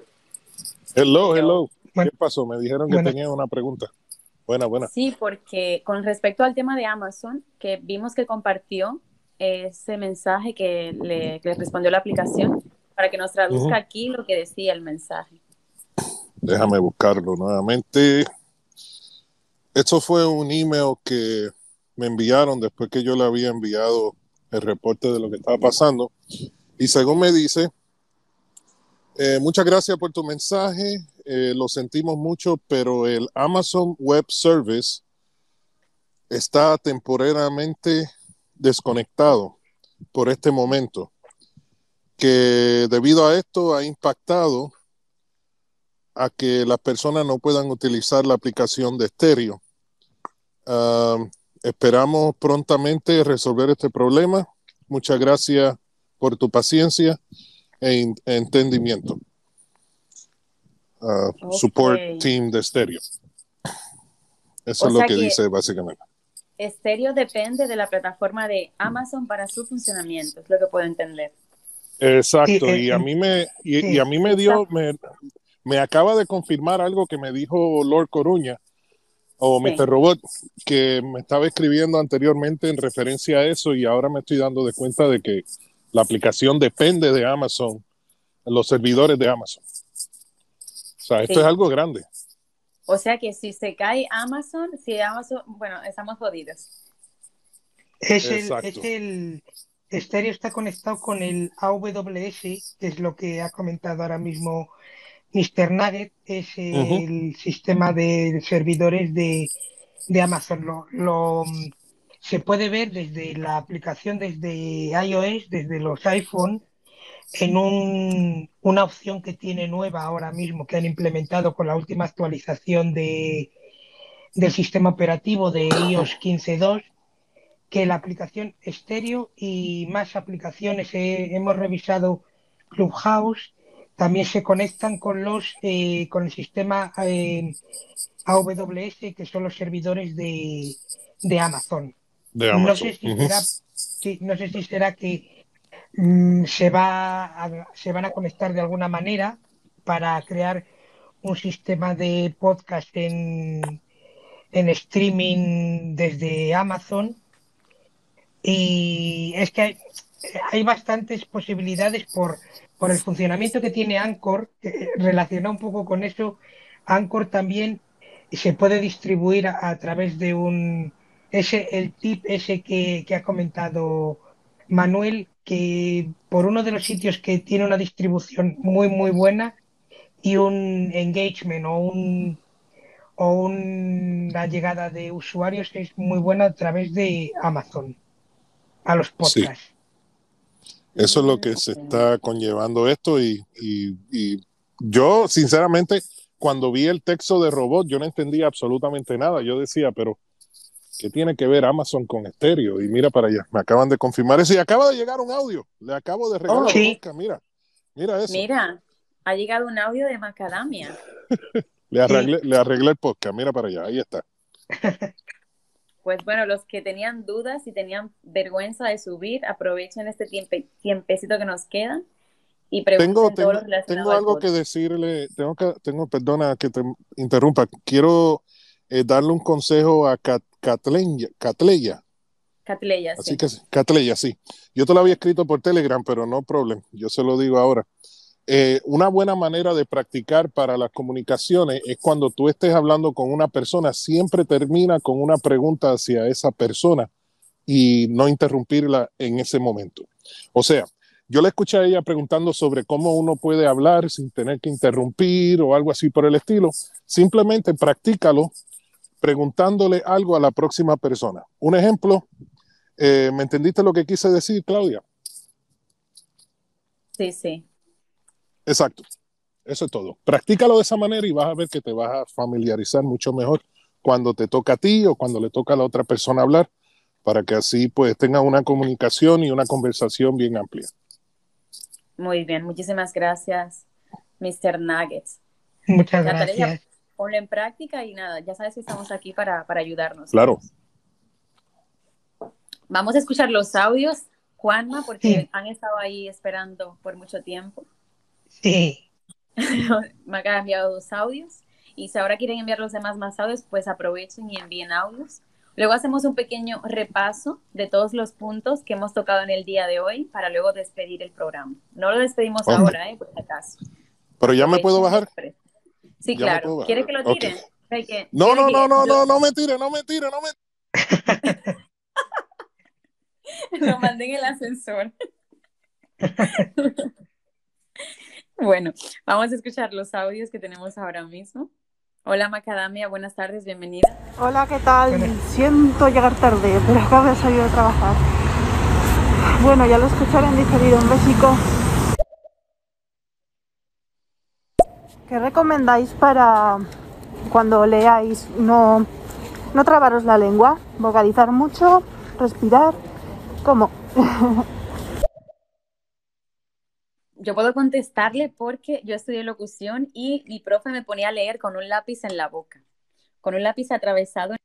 Hello, hello. ¿Qué pasó? Me dijeron que tenía una pregunta. Buena, buena. Sí, porque con respecto al tema de Amazon, que vimos que compartió ese mensaje que le, respondió la aplicación, para que nos traduzca aquí lo que decía el mensaje. Déjame buscarlo nuevamente. Esto fue un email que me enviaron después que yo le había enviado el reporte de lo que estaba pasando. Y según me dice, eh, muchas gracias por tu mensaje. Eh, lo sentimos mucho, pero el Amazon Web Service está temporariamente desconectado por este momento, que debido a esto ha impactado a que las personas no puedan utilizar la aplicación de estéreo. Ah, esperamos prontamente resolver este problema. Muchas gracias por tu paciencia e entendimiento. Ah, support team de estéreo. Eso es lo que, dice básicamente. Estéreo depende de la plataforma de Amazon para su funcionamiento, es lo que puedo entender. Exacto, y a mí me, y a mí me dio, me, me acaba de confirmar algo que me dijo Lord Coruña o Mr. Robot, que me estaba escribiendo anteriormente en referencia a eso y ahora me estoy dando de cuenta de que la aplicación depende de Amazon, los servidores de Amazon. O sea, esto es algo grande. O sea que si se cae Amazon, si Amazon, bueno, estamos jodidos. Es el, es el estéreo está conectado con el AWS, que es lo que ha comentado ahora mismo Mr. Nugget es el sistema de servidores de, Amazon. Lo, se puede ver desde la aplicación desde iOS, desde los iPhone, en un, una opción que tiene nueva ahora mismo, que han implementado con la última actualización de, del sistema operativo de iOS 15.2, que la aplicación estéreo y más aplicaciones hemos revisado Clubhouse también se conectan con los eh, con el sistema eh, AWS, que son los servidores de, Amazon. No sé si será, no sé si será que mm, se, va se van a conectar de alguna manera para crear un sistema de podcast en, en streaming desde Amazon. Y es que hay, bastantes posibilidades por, por el funcionamiento que tiene Anchor, que relaciona un poco con eso. Anchor también se puede distribuir a, través de un ese el tip ese que, que, ha comentado Manuel que por uno de los sitios que tiene una distribución muy muy buena y un engagement o un o una llegada de usuarios es muy buena a través de Amazon a los podcasts. Eso es lo que se está conllevando esto y, yo sinceramente cuando vi el texto de robot yo no entendía absolutamente nada. Yo decía, pero ¿qué tiene que ver Amazon con estéreo? Y mira para allá, me acaban de confirmar eso y acaba de llegar un audio. Le acabo de regalar oh, mira, mira eso. Mira, ha llegado un audio de Macadamia. le, arreglé, le arreglé el podcast, mira para allá, ahí está. Pues bueno, los que tenían dudas y tenían vergüenza de subir, aprovechen este tiempecito que nos queda y pregunten tengo, tengo, tengo algo que decirle, tengo que, tengo, perdona que te interrumpa, quiero eh, darle un consejo a Catleya. Catleya, Así que Catleya, sí. Yo te lo había escrito por Telegram, pero no problem, yo se lo digo ahora. Eh, una buena manera de practicar para las comunicaciones es cuando tú estés hablando con una persona, siempre termina con una pregunta hacia esa persona y no interrumpirla en ese momento. O sea, yo le escuché a ella preguntando sobre cómo uno puede hablar sin tener que interrumpir o algo así por el estilo. Simplemente practícalo preguntándole algo a la próxima persona. Un ejemplo, eh, ¿me entendiste lo que quise decir, Claudia? Sí, sí. Exacto. Eso es todo. Practícalo de esa manera y vas a ver que te vas a familiarizar mucho mejor cuando te toca a ti o cuando le toca a la otra persona hablar, para que así pues tenga una comunicación y una conversación bien amplia. Muy bien, muchísimas gracias, Mr. Nuggets. Muchas gracias. Ponlo en práctica y nada, ya sabes que estamos aquí para, ayudarnos. Claro. Vamos a escuchar los audios, Juanma, porque han estado ahí esperando por mucho tiempo. Sí. Me acaba enviado dos audios. Y si ahora quieren enviar los demás más audios, pues aprovechen y envíen audios. Luego hacemos un pequeño repaso de todos los puntos que hemos tocado en el día de hoy para luego despedir el programa. No lo despedimos ahora, ¿eh? Por si acaso. Pero ya me puedo bajar. Sí, claro. ¿Quiere que lo tire? No, no, no, no, no, no me tire, no me tire, no me. lo mandé en el ascensor. Bueno, vamos a escuchar los audios que tenemos ahora mismo. Hola Macadamia, buenas tardes, bienvenida. Hola, ¿qué tal? Siento llegar tarde, pero acabo de salir a trabajar. Bueno, ya lo escucharé en diferido, un besico. ¿Qué recomendáis para cuando leáis no, no trabaros la lengua? ¿Vocalizar mucho? ¿Respirar? ¿Cómo? yo puedo contestarle porque yo estudié locución y mi profe me ponía a leer con un lápiz en la boca, con un lápiz atravesado.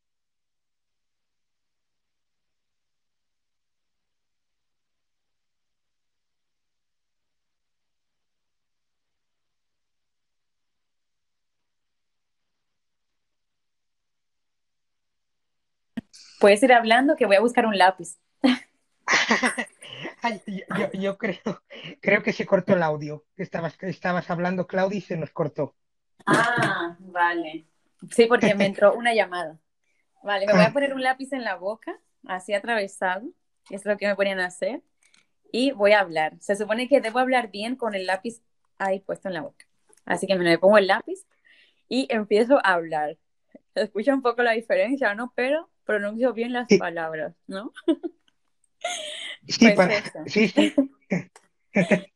Puedes ir hablando que voy a buscar un lápiz. yo, creo, creo que se cortó el audio. Estabas, estabas hablando, Claudia, y se nos cortó. Ah, vale. Sí, porque me entró una llamada. Vale, me voy a poner un lápiz en la boca, así atravesado, es lo que me ponían a hacer, y voy a hablar. Se supone que debo hablar bien con el lápiz ahí puesto en la boca. Así que me pongo el lápiz y empiezo a hablar. Se escucha un poco la diferencia, ¿no? Pero pronuncio bien las palabras, ¿no? Sí, pues,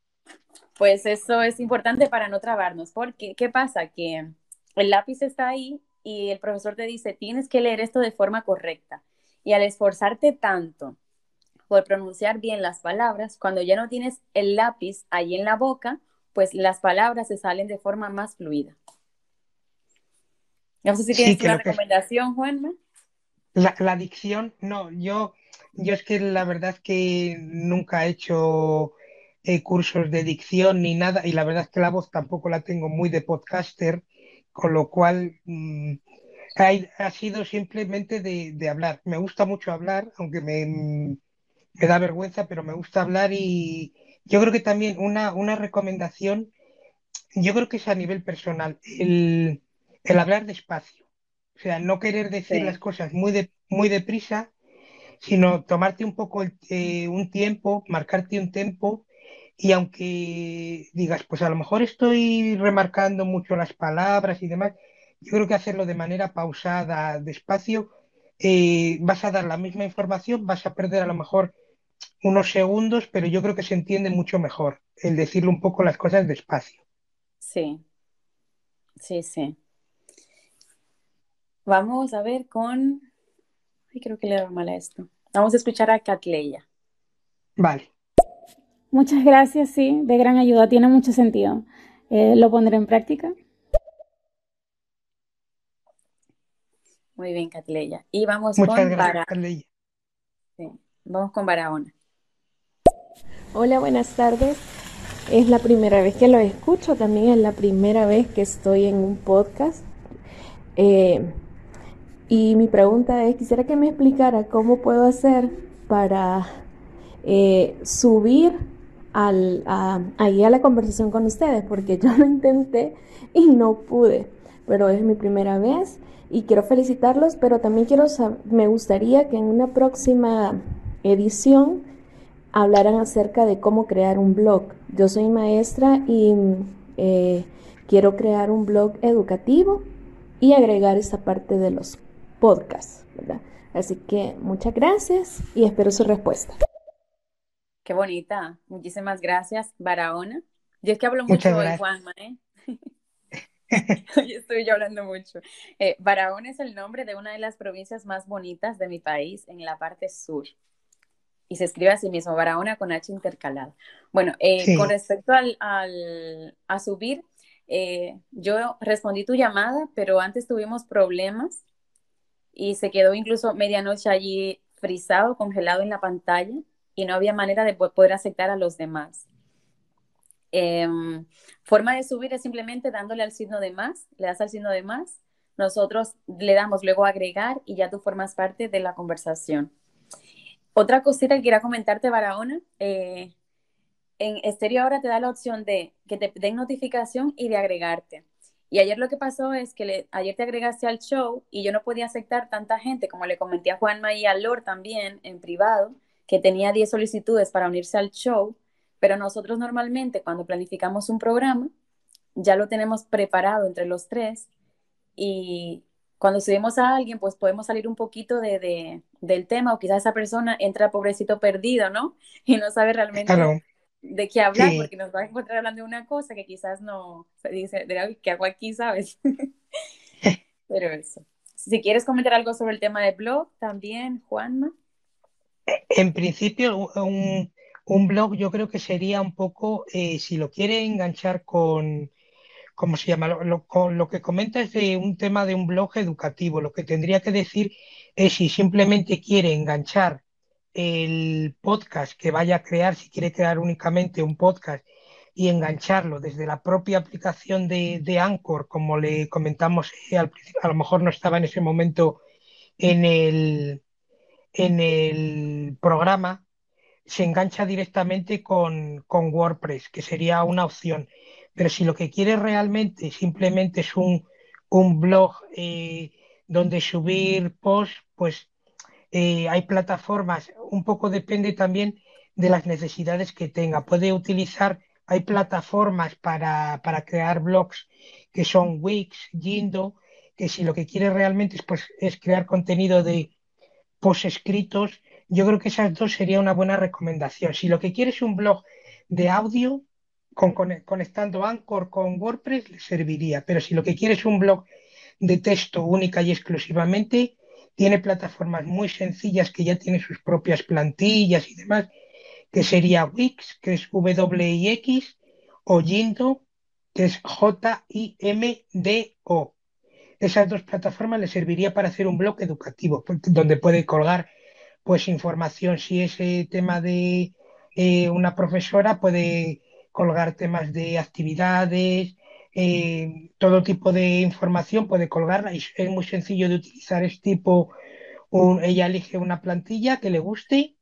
pues eso es importante para no trabarnos, porque ¿qué pasa? Que el lápiz está ahí y el profesor te dice, tienes que leer esto de forma correcta. Y al esforzarte tanto por pronunciar bien las palabras, cuando ya no tienes el lápiz ahí en la boca, pues las palabras se salen de forma más fluida. No sé si tienes una recomendación, Juanma. La, la, dicción, no, yo yo es que la verdad que nunca he hecho eh, cursos de dicción ni nada, y la verdad es que la voz tampoco la tengo muy de podcaster, con lo cual mm, ha, sido simplemente de, hablar. Me gusta mucho hablar, aunque me, me, da vergüenza, pero me gusta hablar y yo creo que también una, una recomendación, yo creo que es a nivel personal, el, el hablar despacio. O sea, no querer decir las cosas muy, de, muy deprisa, sino tomarte un poco eh, un tiempo, marcarte un tiempo y aunque digas, pues a lo mejor estoy remarcando mucho las palabras y demás, yo creo que hacerlo de manera pausada, despacio, eh, vas a dar la misma información, vas a perder a lo mejor unos segundos, pero yo creo que se entiende mucho mejor el decirle un poco las cosas despacio. Sí, sí, sí. Vamos a ver con... Ay, creo que le da mal a esto. Vamos a escuchar a Catleya. Vale. Muchas gracias, sí, de gran ayuda, tiene mucho sentido. Eh, ¿Lo pondré en práctica? Muy bien, Catleya. Y vamos con Barahona. Sí, vamos con Barahona. Hola, buenas tardes. Es la primera vez que lo escucho, también es la primera vez que estoy en un podcast. Eh, y mi pregunta es, quisiera que me explicara cómo puedo hacer para eh, subir al, a, la conversación con ustedes, porque yo lo intenté y no pude, pero es mi primera vez y quiero felicitarlos, pero también quiero me gustaría que en una próxima edición hablaran acerca de cómo crear un blog. Yo soy maestra y eh, quiero crear un blog educativo y agregar esa parte de los podcasts, ¿verdad? Así que muchas gracias y espero su respuesta. Qué bonita. Muchísimas gracias, Barahona. Yo es que hablo mucho hoy, Juanma, ¿eh? Hoy estoy yo hablando mucho. Eh, Barahona es el nombre de una de las provincias más bonitas de mi país en la parte sur. Y se escribe así mismo, Barahona con H intercalada. Bueno, eh, con respecto al, a subir, eh, yo respondí tu llamada, pero antes tuvimos problemas y se quedó incluso medianoche allí frisado, congelado en la pantalla y no había manera de poder aceptar a los demás. Em, forma de subir es simplemente dándole al signo de más, le das al signo de más, nosotros le damos luego agregar y ya tú formas parte de la conversación. Otra cosita que quería comentarte, Barahona, eh, en Estéreo ahora te da la opción de que te den notificación y de agregarte. Y ayer lo que pasó es que ayer te agregaste al show y yo no podía aceptar tanta gente, como le comenté a Juanma y a Lord también en privado, que tenía 10 solicitudes para unirse al show, pero nosotros normalmente cuando planificamos un programa, ya lo tenemos preparado entre los tres y cuando subimos a alguien, pues podemos salir un poquito de, del tema o quizás esa persona entra pobrecito perdido, ¿no? Y no sabe realmente de qué hablar porque nos va a encontrar hablando de una cosa que quizás no se dice, ¿qué hago aquí, sabes? Pero eso. Si quieres comentar algo sobre el tema de blog, también, Juanma. En principio, un, blog yo creo que sería un poco, eh, si lo quiere enganchar con, ¿cómo se llama? Lo, lo que comenta es de un tema de un blog educativo. Lo que tendría que decir es si simplemente quiere enganchar el podcast que vaya a crear, si quiere crear únicamente un podcast y engancharlo desde la propia aplicación de, de Anchor, como le comentamos eh, al principio, a lo mejor no estaba en ese momento en el, en el programa se engancha directamente con, WordPress, que sería una opción. Pero si lo que quiere realmente simplemente es un, blog eh, donde subir posts, pues eh, hay plataformas, un poco depende también de las necesidades que tenga. Puede utilizar, hay plataformas para, para crear blogs que son Wix, Jindo, que si lo que quiere realmente es, pues, es crear contenido de post escritos, yo creo que esas dos sería una buena recomendación. Si lo que quieres es un blog de audio, con, conectando Anchor con WordPress, le serviría. Pero si lo que quieres es un blog de texto única y exclusivamente, tiene plataformas muy sencillas que ya tienen sus propias plantillas y demás, que sería Wix, que es W-I-X, o Jindo, que es J-I-M-D-O esas dos plataformas le serviría para hacer un blog educativo, donde puede colgar pues información, si ese tema de eh, una profesora puede colgar temas de actividades, eh, todo tipo de información puede colgarla y es muy sencillo de utilizar. Es tipo, ella elige una plantilla que le guste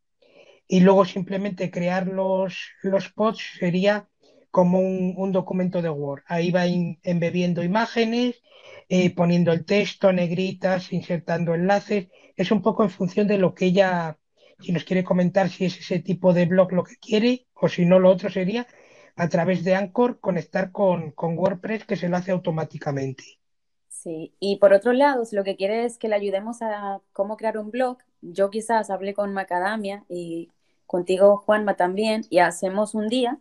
y luego simplemente crear los, los pods sería como un, documento de Word. Ahí va embebiendo imágenes, eh, poniendo el texto, negritas, insertando enlaces. Es un poco en función de lo que ella, si nos quiere comentar si es ese tipo de blog lo que quiere o si no lo otro sería a través de Anchor conectar con, con WordPress que se lo hace automáticamente. Sí, y por otro lado, si lo que quiere es que le ayudemos a cómo crear un blog, yo quizás hablé con Macadamia y contigo, Juanma, también, y hacemos un día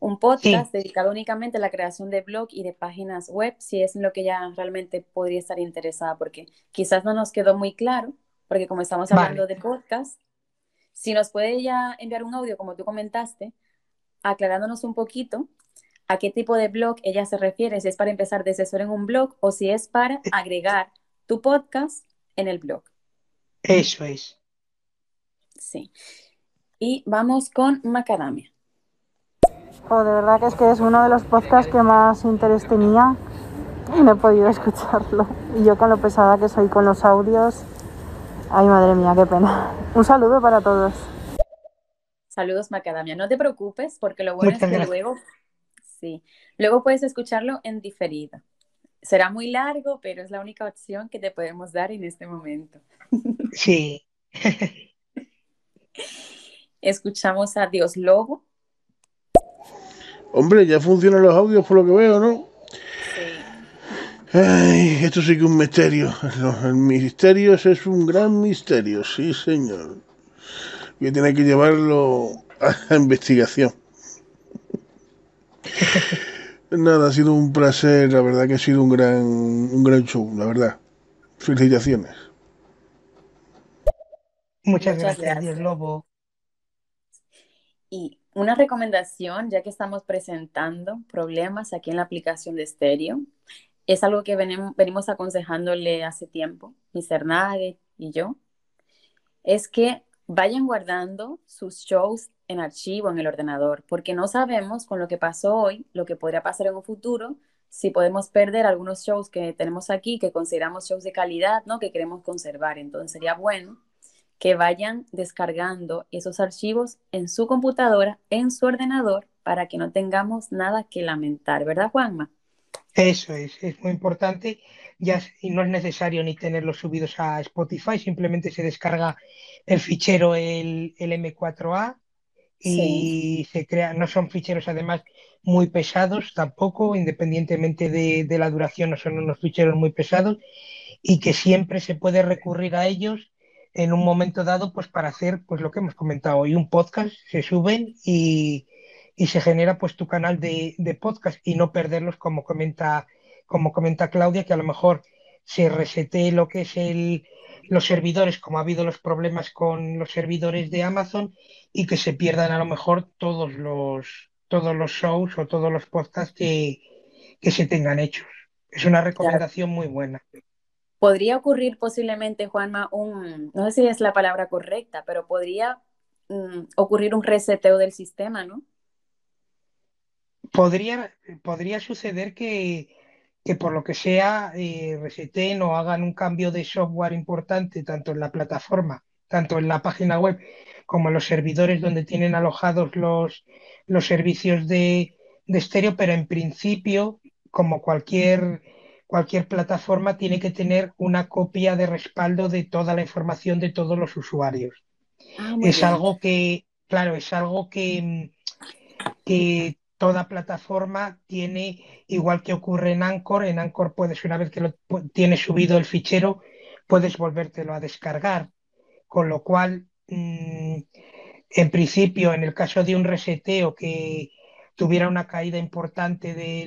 un podcast dedicado únicamente a la creación de blog y de páginas web, si es en lo que ella realmente podría estar interesada, porque quizás no nos quedó muy claro, porque como estamos hablando de podcast, si nos puede ya enviar un audio, como tú comentaste, aclarándonos un poquito a qué tipo de blog ella se refiere, si es para empezar desde cero en un blog o si es para eh. agregar tu podcast en el blog. Eso es. Sí. Y vamos con Macadamia. Oh, de verdad que es que es uno de los podcasts que más interés tenía y no he podido escucharlo. Y yo con lo pesada que soy con los audios, ay madre mía, qué pena. Un saludo para todos. Saludos Macadamia. No te preocupes porque lo bueno es que luego, sí, luego puedes escucharlo en diferido. Será muy largo, pero es la única opción que te podemos dar en este momento. Sí. Escuchamos a Dios Lobo. Hombre, ya funcionan los audios por lo que veo, ¿no? Sí. Ay, esto sí que es un misterio. El misterio es un gran misterio, sí, señor. Que tiene que llevarlo a investigación. Nada, ha sido un placer, la verdad que ha sido un gran, un gran show, la verdad. Felicitaciones. Muchas, gracias, Dios Lobo. Y una recomendación, ya que estamos presentando problemas aquí en la aplicación de estéreo, es algo que venimos, aconsejándole hace tiempo, mi Nugget y yo, es que vayan guardando sus shows en archivo en el ordenador, porque no sabemos con lo que pasó hoy, lo que podría pasar en un futuro, si podemos perder algunos shows que tenemos aquí, que consideramos shows de calidad, ¿no? Que queremos conservar. Entonces sería bueno que vayan descargando esos archivos en su computadora, en su ordenador, para que no tengamos nada que lamentar, ¿verdad, Juanma? Eso es, es muy importante. Ya y no es necesario ni tenerlos subidos a Spotify, simplemente se descarga el fichero, el, M4A, y se crea, no son ficheros además muy pesados tampoco, independientemente de, de la duración, no son unos ficheros muy pesados, y que siempre se puede recurrir a ellos en un momento dado, pues para hacer pues lo que hemos comentado hoy, un podcast, se suben y, se genera pues tu canal de, podcast y no perderlos como comenta, como comenta Claudia, que a lo mejor se resete lo que es el, los servidores, como ha habido los problemas con los servidores de Amazon, y que se pierdan a lo mejor todos los, todos los shows o todos los podcasts que, que se tengan hechos. Es una recomendación muy buena podría ocurrir posiblemente, Juanma, un, no sé si es la palabra correcta, pero podría mm, ocurrir un reseteo del sistema, ¿no? Podría, podría suceder que, por lo que sea eh, reseten o hagan un cambio de software importante tanto en la plataforma, tanto en la página web como en los servidores donde tienen alojados los, los servicios de, de estéreo, pero en principio, como cualquier cualquier plataforma tiene que tener una copia de respaldo de toda la información de todos los usuarios. Ah, es algo que, claro, es algo que, que toda plataforma tiene, igual que ocurre en Anchor, en Anchor puedes, una vez que lo tienes subido el fichero, puedes volvértelo a descargar. Con lo cual, mm, en principio, en el caso de un reseteo que tuviera una caída importante de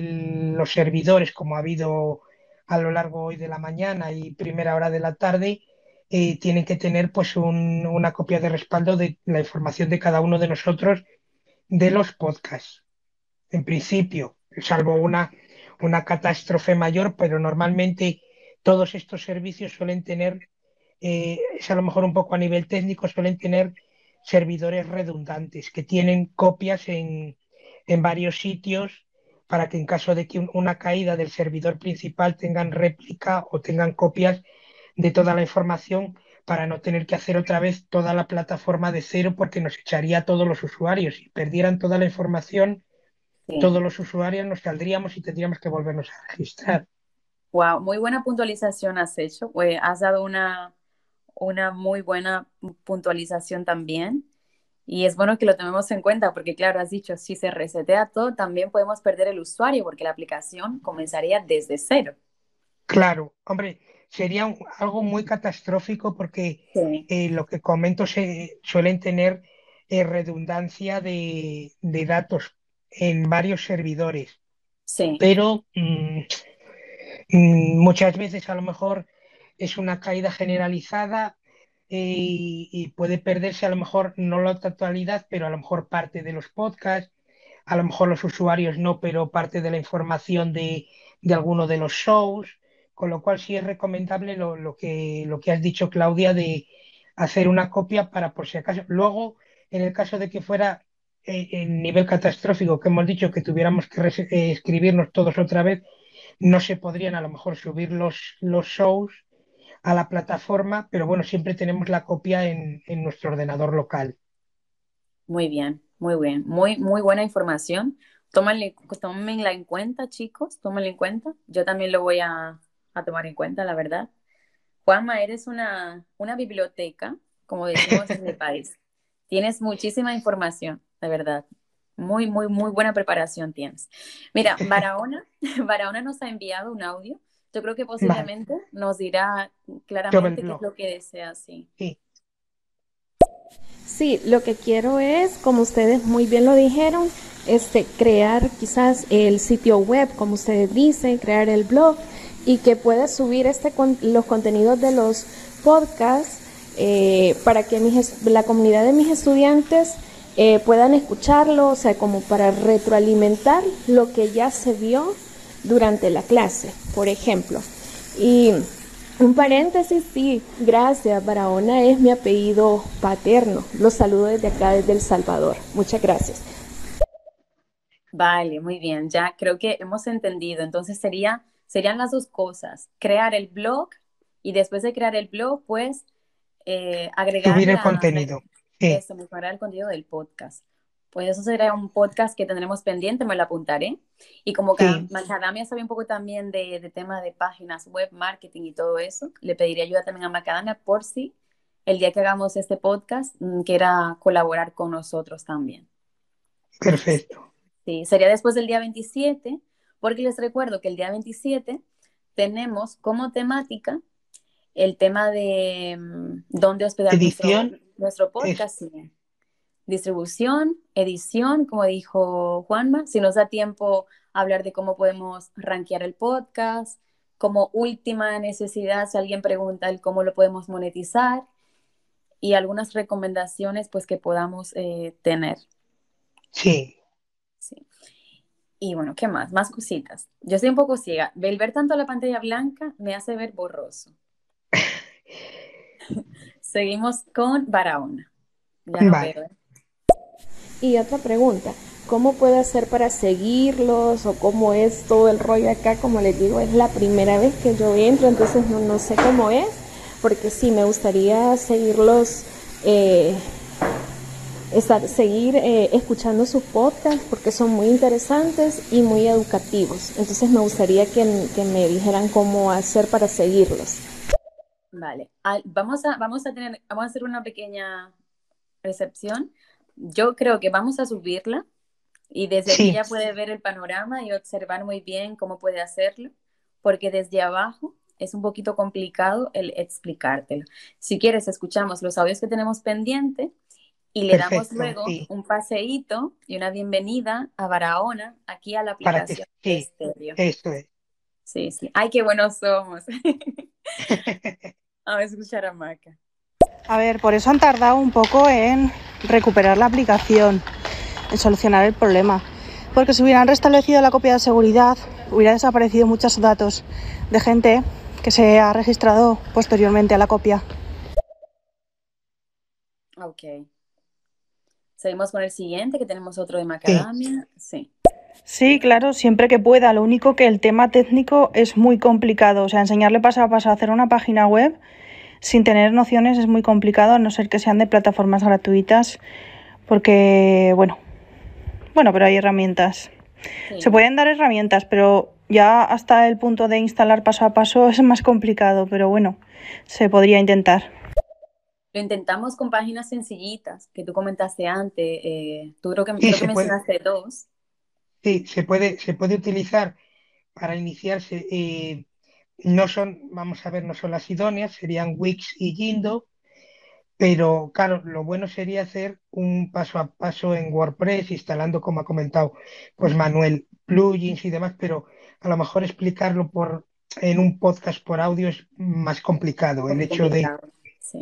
los servidores, como ha habido a lo largo hoy de la mañana y primera hora de la tarde, eh, tienen que tener pues una copia de respaldo de la información de cada uno de nosotros de los podcasts. En principio, salvo una, una catástrofe mayor, pero normalmente todos estos servicios suelen tener, eh, es a lo mejor un poco a nivel técnico, suelen tener servidores redundantes que tienen copias en, en varios sitios para que en caso de que una caída del servidor principal tengan réplica o tengan copias de toda la información para no tener que hacer otra vez toda la plataforma de cero porque nos echaría a todos los usuarios. Si perdieran toda la información, todos los usuarios nos saldríamos y tendríamos que volvernos a registrar. Wow, muy buena puntualización has hecho. has dado una, una muy buena puntualización también. Y es bueno que lo tomemos en cuenta porque, claro, has dicho, si se resetea todo, también podemos perder el usuario porque la aplicación comenzaría desde cero. Claro, hombre, sería algo muy catastrófico porque eh, lo que comento se suelen tener eh, redundancia de, datos en varios servidores. Sí. Pero mm, mm, muchas veces a lo mejor es una caída generalizada y, puede perderse a lo mejor no la totalidad, pero a lo mejor parte de los podcasts, a lo mejor los usuarios no, pero parte de la información de, de alguno de los shows, con lo cual sí es recomendable lo, lo, que, lo que has dicho, Claudia, de hacer una copia para por si acaso. Luego, en el caso de que fuera eh, en nivel catastrófico, que hemos dicho que tuviéramos que eh, escribirnos todos otra vez, no se podrían a lo mejor subir los, los shows a la plataforma, pero bueno, siempre tenemos la copia en, nuestro ordenador local. Muy bien, muy bien, muy, muy buena información. Tómenla, tómenla en cuenta, chicos, tómenla en cuenta. Yo también lo voy a, tomar en cuenta, la verdad. Juanma, eres una, una biblioteca, como decimos en mi país. Tienes muchísima información, de verdad. Muy, muy, muy buena preparación tienes. Mira, Barahona, Barahona nos ha enviado un audio yo creo que posiblemente nos dirá claramente qué es lo que desea, sí. sí. lo que quiero es, como ustedes muy bien lo dijeron, este, crear quizás el sitio web, como ustedes dicen, crear el blog y que pueda subir este los contenidos de los podcasts eh, para que la comunidad de mis estudiantes eh, puedan escucharlo, o sea, como para retroalimentar lo que ya se vio durante la clase, por ejemplo. Y un paréntesis, sí, gracias, Barahona es mi apellido paterno. Los saludo desde acá, desde El Salvador. Muchas gracias. Vale, muy bien, ya creo que hemos entendido. Entonces sería, serían las dos cosas, crear el blog y después de crear el blog, pues eh, agregar... Subir el contenido. Eso, mejorar el contenido del podcast. Pues eso será un podcast que tendremos pendiente, me lo apuntaré. Y como que sí. Macadamia sabe un poco también de, de tema de páginas web, marketing y todo eso, le pediría ayuda también a Macadamia por si el día que hagamos este podcast mm, quiera colaborar con nosotros también. Perfecto. Sí, sería después del día 27, porque les recuerdo que el día 27 tenemos como temática el tema de mm, dónde hospedar nuestro, podcast distribución, edición, como dijo Juanma, si nos da tiempo hablar de cómo podemos rankear el podcast, como última necesidad, si alguien pregunta el cómo lo podemos monetizar y algunas recomendaciones pues que podamos eh, tener. Sí. Sí. Y bueno, ¿qué más? Más cositas. Yo estoy un poco ciega. El ver tanto la pantalla blanca me hace ver borroso. Seguimos con Barahona. Ya no veo. ¿eh? Y otra pregunta, ¿cómo puedo hacer para seguirlos o cómo es todo el rollo acá? Como les digo, es la primera vez que yo entro, entonces no, sé cómo es, porque sí, me gustaría seguirlos, eh, estar, seguir eh, escuchando sus podcasts porque son muy interesantes y muy educativos. Entonces me gustaría que, que me dijeran cómo hacer para seguirlos. Vale, vamos a, vamos a tener, vamos a hacer una pequeña recepción yo creo que vamos a subirla y desde aquí ya puede ver el panorama y observar muy bien cómo puede hacerlo, porque desde abajo es un poquito complicado el explicártelo. Si quieres, escuchamos los audios que tenemos pendiente y le damos luego un paseíto y una bienvenida a Barahona aquí a la aplicación de Eso es. Sí, sí. Ay, qué buenos somos. A escuchar a Maca. A ver, por eso han tardado un poco en recuperar la aplicación, en solucionar el problema. Porque si hubieran restablecido la copia de seguridad, hubiera desaparecido muchos datos de gente que se ha registrado posteriormente a la copia. Ok. Seguimos con el siguiente, que tenemos otro de macadamia. Sí. sí. Claro, siempre que pueda. Lo único que el tema técnico es muy complicado. O sea, enseñarle paso a paso a hacer una página web sin tener nociones es muy complicado, a no ser que sean de plataformas gratuitas, porque, bueno, bueno, pero hay herramientas. Se pueden dar herramientas, pero ya hasta el punto de instalar paso a paso es más complicado, pero bueno, se podría intentar. Lo intentamos con páginas sencillitas que tú comentaste antes. Eh, tú creo que, mencionaste dos. Sí, se puede, se puede utilizar para iniciarse. Eh, no son, vamos a ver, no son las idóneas, serían Wix y Jindo, pero claro, lo bueno sería hacer un paso a paso en WordPress, instalando, como ha comentado, pues Manuel, plugins y demás, pero a lo mejor explicarlo por en un podcast por audio es más complicado. El hecho de,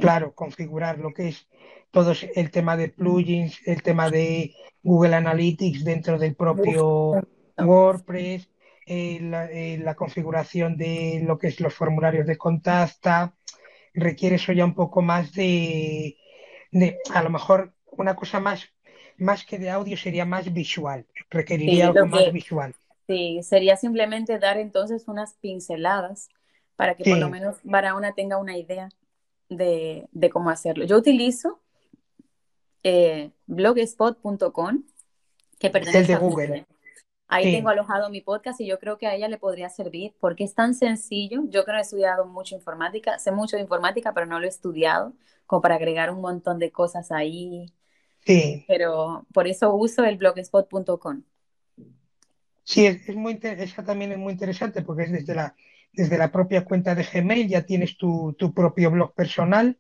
claro, configurar lo que es todo el tema de plugins, el tema de Google Analytics dentro del propio WordPress, eh, eh, la, configuración de lo que es los formularios de contacta, requiere eso ya un poco más de, a lo mejor una cosa más, más que de audio sería más visual, requeriría algo más visual. Sí, sería simplemente dar entonces unas pinceladas para que por lo menos Barahona tenga una idea de, cómo hacerlo. Yo utilizo eh, blogspot.com, que pertenece a Google. Ahí tengo alojado mi podcast y yo creo que a ella le podría servir porque es tan sencillo. Yo creo que he estudiado mucho informática, sé mucho de informática, pero no lo he estudiado como para agregar un montón de cosas ahí. Sí. Pero por eso uso el blogspot.com. Sí, es, muy esa también es muy interesante porque es desde la, desde la propia cuenta de Gmail, ya tienes tu, tu propio blog personal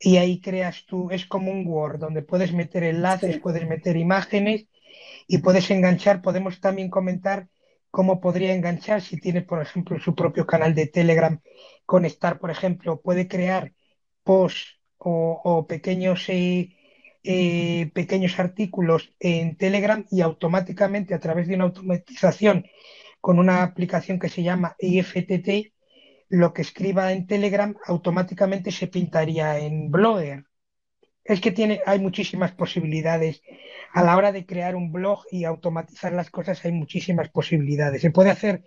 y ahí creas tú, es como un Word donde puedes meter enlaces, puedes meter imágenes y puedes enganchar, podemos también comentar cómo podría enganchar si tiene, por ejemplo, su propio canal de Telegram, conectar, por ejemplo, puede crear posts o, pequeños, eh, eh, pequeños artículos en Telegram y automáticamente a través de una automatización con una aplicación que se llama IFTT, lo que escriba en Telegram automáticamente se pintaría en Blogger es que tiene, hay muchísimas posibilidades. A la hora de crear un blog y automatizar las cosas hay muchísimas posibilidades. Se puede hacer,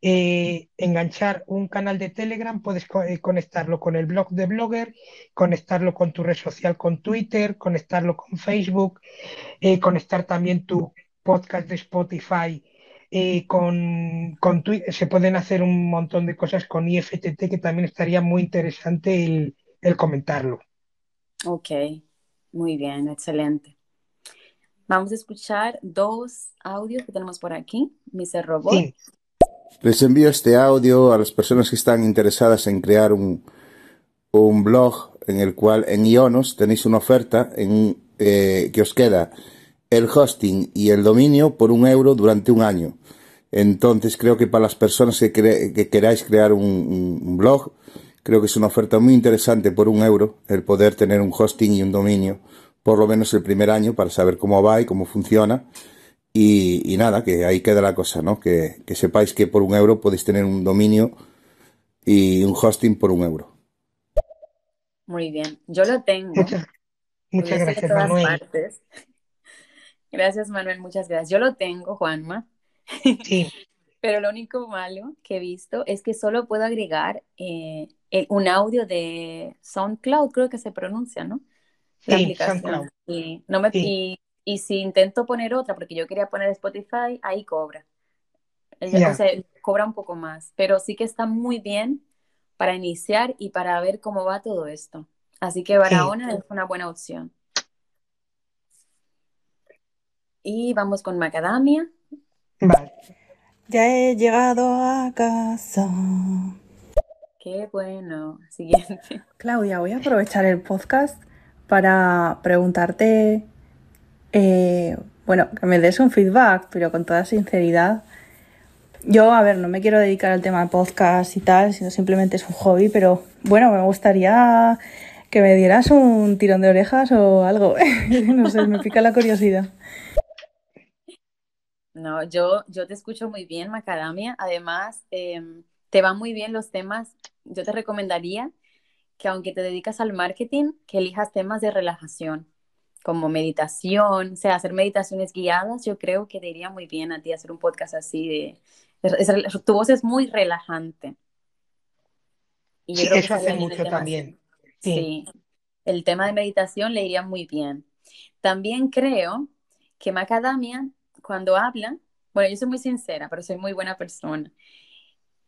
eh, enganchar un canal de Telegram, puedes eh, conectarlo con el blog de Blogger, conectarlo con tu red social, con Twitter, conectarlo con Facebook, eh, conectar también tu podcast de Spotify. Con, con Twitter, se pueden hacer un montón de cosas con IFTT que también estaría muy interesante el comentarlo. Ok, muy bien, excelente. Vamos a escuchar dos audios que tenemos por aquí. Mr. Robot. Les envío este audio a las personas que están interesadas en crear un, un blog en el cual en Ionos tenéis una oferta en, eh, que os queda el hosting y el dominio por un euro durante un año. Entonces creo que para las personas que, que queráis crear un blog, Creo que es una oferta muy interesante por un euro el poder tener un hosting y un dominio, por lo menos el primer año, para saber cómo va y cómo funciona. Y, nada, que ahí queda la cosa, ¿no? Que, sepáis que por un euro podéis tener un dominio y un hosting por un euro. Muy bien, yo lo tengo. Muchas, gracias, Manuel. Gracias, Manuel, muchas gracias. Yo lo tengo, Juanma. Sí. Pero lo único malo que he visto es que solo puedo agregar eh, un audio de SoundCloud, creo que se pronuncia, ¿no? La sí, aplicación. Y, no me, y, si intento poner otra, porque yo quería poner Spotify, ahí cobra. O sea, cobra un poco más, pero sí que está muy bien para iniciar y para ver cómo va todo esto. Así que Barahona es una buena opción. Y vamos con Macadamia. Vale. Ya he llegado a casa. Qué bueno. Siguiente. Claudia, voy a aprovechar el podcast para preguntarte, eh, bueno, que me des un feedback, pero con toda sinceridad. Yo, a ver, no me quiero dedicar al tema de podcast y tal, sino simplemente es un hobby, pero bueno, me gustaría que me dieras un tirón de orejas o algo. no sé, me pica la curiosidad. No, yo, yo te escucho muy bien, Macadamia. Además, em, te van muy bien los temas. Yo te recomendaría que aunque te dedicas al marketing, que elijas temas de relajación. como meditación, o sea, hacer meditaciones guiadas, yo creo que te iría muy bien a ti hacer un podcast así de... tu voz es muy relajante. Y yo sí, eso hace mucho también. Sí. el tema de meditación le iría muy bien. También creo que Macadamia, cuando habla, bueno, yo soy muy sincera, pero soy muy buena persona.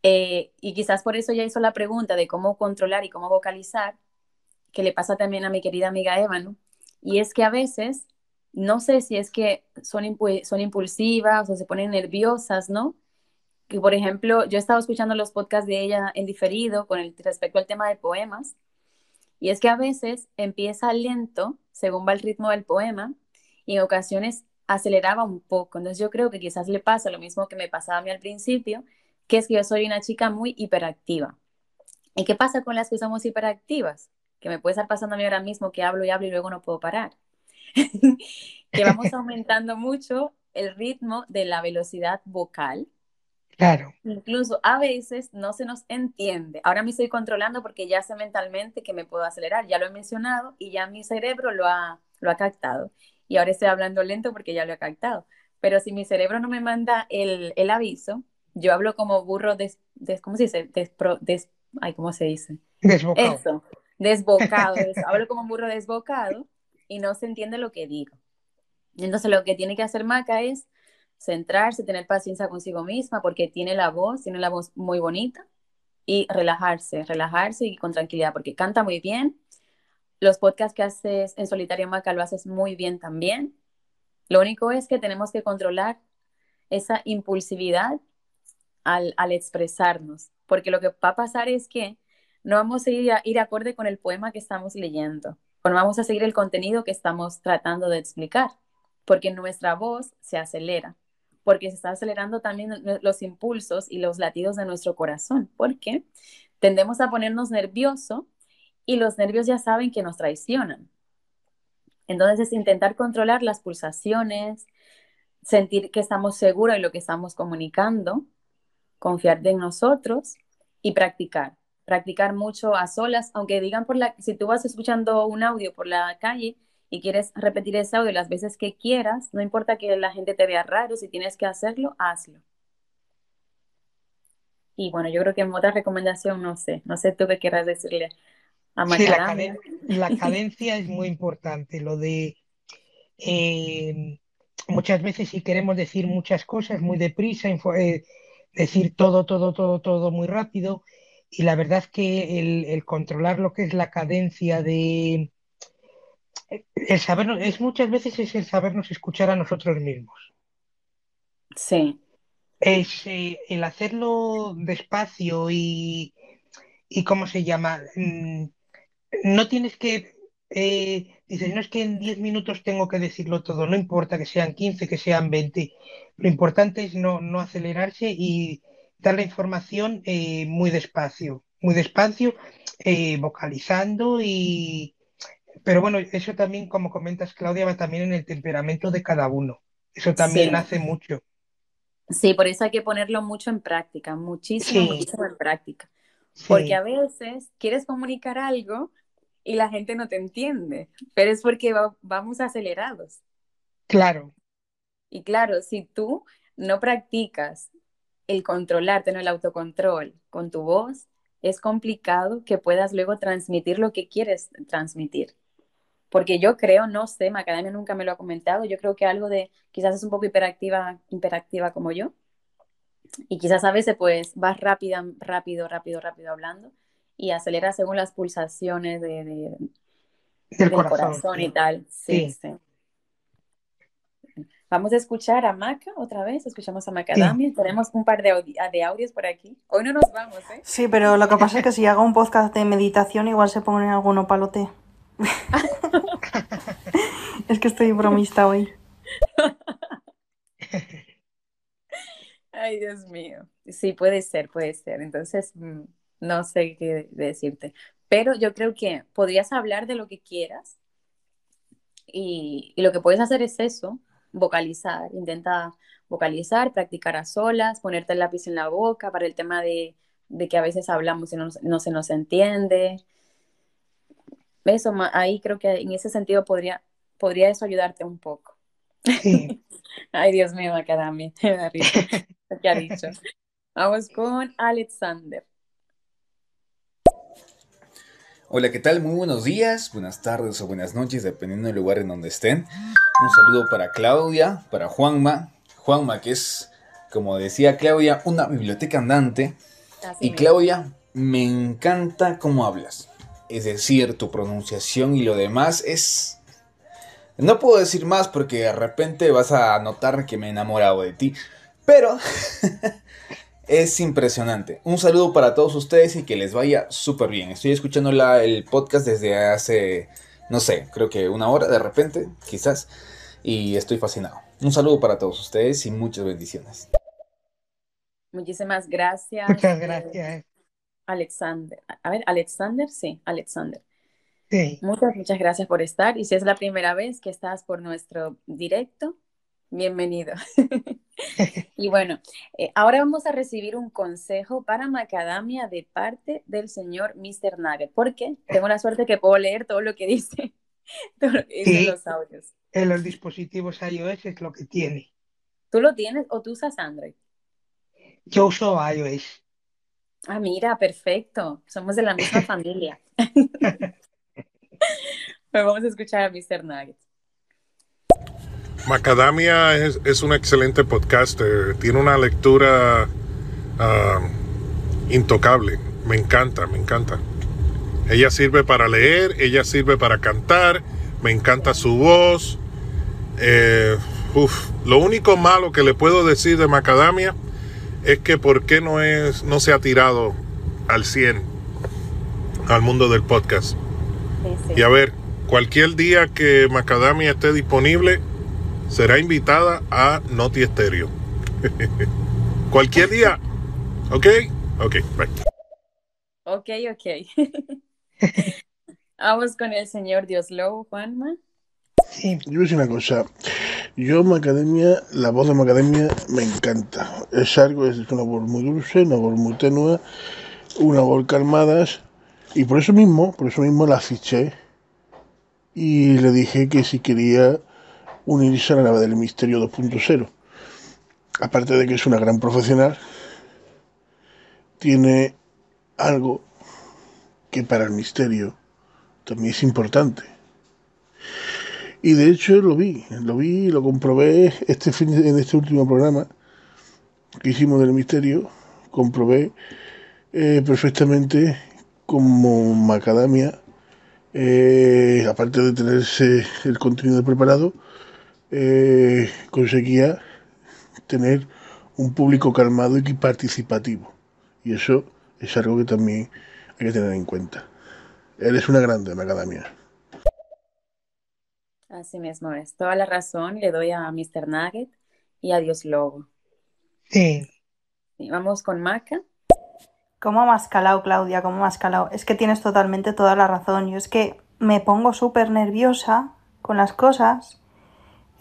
Eh, y quizás por eso ya hizo la pregunta de cómo controlar y cómo vocalizar, que le pasa también a mi querida amiga Eva, ¿no? Y es que a veces, no sé si es que son, son impulsivas o se ponen nerviosas, ¿no? Que por ejemplo, yo he escuchando los podcasts de ella en diferido con respecto al tema de poemas, y es que a veces empieza lento, según va el ritmo del poema, y en ocasiones aceleraba un poco. Entonces yo creo que quizás le pasa lo mismo que me pasaba a mí al principio, que es que yo soy una chica muy hiperactiva. ¿Y qué pasa con las que somos hiperactivas? Que me puede estar pasando a mí ahora mismo que hablo y hablo y luego no puedo parar. que vamos aumentando mucho el ritmo de la velocidad vocal. Claro. Incluso a veces no se nos entiende. Ahora me estoy controlando porque ya sé mentalmente que me puedo acelerar. Ya lo he mencionado y ya mi cerebro lo ha, lo ha captado y ahora estoy hablando lento porque ya lo he captado. Pero si mi cerebro no me manda el, el aviso, yo hablo como burro, des, ¿cómo se dice? des, ay, ¿cómo se dice? Desbocado. Eso, desbocado. hablo como burro desbocado y no se entiende lo que digo. Entonces lo que tiene que hacer Maca es centrarse, tener paciencia consigo misma porque tiene la voz, tiene la voz muy bonita y relajarse, relajarse y con tranquilidad porque canta muy bien los podcasts que haces en Solitario Maca lo haces muy bien también. Lo único es que tenemos que controlar esa impulsividad al, expresarnos, porque lo que va a pasar es que no vamos a ir, a ir acorde con el poema que estamos leyendo, o no vamos a seguir el contenido que estamos tratando de explicar, porque nuestra voz se acelera, porque se está acelerando también los impulsos y los latidos de nuestro corazón, porque tendemos a ponernos nervioso y los nervios ya saben que nos traicionan. Entonces es intentar controlar las pulsaciones, sentir que estamos seguros de lo que estamos comunicando, confiar en nosotros y practicar. Practicar mucho a solas, aunque digan por la, si tú vas escuchando un audio por la calle y quieres repetir ese audio las veces que quieras, no importa que la gente te vea raro, si tienes que hacerlo, hazlo. Y bueno, yo creo que en otra recomendación, no sé, no sé tú qué quieras decirle Sí, la, cadencia es muy importante. Lo de eh, muchas veces si queremos decir muchas cosas muy deprisa, eh, decir todo, todo, todo, todo muy rápido. Y la verdad es que el, controlar lo que es la cadencia de el sabernos, es muchas veces es el sabernos escuchar a nosotros mismos. Sí. Es eh, el hacerlo despacio y, y ¿cómo se llama? Mm, no tienes que, eh, dices, no es que en 10 minutos tengo que decirlo todo, no importa que sean 15, que sean 20, lo importante es no, no acelerarse y dar la información eh, muy despacio, muy despacio, eh, vocalizando y... Pero bueno, eso también, como comentas Claudia, va también en el temperamento de cada uno. Eso también hace mucho. Sí, por eso hay que ponerlo mucho en práctica, muchísimo, muchísimo en práctica. Porque a veces quieres comunicar algo y la gente no te entiende, pero es porque vamos acelerados. Claro. Y claro, si tú no practicas el controlarte, no el autocontrol con tu voz, es complicado que puedas luego transmitir lo que quieres transmitir. Porque yo creo, no sé, Macadamia nunca me lo ha comentado, yo creo que algo de, quizás es un poco hiperactiva, hiperactiva como yo, y quizás a veces pues vas rápida, rápido, rápido, rápido hablando, y acelera según las pulsaciones de, del, corazón, y tal. Sí, sí, Vamos a escuchar a Maca otra vez, escuchamos a Macadamia, tenemos un par de, de, audios por aquí. Hoy no nos vamos, ¿eh? Sí, pero lo que pasa es que si hago un podcast de meditación igual se ponen alguno palote. es que estoy bromista hoy. Ay, Dios mío. Sí, puede ser, puede ser. Entonces, mm, no sé qué decirte. Pero yo creo que podrías hablar de lo que quieras y, lo que puedes hacer es eso, vocalizar. Intenta vocalizar, practicar a solas, ponerte el lápiz en la boca para el tema de, que a veces hablamos y no, se nos entiende. Eso, ahí creo que en ese sentido podría, podría eso ayudarte un poco. Ay, Dios mío, Macadamia, me da risa. ¿Qué ha dicho? Vamos con Alexander. Hola, ¿qué tal? Muy buenos días, buenas tardes o buenas noches, dependiendo del lugar en donde estén. Un saludo para Claudia, para Juanma. Juanma, que es, como decía Claudia, una biblioteca andante. y Claudia, me encanta cómo hablas. Es decir, tu pronunciación y lo demás es... No puedo decir más porque de repente vas a notar que me he enamorado de ti. Pero es impresionante. Un saludo para todos ustedes y que les vaya súper bien. Estoy escuchando el podcast desde hace, no sé, creo que una hora de repente, quizás, y estoy fascinado. Un saludo para todos ustedes y muchas bendiciones. Muchísimas gracias. Muchas gracias. Alexander. A ver, Alexander, sí, Alexander. Sí. Muchas, muchas gracias por estar. Y si es la primera vez que estás por nuestro directo, bienvenido. y bueno, eh, ahora vamos a recibir un consejo para Macadamia de parte del señor Mr. Nugget, porque tengo la suerte que puedo leer todo lo que dice, todo lo que dice los audios. En los dispositivos iOS es lo que tiene. ¿Tú lo tienes o tú usas Android? Yo uso iOS. Ah, mira, perfecto. Somos de la misma familia. pues vamos a escuchar a Mr. Nugget. Macadamia es, un excelente podcaster, tiene una lectura ah, intocable, me encanta, me encanta. Ella sirve para leer, ella sirve para cantar, me encanta su voz. Eh, lo único malo que le puedo decir de Macadamia es que por qué no, es, no se ha tirado al 100 al mundo del podcast. Y a ver, cualquier día que Macadamia esté disponible, será invitada a Noti Estéreo. Cualquier día. ¿Ok? Ok, bye. Ok, ok. Vamos con el señor Dioslo, Juanma. Sí, yo voy a decir una cosa. Yo, Macademia, la voz de Macademia me encanta. Es algo, es una voz muy dulce, una voz muy tenue, una voz calmada. Y por eso mismo, por eso mismo la fiché. Y le dije que si quería unirse a la nave del Misterio 2.0. Aparte de que es una gran profesional, tiene algo que para el misterio también es importante. Y de hecho lo vi, lo vi, lo comprobé este fin en este último programa que hicimos del misterio, comprobé eh, perfectamente como Macadamia, eh, aparte de tenerse el contenido preparado, eh, conseguía tener un público calmado y participativo. Y eso es algo que también hay que tener en cuenta. Eres una grande, Macadamia. Así mismo es. Toda la razón le doy a Mr. Nugget y a Dios Lobo. Sí. Vamos con Maca. ¿Cómo más calado, Claudia? ¿Cómo más calado? Es que tienes totalmente toda la razón. Yo es que me pongo súper nerviosa con las cosas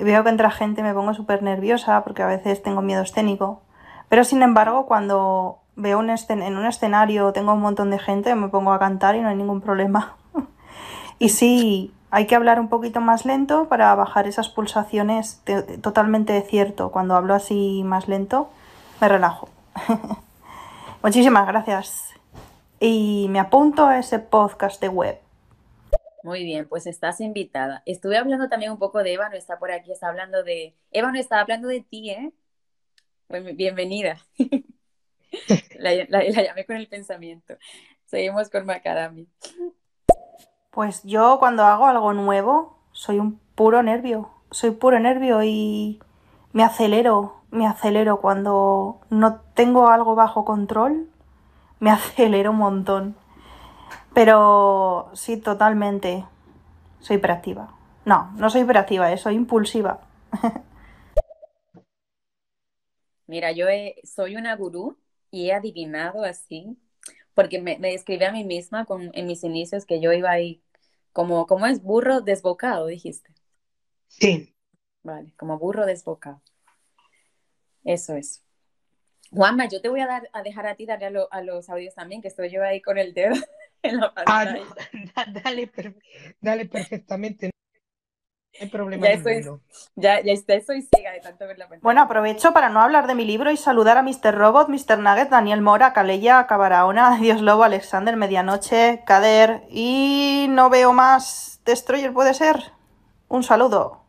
y veo que entra gente me pongo súper nerviosa porque a veces tengo miedo escénico. Pero sin embargo, cuando veo un en un escenario tengo un montón de gente, me pongo a cantar y no hay ningún problema. y sí, hay que hablar un poquito más lento para bajar esas pulsaciones totalmente cierto. Cuando hablo así más lento, me relajo. Muchísimas gracias. Y me apunto a ese podcast de web. Muy bien, pues estás invitada. Estuve hablando también un poco de Eva, no está por aquí, está hablando de... Eva no está hablando de ti, ¿eh? Pues bienvenida. la, llamé con el pensamiento. Seguimos con Macadami. Pues yo cuando hago algo nuevo soy un puro nervio, soy puro nervio y me acelero, me acelero cuando no tengo algo bajo control, me acelero un montón. Pero sí, totalmente. Soy hiperactiva. No, no soy hiperactiva, eh, soy impulsiva. Mira, yo soy una gurú y he adivinado así, porque me, me describí a mí misma con, en mis inicios que yo iba ahí como, como es burro desbocado, dijiste. Sí. Vale, como burro desbocado. Eso es. Juanma, yo te voy a, dar, a dejar a ti darle a, los audios también, que estoy yo ahí con el dedo en la ah, dale, dale perfectamente. hay problema ya estoy, ya, ya estoy ciega de tanto ver la pantalla. Bueno, aprovecho para no hablar de mi libro y saludar a Mr. Robot, Mr. Nugget, Daniel Mora, Caleya, Cabaraona, Dios Lobo, Alexander, Medianoche, Kader y no veo más. Destroyer puede ser. Un saludo.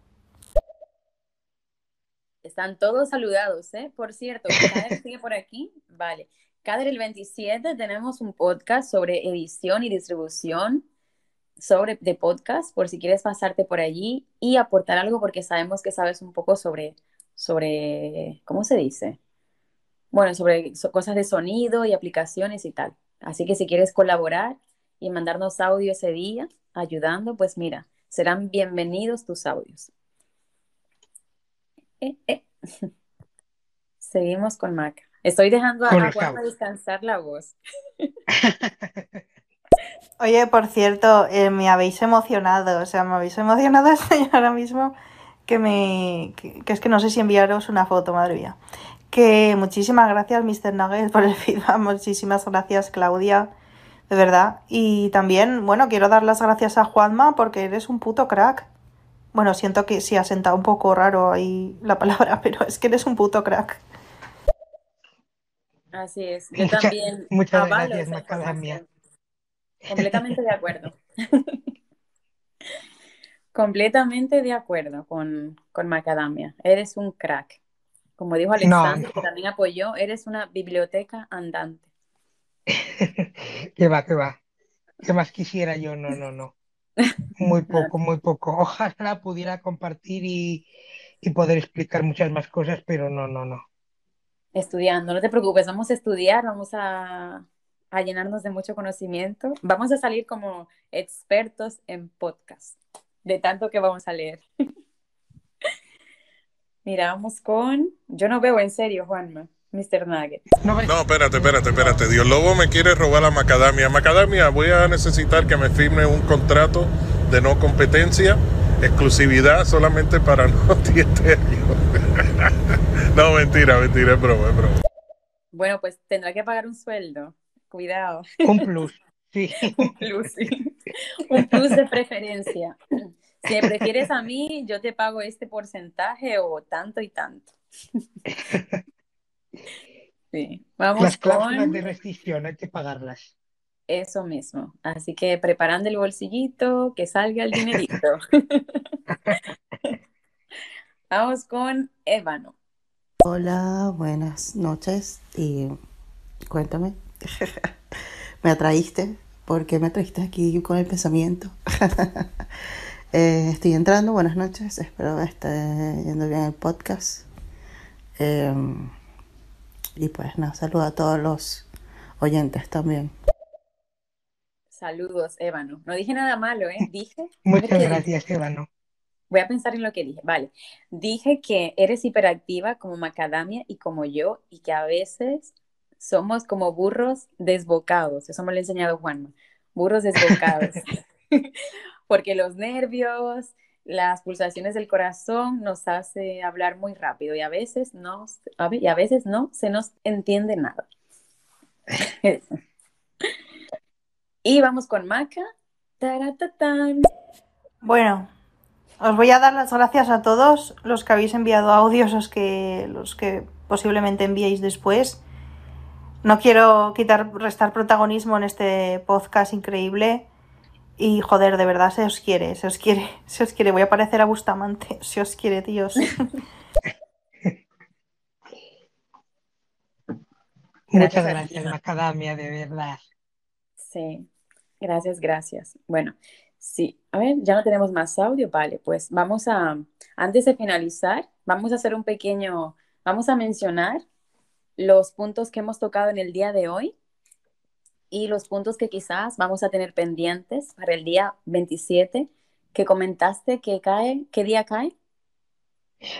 Están todos saludados, ¿eh? Por cierto, Kader sigue por aquí. Vale. Kader, el 27 tenemos un podcast sobre edición y distribución sobre de podcast, por si quieres pasarte por allí y aportar algo, porque sabemos que sabes un poco sobre, sobre ¿cómo se dice? Bueno, sobre cosas de sonido y aplicaciones y tal. Así que si quieres colaborar y mandarnos audio ese día, ayudando, pues mira, serán bienvenidos tus audios. Eh, eh. Seguimos con Maca. Estoy dejando a, a descansar la voz. Oye, por cierto, eh, me habéis emocionado, o sea, me habéis emocionado ahora mismo que me que, es que no sé si enviaros una foto, madre mía. Que muchísimas gracias, Mr. Nugget, por el feedback, muchísimas gracias, Claudia, de verdad. Y también, bueno, quiero dar las gracias a Juanma porque eres un puto crack. Bueno, siento que sí ha sentado un poco raro ahí la palabra, pero es que eres un puto crack. Así es, yo también. Muchas gracias, Macadamia. Completamente de acuerdo. Completamente de acuerdo con, con, Macadamia. Eres un crack. Como dijo Alexander, que también apoyó, eres una biblioteca andante. que va, que va. ¿Qué más quisiera yo? No, no, no. Muy poco, muy poco. Ojalá pudiera compartir y, y poder explicar muchas más cosas, pero no, no, no. Estudiando, no te preocupes, vamos a estudiar, vamos a, a llenarnos de mucho conocimiento. Vamos a salir como expertos en podcast, de tanto que vamos a leer. Mira, vamos con... Yo no veo en serio, Juanma. Mr. Nugget. No, espérate, espérate, espérate. Dios Lobo me quiere robar la macadamia. Macadamia, voy a necesitar que me firme un contrato de no competencia, exclusividad solamente para no no, mentira, mentira, es broma, es broma. Bueno, pues tendrá que pagar un sueldo. Cuidado. Un plus, sí. Un plus, sí. Un plus de preferencia. Si me prefieres a mí, yo te pago este porcentaje o tanto y tanto. Sí, vamos Las cláusulas de restricción hay que pagarlas. Eso mismo. Así que preparando el bolsillito, que salga el dinerito. Vamos con Ébano. Hola, buenas noches y cuéntame, me atraíste, porque me atraíste aquí con el pensamiento. Eh, estoy entrando, buenas noches, espero que esté yendo bien el podcast. Em, y pues nada, saludo a todos los oyentes también. Saludos, Ébano. No dije nada malo, ¿eh? Dije. Muchas gracias, Ébano. Voy a pensar en lo que dije. Vale. Dije que eres hiperactiva como Macadamia y como yo, y que a veces somos como burros desbocados, eso me lo ha enseñado Juanma, burros desbocados, porque los nervios, las pulsaciones del corazón nos hace hablar muy rápido y a veces no, y a veces no se nos entiende nada. y vamos con Maca. Bueno, os voy a dar las gracias a todos los que habéis enviado audios, los que, los que posiblemente enviéis después. No quiero quitar, restar protagonismo en este podcast increíble. Y joder, de verdad se os quiere, se os quiere, se os quiere. Voy a parecer a Bustamante, se os quiere, tíos. Muchas gracias, Macadamia, de verdad. Sí, gracias, gracias. Bueno, sí, a ver, ya no tenemos más audio, vale, pues vamos a, antes de finalizar, vamos a hacer un pequeño, vamos a mencionar los puntos que hemos tocado en el día de hoy y los puntos que quizás vamos a tener pendientes para el día 27 que comentaste que cae, ¿qué día cae?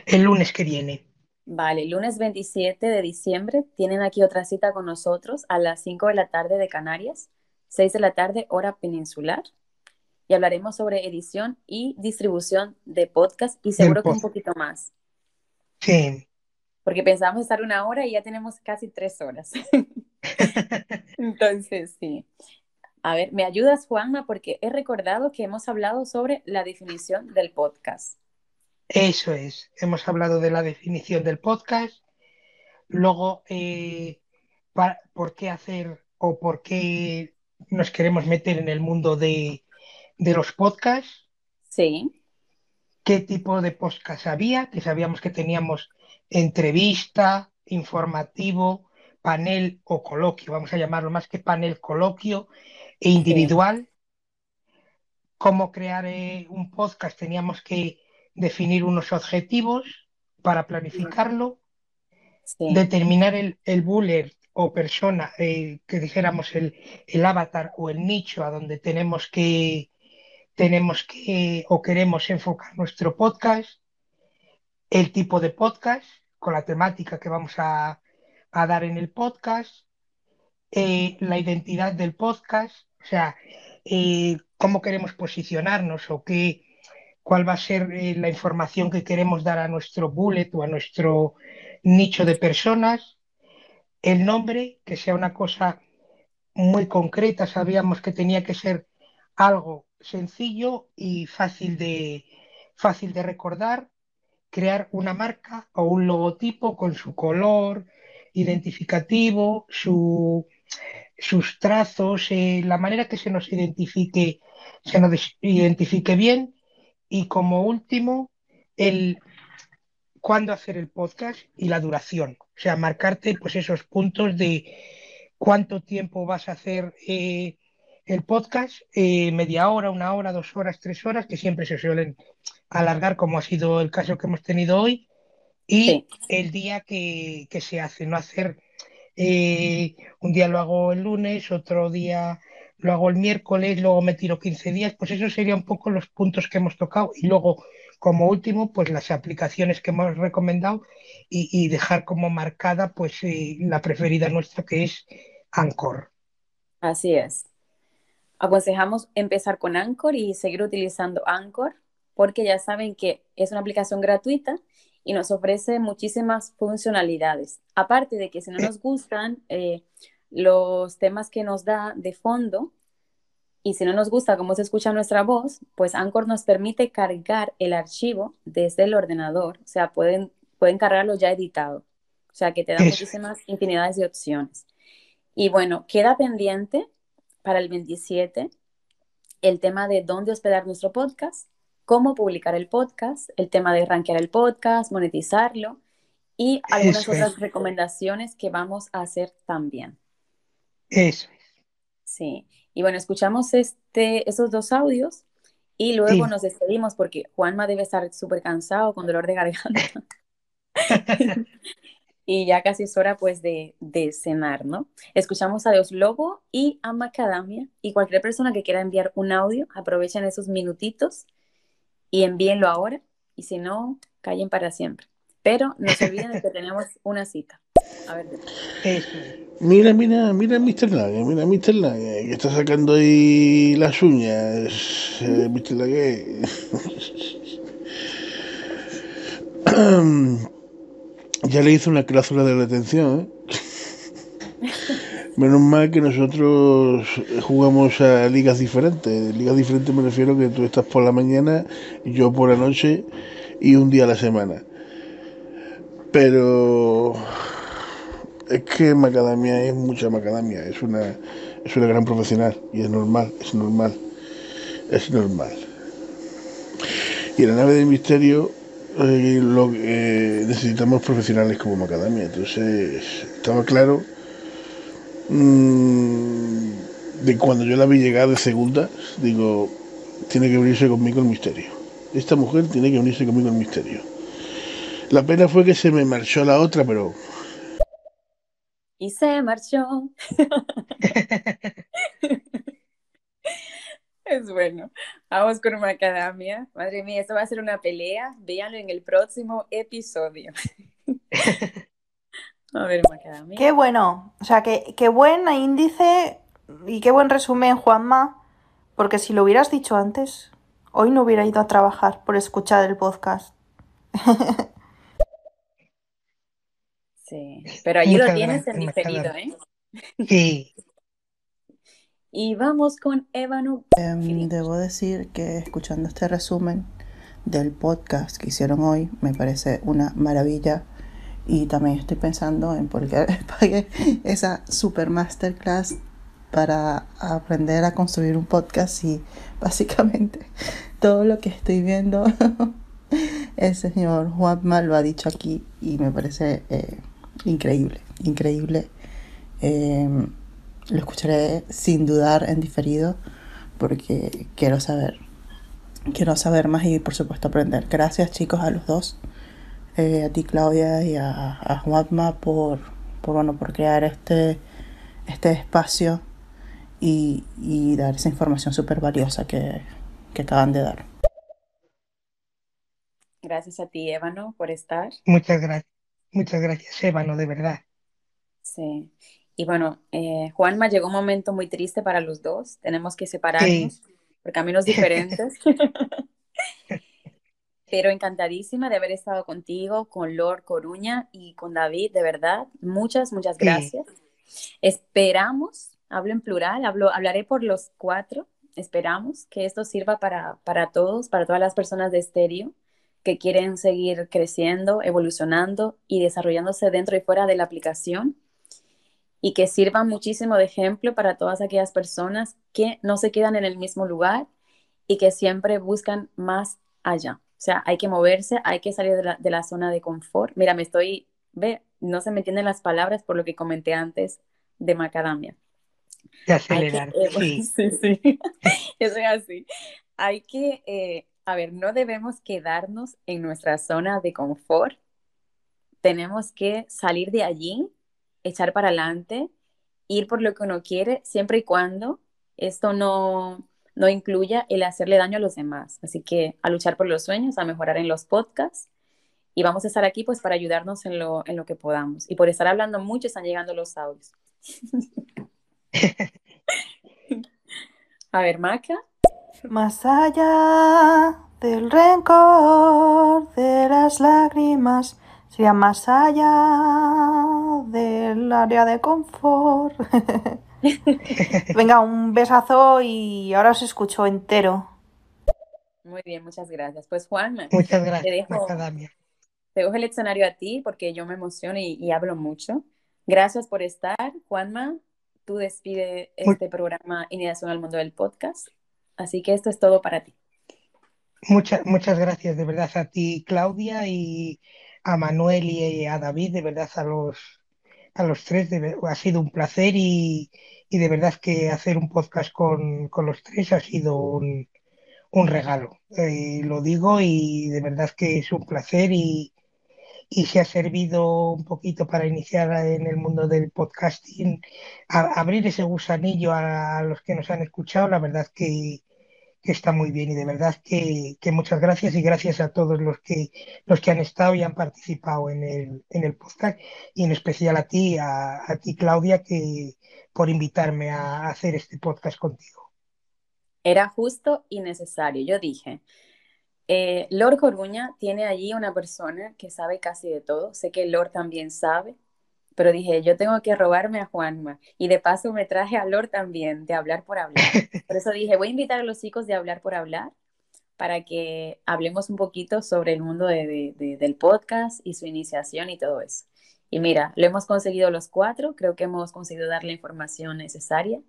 El lunes que viene. Vale, lunes 27 de diciembre tienen aquí otra cita con nosotros a las 5 de la tarde de Canarias, 6 de la tarde hora peninsular. Y hablaremos sobre edición y distribución de podcast y seguro que un poquito más. Sí porque pensábamos estar una hora y ya tenemos casi tres horas. Entonces, sí. A ver, ¿me ayudas, Juanma? Porque he recordado que hemos hablado sobre la definición del podcast. Eso es, hemos hablado de la definición del podcast. Luego, eh, ¿por qué hacer o por qué nos queremos meter en el mundo de, de los podcasts? Sí. ¿Qué tipo de podcast había? Que sabíamos que teníamos entrevista, informativo, panel o coloquio, vamos a llamarlo más que panel, coloquio e individual. Cómo crear eh, un podcast, teníamos que definir unos objetivos para planificarlo, determinar el, el bullet o persona, eh, que dijéramos el, el, avatar o el nicho a donde tenemos que, tenemos que o queremos enfocar nuestro podcast, el tipo de podcast con la temática que vamos a, a dar en el podcast, eh, la identidad del podcast, o sea, eh, cómo queremos posicionarnos o qué, cuál va a ser eh, la información que queremos dar a nuestro bullet o a nuestro nicho de personas, el nombre, que sea una cosa muy concreta, sabíamos que tenía que ser algo sencillo y fácil de, fácil de recordar, crear una marca o un logotipo con su color identificativo, su, sus trazos, eh, la manera que se nos identifique, se nos identifique bien. Y como último, el cuándo hacer el podcast y la duración. O sea, marcarte pues esos puntos de cuánto tiempo vas a hacer eh, el podcast, eh, media hora, una hora, dos horas, tres horas, que siempre se suelen alargar, como ha sido el caso que hemos tenido hoy, y el día que, que, se hace, no hacer eh, un día lo hago el lunes, otro día lo hago el miércoles, luego me tiro 15 días, pues eso sería un poco los puntos que hemos tocado y luego como último pues las aplicaciones que hemos recomendado y, dejar como marcada pues eh, la preferida nuestra que es Anchor. Así es. Aconsejamos empezar con Anchor y seguir utilizando Anchor porque ya saben que es una aplicación gratuita y nos ofrece muchísimas funcionalidades. Aparte de que si no nos gustan eh, los temas que nos da de fondo y si no nos gusta cómo se escucha nuestra voz, pues Anchor nos permite cargar el archivo desde el ordenador, o sea, pueden, pueden cargarlo ya editado, o sea, que te da muchísimas infinidades de opciones. Y bueno, queda pendiente para el 27 el tema de dónde hospedar nuestro podcast cómo publicar el podcast, el tema de rankear el podcast, monetizarlo y algunas otras recomendaciones que vamos a hacer también. Eso es. Sí. Y bueno, escuchamos este, esos dos audios y luego nos despedimos porque Juanma debe estar súper cansado con dolor de garganta. y ya casi es hora pues de, de, cenar, ¿no? Escuchamos a Dios Lobo y a Macadamia y cualquier persona que quiera enviar un audio, aprovechen esos minutitos y envíenlo ahora y si no, callen para siempre. Pero no se olviden de que tenemos una cita. A ver. Mira, mira, mira Mr. Lage, mira Mr. Lage, que está sacando ahí las uñas, eh, Mr. Ya le hizo una cláusula de retención, ¿eh? Menos mal que nosotros jugamos a ligas diferentes. Ligas diferentes me refiero que tú estás por la mañana, yo por la noche y un día a la semana. Pero es que macadamia es mucha macadamia, es una, es una gran profesional y es normal, es normal, es normal. Y la nave del misterio eh, lo, eh, necesitamos profesionales como macadamia, entonces estaba claro Mm, de cuando yo la vi llegar de segunda, digo, tiene que unirse conmigo el misterio. Esta mujer tiene que unirse conmigo el misterio. La pena fue que se me marchó la otra, pero... Y se marchó. es bueno. Vamos con macadamia. Madre mía, esto va a ser una pelea. Véanlo en el próximo episodio. A ver, macadamia. Qué bueno. O sea, qué, qué buen índice y qué buen resumen, Juanma. Porque si lo hubieras dicho antes, hoy no hubiera ido a trabajar por escuchar el podcast. sí, pero allí lo tienes en diferido, ¿eh? Sí. Y vamos con Ébano. Em, debo decir que escuchando este resumen del podcast que hicieron hoy me parece una maravilla y también estoy pensando en por qué pagué esa super masterclass para aprender a construir un podcast y básicamente todo lo que estoy viendo el señor Juanma lo ha dicho aquí y me parece eh, increíble, increíble. Em, lo escucharé sin dudar en diferido porque quiero saber, quiero saber más y por supuesto aprender. Gracias chicos a los dos, eh, a ti Claudia y a, a Juanma por, por, bueno, por crear este, este espacio y, y dar esa información súper valiosa que, que acaban de dar. Gracias a ti, Ébano, por estar. Muchas gracias. Muchas gracias, Ébano, de verdad. Sí. Y bueno, eh, Juanma, llegó un momento muy triste para los dos. Tenemos que separarnos por caminos diferentes. Pero encantadísima de haber estado contigo, con Lord Coruña y con David, de verdad. Muchas, muchas gracias. Esperamos, hablo en plural, hablo, hablaré por los cuatro. Esperamos que esto sirva para, para todos, para todas las personas de estéreo que quieren seguir creciendo, evolucionando y desarrollándose dentro y fuera de la aplicación y que sirvan muchísimo de ejemplo para todas aquellas personas que no se quedan en el mismo lugar y que siempre buscan más allá. O sea, hay que moverse, hay que salir de la, zona de confort. Mira, me estoy, ve, no se me entienden las palabras por lo que comenté antes de macadamia. De acelerar. Eh, sí. sí, sí. Eso es así. Hay que, eh, a ver, no debemos quedarnos en nuestra zona de confort. Tenemos que salir de allí echar para adelante, ir por lo que uno quiere, siempre y cuando esto no, no incluya el hacerle daño a los demás. Así que a luchar por los sueños, a mejorar en los podcasts y vamos a estar aquí pues para ayudarnos en lo, en lo que podamos. Y por estar hablando mucho están llegando los audios. a ver, Maca. Más allá del rencor, de las lágrimas, más allá del área de confort. Venga, un besazo y ahora os escucho entero. Muy bien, muchas gracias. Pues Juanma, muchas gracias. Te dejo, te dejo el escenario a ti porque yo me emociono y, hablo mucho. Gracias por estar, Juanma. Tú despide este programa Iniciación al Mundo del Podcast. Así que esto es todo para ti. Muchas, muchas gracias de verdad a ti, Claudia, y a Manuel y a David, de verdad a los, a los tres, ha sido un placer y, de verdad que hacer un podcast con, los tres ha sido un, regalo. Eh, lo digo y de verdad que es un placer y, y se ha servido un poquito para iniciar en el mundo del podcasting, abrir ese gusanillo a, a, los que nos han escuchado. La verdad que, que está muy bien y de verdad que, muchas gracias y gracias a todos los que los que han estado y han participado en el, en el podcast y en especial a ti, a, ti Claudia, que por invitarme a hacer este podcast contigo. Era justo y necesario. Yo dije, eh, Lord Coruña tiene allí una persona que sabe casi de todo. Sé que Lord también sabe, pero dije, yo tengo que robarme a Juanma. Y de paso me traje a Lord también, de hablar por hablar. Por eso dije, voy a invitar a los chicos de hablar por hablar para que hablemos un poquito sobre el mundo del podcast y su iniciación y todo eso. Y mira, lo hemos conseguido los cuatro, creo que hemos conseguido dar la información necesaria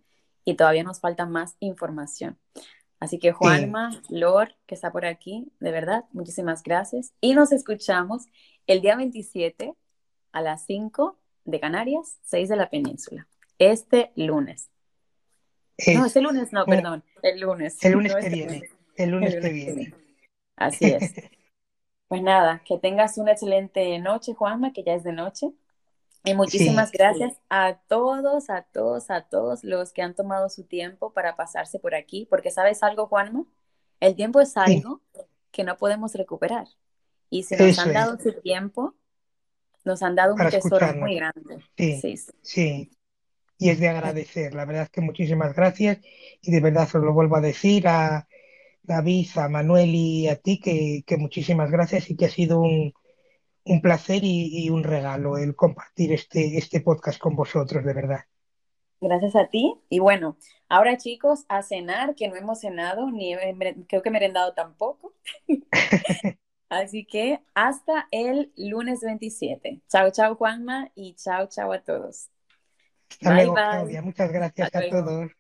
y todavía nos falta más información. Así que Juanma, Lord, que está por aquí, de verdad, muchísimas gracias. Y nos escuchamos el día 27 a las 5 de Canarias, 6 de la península. Este lunes. no, este lunes no, perdón, el lunes. El lunes que este viene. El lunes, que viene. Así es. pues nada, que tengas una excelente noche, Juanma, que ya es de noche. Y muchísimas gracias a todos, a todos, a todos los que han tomado su tiempo para pasarse por aquí, porque sabes algo, Juanma, el tiempo es algo que no podemos recuperar. Y si nos han dado su tiempo, nos han dado un tesoro muy grande. Sí, sí, Y es de agradecer. La verdad es que muchísimas gracias y de verdad os lo vuelvo a decir a David, a Manuel y a ti que, muchísimas gracias y que ha sido un, placer y, un regalo el compartir este, este podcast con vosotros, de verdad. Gracias a ti. Y bueno, ahora chicos, a cenar, que no hemos cenado, ni creo que merendado tampoco. Así que hasta el lunes 27. Chao, chao Juanma y chao, chao a todos. Hasta luego, Claudia. Muchas gracias a todos.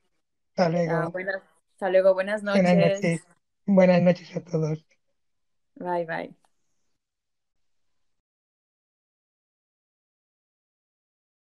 Hasta luego. buenas, hasta luego, buenas noches. Buenas noches. Buenas noches a todos. Bye, bye.